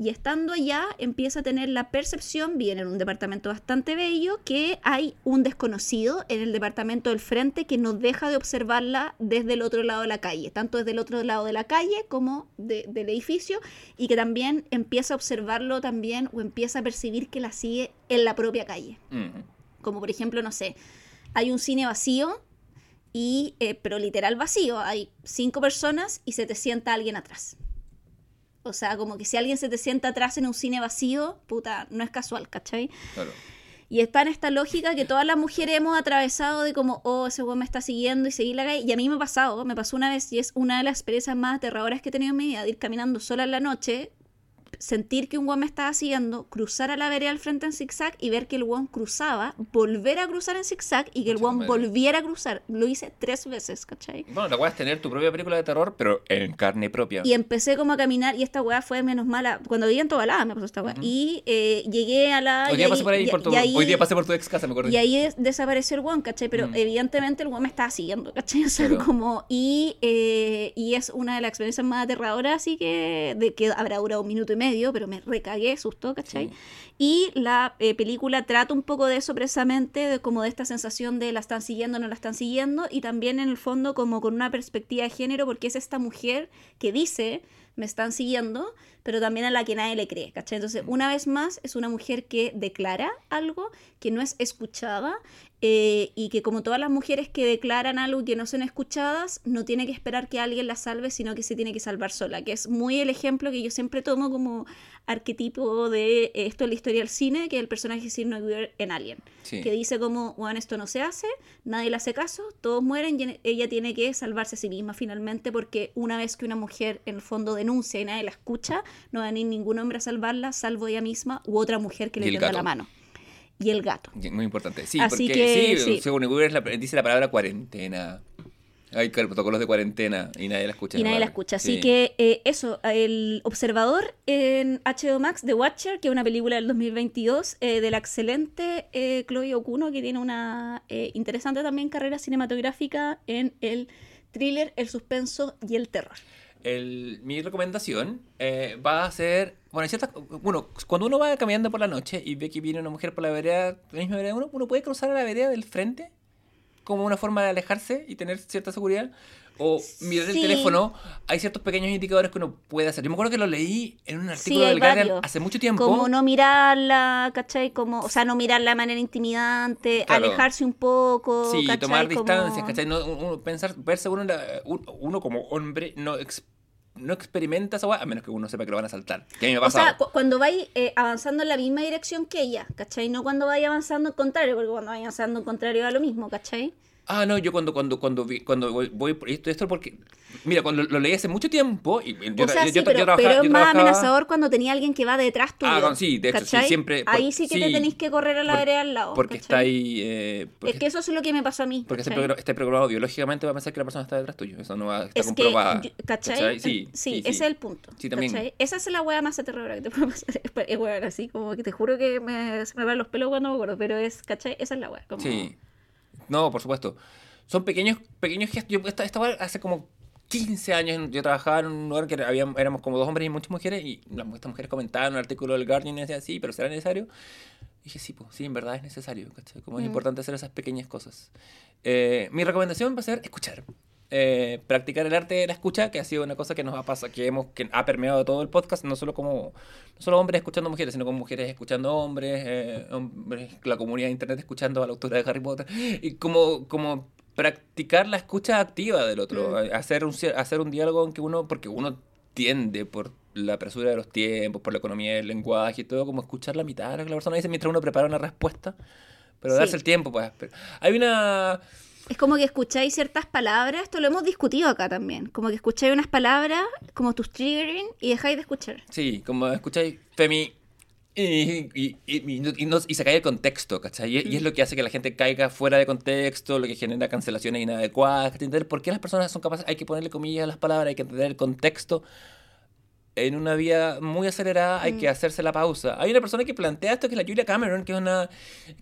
Y estando allá empieza a tener la percepción, viene en un departamento bastante bello, que hay un desconocido en el departamento del frente que no deja de observarla desde el otro lado de la calle, tanto desde el otro lado de la calle como de- del edificio, y que también empieza a observarlo también o empieza a percibir que la sigue en la propia calle. Ujú. Como por ejemplo, no sé, hay un cine vacío, y, eh, pero literal vacío. Hay cinco personas y se te sienta alguien atrás. O sea, como que si alguien se te sienta atrás en un cine vacío, puta, no es casual, ¿cachai? Claro. Y está en esta lógica que todas las mujeres hemos atravesado de como, oh, ese weón me está siguiendo y seguir la calle. Y a mí me ha pasado, me pasó una vez y es una de las experiencias más aterradoras que he tenido en mi vida, de ir caminando sola en la noche, sentir que un weón me estaba siguiendo, cruzar a la vereda al frente en zigzag y ver que el weón cruzaba, volver a cruzar en zigzag y que el madre. volviera a cruzar. Lo hice tres veces, ¿cachai? Bueno, la weá es tener tu propia película de terror, pero en carne propia. Y empecé como a caminar y esta weá fue menos mala. Cuando vivía en Tobalá me pasó esta weá. Y eh, llegué a la... Hoy día pasé por ahí, y- por tu, ahí- hoy día pasé por tu ex casa, me acuerdo. Y ahí des- desapareció el weón, ¿cachai? Pero Mm. evidentemente el weón me estaba siguiendo, ¿cachai? [laughs] O sea, Claro. como... Y, eh, y es una de las experiencias más aterradoras, así que... De que habrá durado un minuto y medio, pero me recagué, susto, ¿cachai? Sí. Y la eh, película trata un poco de eso precisamente, de como de esta sensación de la están siguiendo, no la están siguiendo, y también en el fondo como con una perspectiva de género, porque es esta mujer que dice, me están siguiendo, pero también a la que nadie le cree, ¿cachai? Entonces, una vez más, es una mujer que declara algo, que no es escuchada, eh, y que como todas las mujeres que declaran algo y que no son escuchadas, no tiene que esperar que alguien la salve, sino que se tiene que salvar sola, que es muy el ejemplo que yo siempre tomo como arquetipo de eh, esto en la historia del cine, que es el personaje Sigourney Weaver en Alien, Sí. que dice como, bueno, esto no se hace, nadie le hace caso, todos mueren y ella tiene que salvarse a sí misma finalmente, porque una vez que una mujer en el fondo denuncia y nadie la escucha, no va a venir ningún hombre a salvarla, salvo ella misma u otra mujer que le tienda la mano. Y el gato. Muy importante. Sí, Así porque que, sí, sí. según la- dice la palabra cuarentena. Hay protocolos de cuarentena y nadie la escucha. Y nadie la escucha. Así Sí. que eh, eso, El Observador en HBO Max, The Watcher, que es una película del 2022 eh, de la excelente eh, Chloe Okuno, que tiene una eh, interesante también carrera cinematográfica en el thriller, el suspenso y el terror. El- mi recomendación eh, va a ser. Bueno, hay ciertas- bueno, cuando uno va caminando por la noche y ve que viene una mujer por la vereda, la misma vereda, uno, uno puede cruzar a la vereda del frente como una forma de alejarse y tener cierta seguridad. O mirar el Sí. teléfono, hay ciertos pequeños indicadores que uno puede hacer. Yo me acuerdo que lo leí en un artículo hay del Guardian hace mucho tiempo. Como no mirarla, ¿cachai? Como, o sea, no mirarla de manera intimidante, Claro. alejarse un poco. Sí, ¿cachai? tomar Como- distancias, ¿cachai? No, uno, pensar, verse uno, uno como hombre no, no experimenta esa weá, a menos que uno sepa que lo van a saltar. Que a mí me ha O sea, cu- cuando vais eh, avanzando en la misma dirección que ella, ¿cachai? No cuando vais avanzando en contrario, porque cuando vais avanzando en contrario da lo mismo, ¿cachai? Ah, no, yo cuando cuando cuando vi- cuando voy, voy por esto, esto porque mira, cuando lo, lo leí hace mucho tiempo y yo, o sea, yo- sí, yo- yo pero, trabajaba- pero es más trabajaba- amenazador cuando tenía alguien que va detrás tuyo. Ah, no, sí, de hecho, sí, siempre- Ahí sí que te tenéis que correr a la por- vereda al lado. porque está ¿cachai? ahí eh, porque, Es que eso es lo que me pasó a mí. porque está, progr- está programado biológicamente va a pensar que la persona está detrás tuyo, eso no va está Es que, comprobado. ¿cachai? Sí, sí, ese es el punto. Sí, también. ¿cachai? Esa es la wea más aterradora que te puede pasar. [laughs] Es, es wea así, como que te juro que me, se me van los pelos cuando me acuerdo, pero es, ¿cachai? Esa es la wea. Como... Sí. No, por supuesto. Son pequeños, pequeños gestos. Yo esta, esta hace como 15 años yo trabajaba en un lugar que había, éramos como dos hombres y muchas mujeres y las, estas mujeres comentaban un artículo del Guardian y decían, sí, pero ¿será necesario? Y dije, sí, pues, sí, en verdad es necesario. ¿cachai? Como es Mm. importante hacer esas pequeñas cosas. Eh, mi recomendación va a ser escuchar. Eh, practicar el arte de la escucha, que ha sido una cosa que nos ha pasado, que hemos, que ha permeado todo el podcast, no solo como, no solo hombres escuchando mujeres, sino como mujeres escuchando hombres, eh, hombres, la comunidad de internet escuchando a la autora de Harry Potter, y como, como practicar la escucha activa del otro, Mm. eh, hacer un, hacer un diálogo en que uno, porque uno tiende por la presura de los tiempos, por la economía del lenguaje y todo, como escuchar la mitad de lo que la persona dice mientras uno prepara una respuesta, pero Sí. darse el tiempo, pues. pero- Hay una... Es como que escucháis ciertas palabras, esto lo hemos discutido acá también, como que escucháis unas palabras como tus triggering y dejáis de escuchar. Sí, como escucháis Femi y, y, y, y no- y cae el contexto, ¿cachai? Y, y es lo que hace que la gente caiga fuera de contexto, lo que genera cancelaciones inadecuadas. Entender por qué las personas son capaces, hay que ponerle comillas a las palabras, hay que entender el contexto. En una vía muy acelerada hay que hacerse la pausa. Hay una persona que plantea esto que es la Julia Cameron, que es una.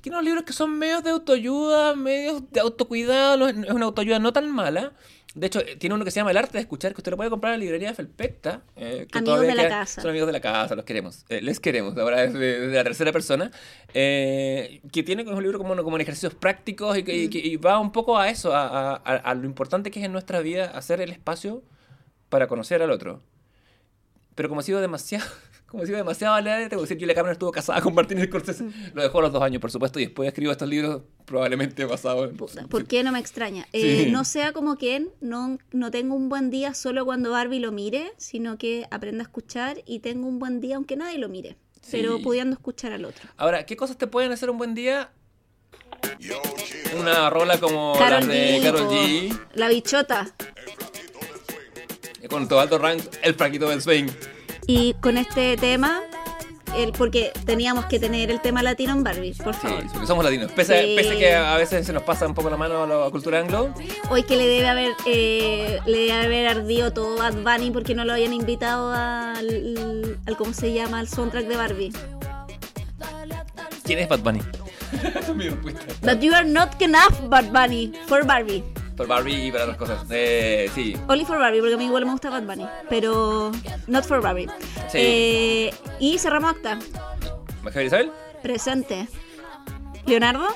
que unos libros que son medios de autoayuda, medios de autocuidado, no es una autoayuda no tan mala. De hecho, tiene uno que se llama El arte de escuchar, que usted lo puede comprar en la librería de Felpecta. eh, que Amigos de la casa. Son amigos de la casa, los queremos. Eh, les queremos, ahora es de, de la tercera persona. eh, que tiene un libro como, como en ejercicios prácticos y, que, y que- y va un poco a eso, a, a- a- a lo importante que es en nuestra vida hacer el espacio para conocer al otro. Pero como ha sido demasiado, [laughs] como ha sido demasiado alegre, tengo que decir, Julia Cameron estuvo casada con Martin Scorsese. Lo dejó a los dos años, por supuesto, y después escribió estos libros probablemente basados en... Puta, ¿Por qué no me extraña? Eh, Sí. No sea como quien, no, no tengo un buen día solo cuando Barbie lo mire, sino que aprenda a escuchar y tengo un buen día aunque nadie lo mire, pero pudiendo escuchar al otro. Ahora, ¿qué cosas te pueden hacer un buen día? Una rola como Carol las de G, po, G, La bichota. Con todo alto rank, el fraquito del swing. Y con este tema, el, porque teníamos que tener el tema latino en Barbie, por Sí, favor. porque somos latinos. Pese, Sí. pese que a veces se nos pasa un poco la mano a la cultura anglo. Hoy que le debe haber eh, le debe haber ardido todo Bad Bunny porque no lo habían invitado al, al ¿cómo se llama? al soundtrack de Barbie. ¿Quién es Bad Bunny? Esa es [laughs] mi respuesta. That you are not enough Bad Bunny for Barbie. Por Barbie y para otras cosas. Eh, sí. Only for Barbie, porque a mí igual me gusta Bad Bunny, pero not for Barbie. Sí. Eh, y cerramos acta. Javier Isabel, Presente. Leonardo,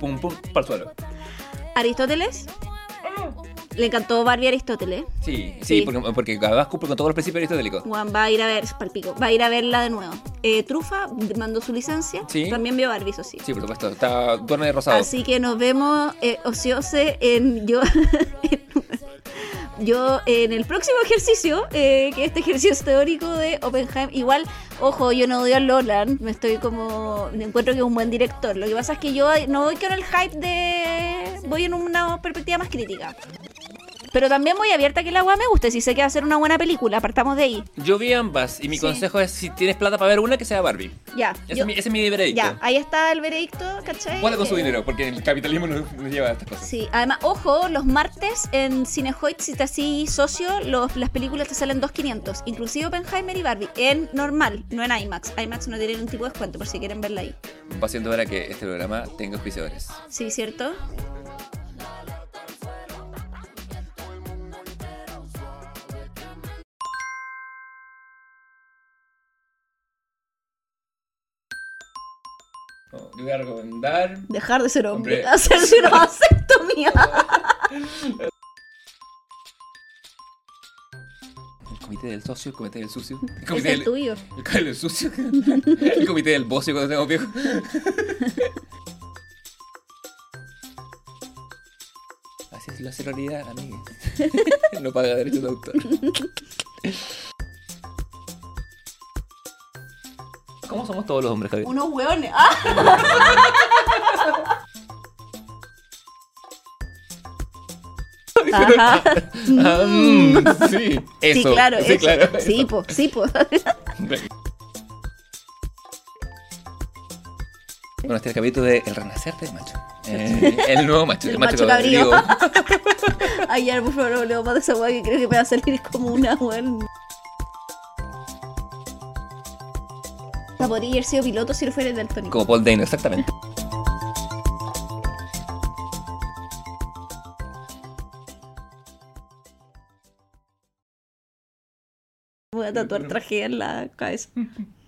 pum pum, para el suelo. Aristóteles. Le encantó Barbie Aristóteles. Sí, sí, Sí. Porque, porque además cumple con todos los principios aristotélicos. Juan va a ir a ver, palpico, va a ir a verla de nuevo. Eh, Trufa mandó su licencia. Sí. También vio Barbie, eso sí. Sí, por supuesto. Está duerme de rosado. Así que nos vemos eh, ociose en yo en- [laughs] yo en el próximo ejercicio, eh, que es este ejercicio teórico de Oppenheim. Igual, ojo, yo no odio a Nolan, me estoy como encuentro que es un buen director. Lo que pasa es que yo no voy con el hype de voy en una perspectiva más crítica. Pero también muy abierta a que la agua me guste. Si sé que va a ser una buena película, apartamos de ahí. Yo vi ambas y mi Sí. consejo es si tienes plata para ver una que sea Barbie. Ya. Ese, yo- es, mi, ese es mi veredicto. ya, ahí está el veredicto, ¿cachai? Guarda con su Eh, dinero, porque el capitalismo nos, nos lleva a estas cosas. Sí, además, ojo, los martes en Cinehoid, si te así socio, los, las películas te salen 2.500, inclusive Oppenheimer y Barbie, en normal, no en IMAX. IMAX no tiene ningún tipo de descuento por si quieren verla ahí. Va siendo hora que este programa tenga auspiciadores. Sí, ¿cierto? Yo voy a recomendar. Dejar de ser hombre, Hombre. hacerse una vasectomía. El comité del socio, el comité del sucio. El Es comité el del, tuyo. el comité del sucio. el comité del bocio cuando tengamos viejo. Así es la sororidad, amigues. [laughs] no paga derechos de autor. ¿Cómo somos todos los hombres, Javier? Unos hueones. ¡Ah! Ajá. Ah, mm, sí, eso. sí, claro, sí, eso. claro. Sí, eso. po, sí, po. Bueno, este es el capítulo de El renacer del macho. Eh, el nuevo macho, el, El macho, macho cabrío. cabrío. Ay, ya, por favor, no hablemos más de esa weá que creo que me va a salir como una weón. O sea, podría haber sido piloto si no fuera daltónico. Como Paul Dano, exactamente. Voy a tatuar traje en la cabeza. [laughs]